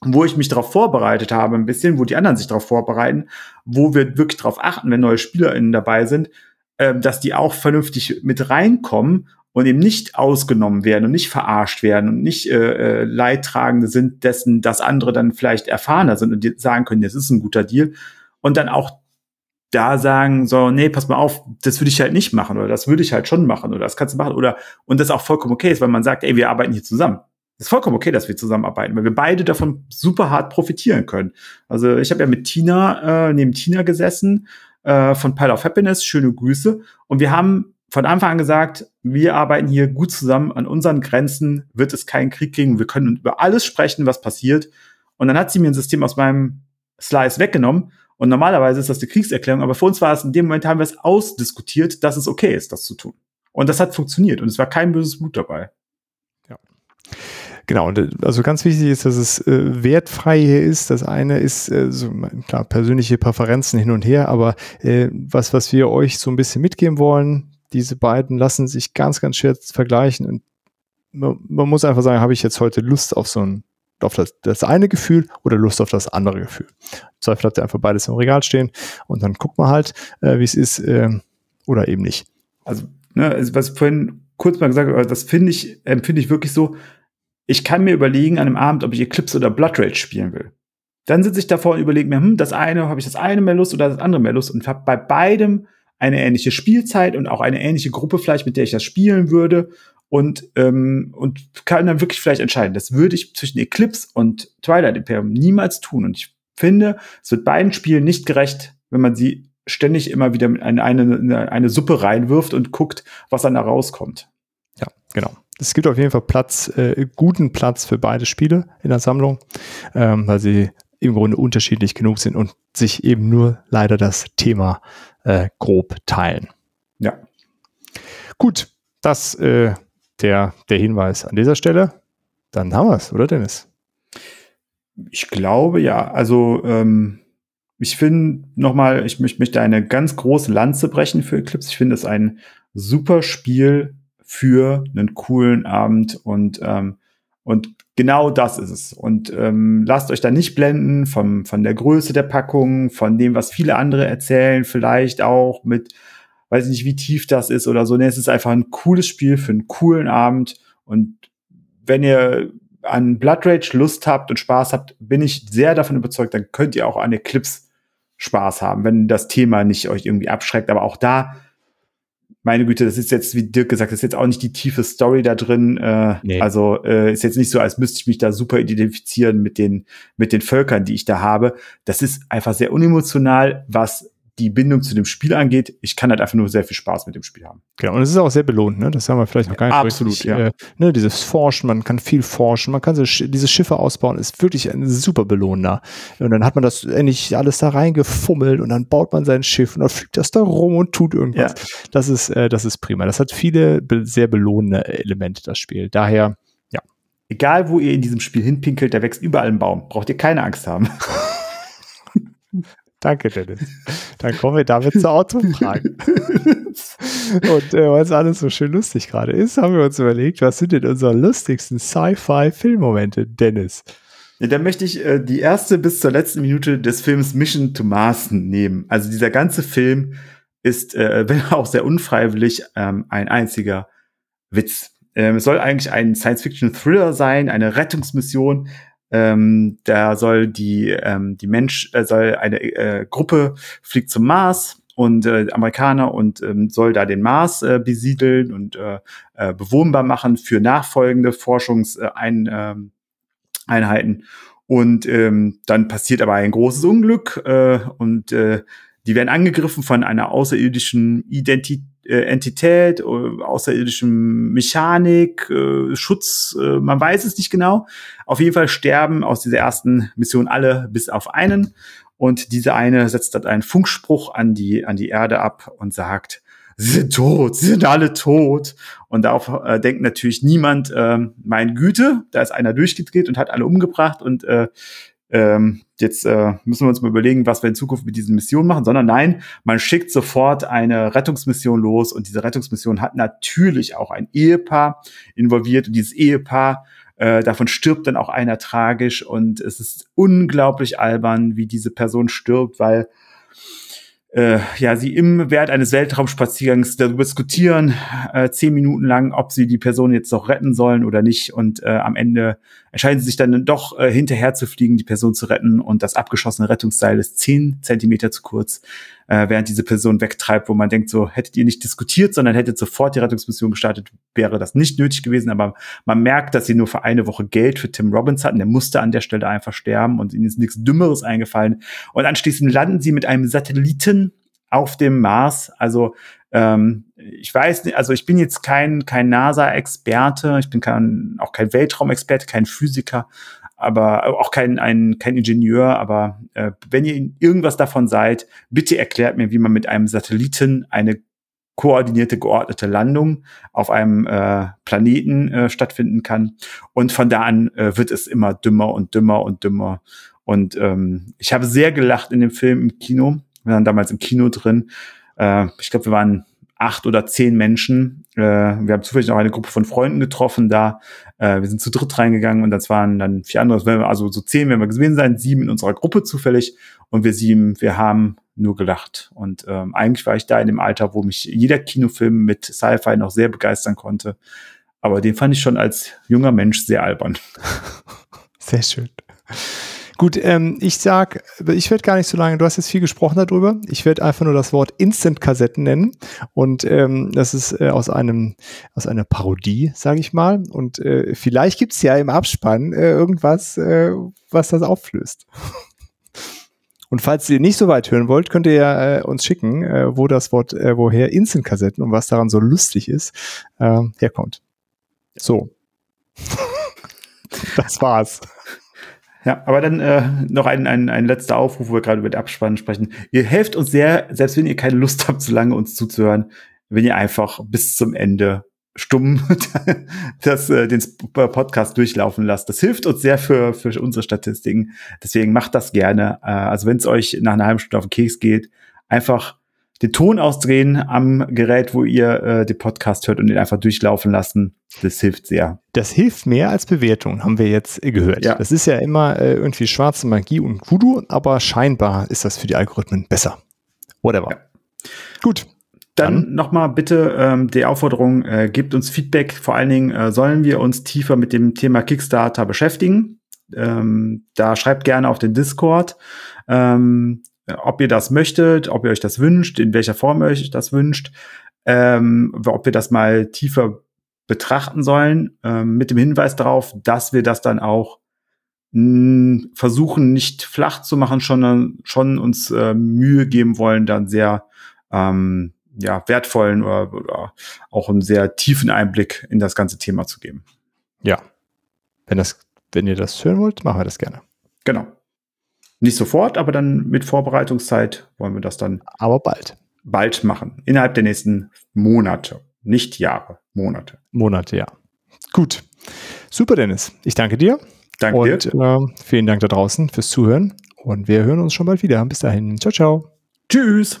wo ich mich darauf vorbereitet habe ein bisschen, wo die anderen sich darauf vorbereiten, wo wir wirklich darauf achten, wenn neue SpielerInnen dabei sind, äh, dass die auch vernünftig mit reinkommen und eben nicht ausgenommen werden und nicht verarscht werden und nicht äh, äh, Leidtragende sind dessen, dass andere dann vielleicht erfahrener sind und sagen können, das ist ein guter Deal und dann auch da sagen so, nee, pass mal auf, das würde ich halt nicht machen oder das würde ich halt schon machen oder das kannst du machen oder und das auch vollkommen okay ist, weil man sagt, ey, wir arbeiten hier zusammen. Das ist vollkommen okay, dass wir zusammenarbeiten, weil wir beide davon super hart profitieren können. Also ich habe ja mit Tina, äh, neben Tina gesessen, äh, von Pile of Happiness, schöne Grüße. Und wir haben von Anfang an gesagt, wir arbeiten hier gut zusammen, an unseren Grenzen wird es keinen Krieg geben, wir können über alles sprechen, was passiert. Und dann hat sie mir ein System aus meinem Slice weggenommen. Und normalerweise ist das die Kriegserklärung, aber für uns war es in dem Moment, haben wir es ausdiskutiert, dass es okay ist, das zu tun. Und das hat funktioniert und es war kein böses Blut dabei. Ja. Genau, also ganz wichtig ist, dass es äh, wertfrei hier ist. Das eine ist äh, so, klar persönliche Präferenzen hin und her, aber äh, was, was wir euch so ein bisschen mitgeben wollen, diese beiden lassen sich ganz, ganz schwer vergleichen. Und man, man muss einfach sagen, habe ich jetzt heute Lust auf so ein, auf das, das eine Gefühl oder Lust auf das andere Gefühl. Im Zweifel habt ihr einfach beides im Regal stehen und dann guckt man halt, äh, wie es ist äh, oder eben nicht. Also, ne, also was ich vorhin kurz mal gesagt habe, das finde ich, empfinde ich wirklich so, ich kann mir überlegen an einem Abend, ob ich Eclipse oder Blood Rage spielen will. Dann sitze ich davor und überlege mir, hm, das eine, habe ich das eine mehr Lust oder das andere mehr Lust und habe bei beidem eine ähnliche Spielzeit und auch eine ähnliche Gruppe vielleicht, mit der ich das spielen würde und ähm, und kann dann wirklich vielleicht entscheiden. Das würde ich zwischen Eclipse und Twilight Imperium niemals tun. Und ich finde, es wird beiden Spielen nicht gerecht, wenn man sie ständig immer wieder in eine, eine, eine Suppe reinwirft und guckt, was dann da rauskommt. Ja, genau. Es gibt auf jeden Fall Platz, äh, guten Platz für beide Spiele in der Sammlung, ähm, weil sie im Grunde unterschiedlich genug sind und sich eben nur leider das Thema äh, grob teilen. Ja. Gut, das äh, der, der Hinweis an dieser Stelle. Dann haben wir es, oder Dennis? Ich glaube ja. Also ähm, ich finde nochmal, ich möchte mich da eine ganz große Lanze brechen für Eclipse. Ich finde es ein super Spiel für einen coolen Abend und ähm, und genau das ist es. Und ähm, lasst euch da nicht blenden vom, von der Größe der Packung, von dem, was viele andere erzählen, vielleicht auch mit, weiß ich nicht, wie tief das ist oder so. Nee, es ist einfach ein cooles Spiel für einen coolen Abend. Und wenn ihr an Blood Rage Lust habt und Spaß habt, bin ich sehr davon überzeugt, dann könnt ihr auch an Eclipse Spaß haben, wenn das Thema nicht euch irgendwie abschreckt. Aber auch da meine Güte, das ist jetzt, wie Dirk gesagt, das ist jetzt auch nicht die tiefe Story da drin. Äh, nee. Also äh, ist jetzt nicht so, als müsste ich mich da super identifizieren mit den mit den Völkern, die ich da habe. Das ist einfach sehr unemotional, was die Bindung zu dem Spiel angeht, ich kann halt einfach nur sehr viel Spaß mit dem Spiel haben. Genau, und es ist auch sehr belohnt, ne? Das haben wir vielleicht noch gar nicht Absolut, richtig, ja. Äh, ne, dieses Forschen, man kann viel forschen, man kann so, diese Schiffe ausbauen, ist wirklich ein super belohnender. Und dann hat man das endlich alles da reingefummelt und dann baut man sein Schiff und dann fliegt das da rum und tut irgendwas. Ja. Das ist, äh, das ist prima. Das hat viele be sehr belohnende Elemente, das Spiel. Daher, ja. Egal, wo ihr in diesem Spiel hinpinkelt, da wächst überall ein Baum. Braucht ihr keine Angst haben. Danke, Dennis. Dann kommen wir damit zur Autofrage. Und äh, weil es alles so schön lustig gerade ist, haben wir uns überlegt, was sind denn unsere lustigsten Sci-Fi-Filmmomente, Dennis? Ja, dann möchte ich äh, die erste bis zur letzten Minute des Films Mission to Mars nehmen. Also dieser ganze Film ist, äh, wenn auch sehr unfreiwillig, ähm, ein einziger Witz. Ähm, es soll eigentlich ein Science-Fiction-Thriller sein, eine Rettungsmission, ähm, da soll die, ähm, die Mensch, äh, soll eine äh, Gruppe fliegt zum Mars und äh, Amerikaner und ähm, soll da den Mars äh, besiedeln und äh, äh, bewohnbar machen für nachfolgende Forschungseinheiten. Äh, und ähm, dann passiert aber ein großes Unglück äh, und äh, die werden angegriffen von einer außerirdischen Identität äh, Entität, äh, außerirdischem Mechanik, äh, Schutz, äh, man weiß es nicht genau. Auf jeden Fall sterben aus dieser ersten Mission alle bis auf einen. Und diese eine setzt dann einen Funkspruch an die, an die Erde ab und sagt, sie sind tot, sie sind alle tot. Und darauf äh, denkt natürlich niemand, äh, mein Güte, da ist einer durchgedreht und hat alle umgebracht und äh, ähm, jetzt äh, müssen wir uns mal überlegen, was wir in Zukunft mit diesen Missionen machen, sondern nein, man schickt sofort eine Rettungsmission los und diese Rettungsmission hat natürlich auch ein Ehepaar involviert und dieses Ehepaar äh, davon stirbt dann auch einer tragisch und es ist unglaublich albern, wie diese Person stirbt, weil äh, ja, sie im Wert eines Weltraumspaziergangs darüber diskutieren, äh, zehn Minuten lang, ob sie die Person jetzt noch retten sollen oder nicht. Und äh, am Ende entscheiden sie sich dann doch äh, hinterher zu fliegen, die Person zu retten. Und das abgeschossene Rettungsseil ist zehn Zentimeter zu kurz äh, während diese Person wegtreibt, wo man denkt, so hättet ihr nicht diskutiert, sondern hättet sofort die Rettungsmission gestartet, wäre das nicht nötig gewesen. Aber man merkt, dass sie nur für eine Woche Geld für Tim Robbins hatten. Der musste an der Stelle einfach sterben und ihnen ist nichts Dümmeres eingefallen. Und anschließend landen sie mit einem Satelliten auf dem Mars. Also ähm, ich weiß nicht, also ich bin jetzt kein, kein NASA-Experte, ich bin kein, auch kein Weltraumexperte, kein Physiker, aber auch kein, ein, kein Ingenieur, aber äh, wenn ihr irgendwas davon seid, bitte erklärt mir, wie man mit einem Satelliten eine koordinierte, geordnete Landung auf einem äh, Planeten äh, stattfinden kann. Und von da an äh, wird es immer dümmer und dümmer und dümmer. Und ähm, ich habe sehr gelacht in dem Film im Kino. Wir waren damals im Kino drin. Äh, ich glaube, wir waren acht oder zehn Menschen. Äh, wir haben zufällig noch eine Gruppe von Freunden getroffen da. Äh, wir sind zu dritt reingegangen und das waren dann vier andere. Also so zehn werden wir gewesen sein, sieben in unserer Gruppe zufällig. Und wir sieben, wir haben nur gelacht. Und ähm, eigentlich war ich da in dem Alter, wo mich jeder Kinofilm mit Sci-Fi noch sehr begeistern konnte. Aber den fand ich schon als junger Mensch sehr albern. Sehr schön. Gut, ähm, ich sag, ich werde gar nicht so lange, du hast jetzt viel gesprochen darüber. Ich werde einfach nur das Wort Instant-Kassetten nennen. Und ähm, das ist äh, aus einem, aus einer Parodie, sage ich mal. Und äh, vielleicht gibt's ja im Abspann äh, irgendwas, äh, was das auflöst. Und falls ihr nicht so weit hören wollt, könnt ihr ja äh, uns schicken, äh, wo das Wort, äh, woher Instant-Kassetten und was daran so lustig ist, äh, herkommt. So. das war's. Ja, aber dann äh, noch ein, ein, ein letzter Aufruf, wo wir gerade über den Abspann sprechen. Ihr helft uns sehr, selbst wenn ihr keine Lust habt, so lange uns zuzuhören, wenn ihr einfach bis zum Ende stumm das, äh, den Podcast durchlaufen lasst. Das hilft uns sehr für, für unsere Statistiken. Deswegen macht das gerne. Äh, also wenn es euch nach einer halben Stunde auf den Keks geht, einfach den Ton ausdrehen am Gerät, wo ihr äh, den Podcast hört und den einfach durchlaufen lassen. Das hilft sehr. Das hilft mehr als Bewertung, haben wir jetzt äh, gehört. Ja. Das ist ja immer äh, irgendwie schwarze Magie und Voodoo, aber scheinbar ist das für die Algorithmen besser. Whatever. Ja. Gut. Dann, Dann nochmal bitte ähm, die Aufforderung, äh, gebt uns Feedback. Vor allen Dingen äh, sollen wir uns tiefer mit dem Thema Kickstarter beschäftigen. Ähm, da schreibt gerne auf den Discord. Ähm, ob ihr das möchtet, ob ihr euch das wünscht, in welcher Form ihr euch das wünscht, ähm, ob wir das mal tiefer betrachten sollen, ähm, mit dem Hinweis darauf, dass wir das dann auch mh, versuchen, nicht flach zu machen, schon, schon uns äh, Mühe geben wollen, dann sehr ähm, ja, wertvollen oder, oder auch einen sehr tiefen Einblick in das ganze Thema zu geben. Ja. Wenn das, wenn ihr das hören wollt, machen wir das gerne. Genau. Nicht sofort, aber dann mit Vorbereitungszeit wollen wir das dann. Aber bald. Bald machen. Innerhalb der nächsten Monate. Nicht Jahre, Monate. Monate, ja. Gut. Super, Dennis. Ich danke dir. Danke und, dir. Äh, vielen Dank da draußen fürs Zuhören. Und wir hören uns schon bald wieder. Bis dahin. Ciao, ciao. Tschüss.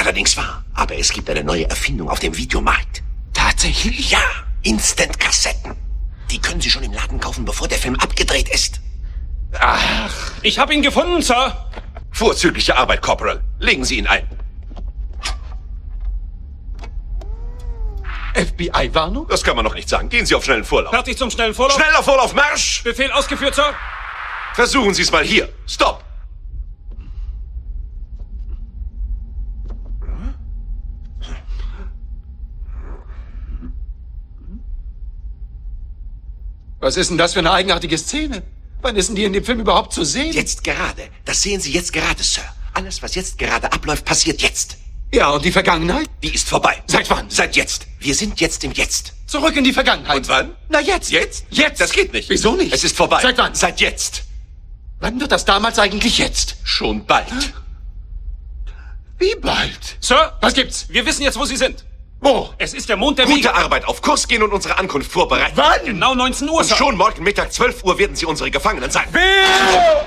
Allerdings wahr. Aber es gibt eine neue Erfindung auf dem Videomarkt. Tatsächlich? Ja, Instant-Kassetten. Die können Sie schon im Laden kaufen, bevor der Film abgedreht ist. Ach, ich habe ihn gefunden, Sir. Vorzügliche Arbeit, Corporal. Legen Sie ihn ein. FBI-Warnung? Das kann man noch nicht sagen. Gehen Sie auf schnellen Vorlauf. Fertig zum schnellen Vorlauf? Schneller Vorlauf, Marsch! Befehl ausgeführt, Sir. Versuchen Sie es mal hier. Stopp! Was ist denn das für eine eigenartige Szene? Wann ist denn die in dem Film überhaupt zu sehen? Jetzt gerade. Das sehen Sie jetzt gerade, Sir. Alles, was jetzt gerade abläuft, passiert jetzt. Ja, und die Vergangenheit? Die ist vorbei. Seit wann? Seit jetzt. Wir sind jetzt im Jetzt. Zurück in die Vergangenheit. Und wann? Na jetzt. Jetzt? Jetzt. Das geht nicht. Wieso nicht? Es ist vorbei. Seit wann? Seit jetzt. Wann wird das damals eigentlich jetzt? Schon bald. Wie bald? Sir? Was gibt's? Wir wissen jetzt, wo Sie sind. Wo? Es ist der Mond der Gute Wege. Arbeit. Auf Kurs gehen und unsere Ankunft vorbereiten. Wann? Genau 19 Uhr, Und schon morgen Mittag 12 Uhr werden Sie unsere Gefangenen sein. Wer?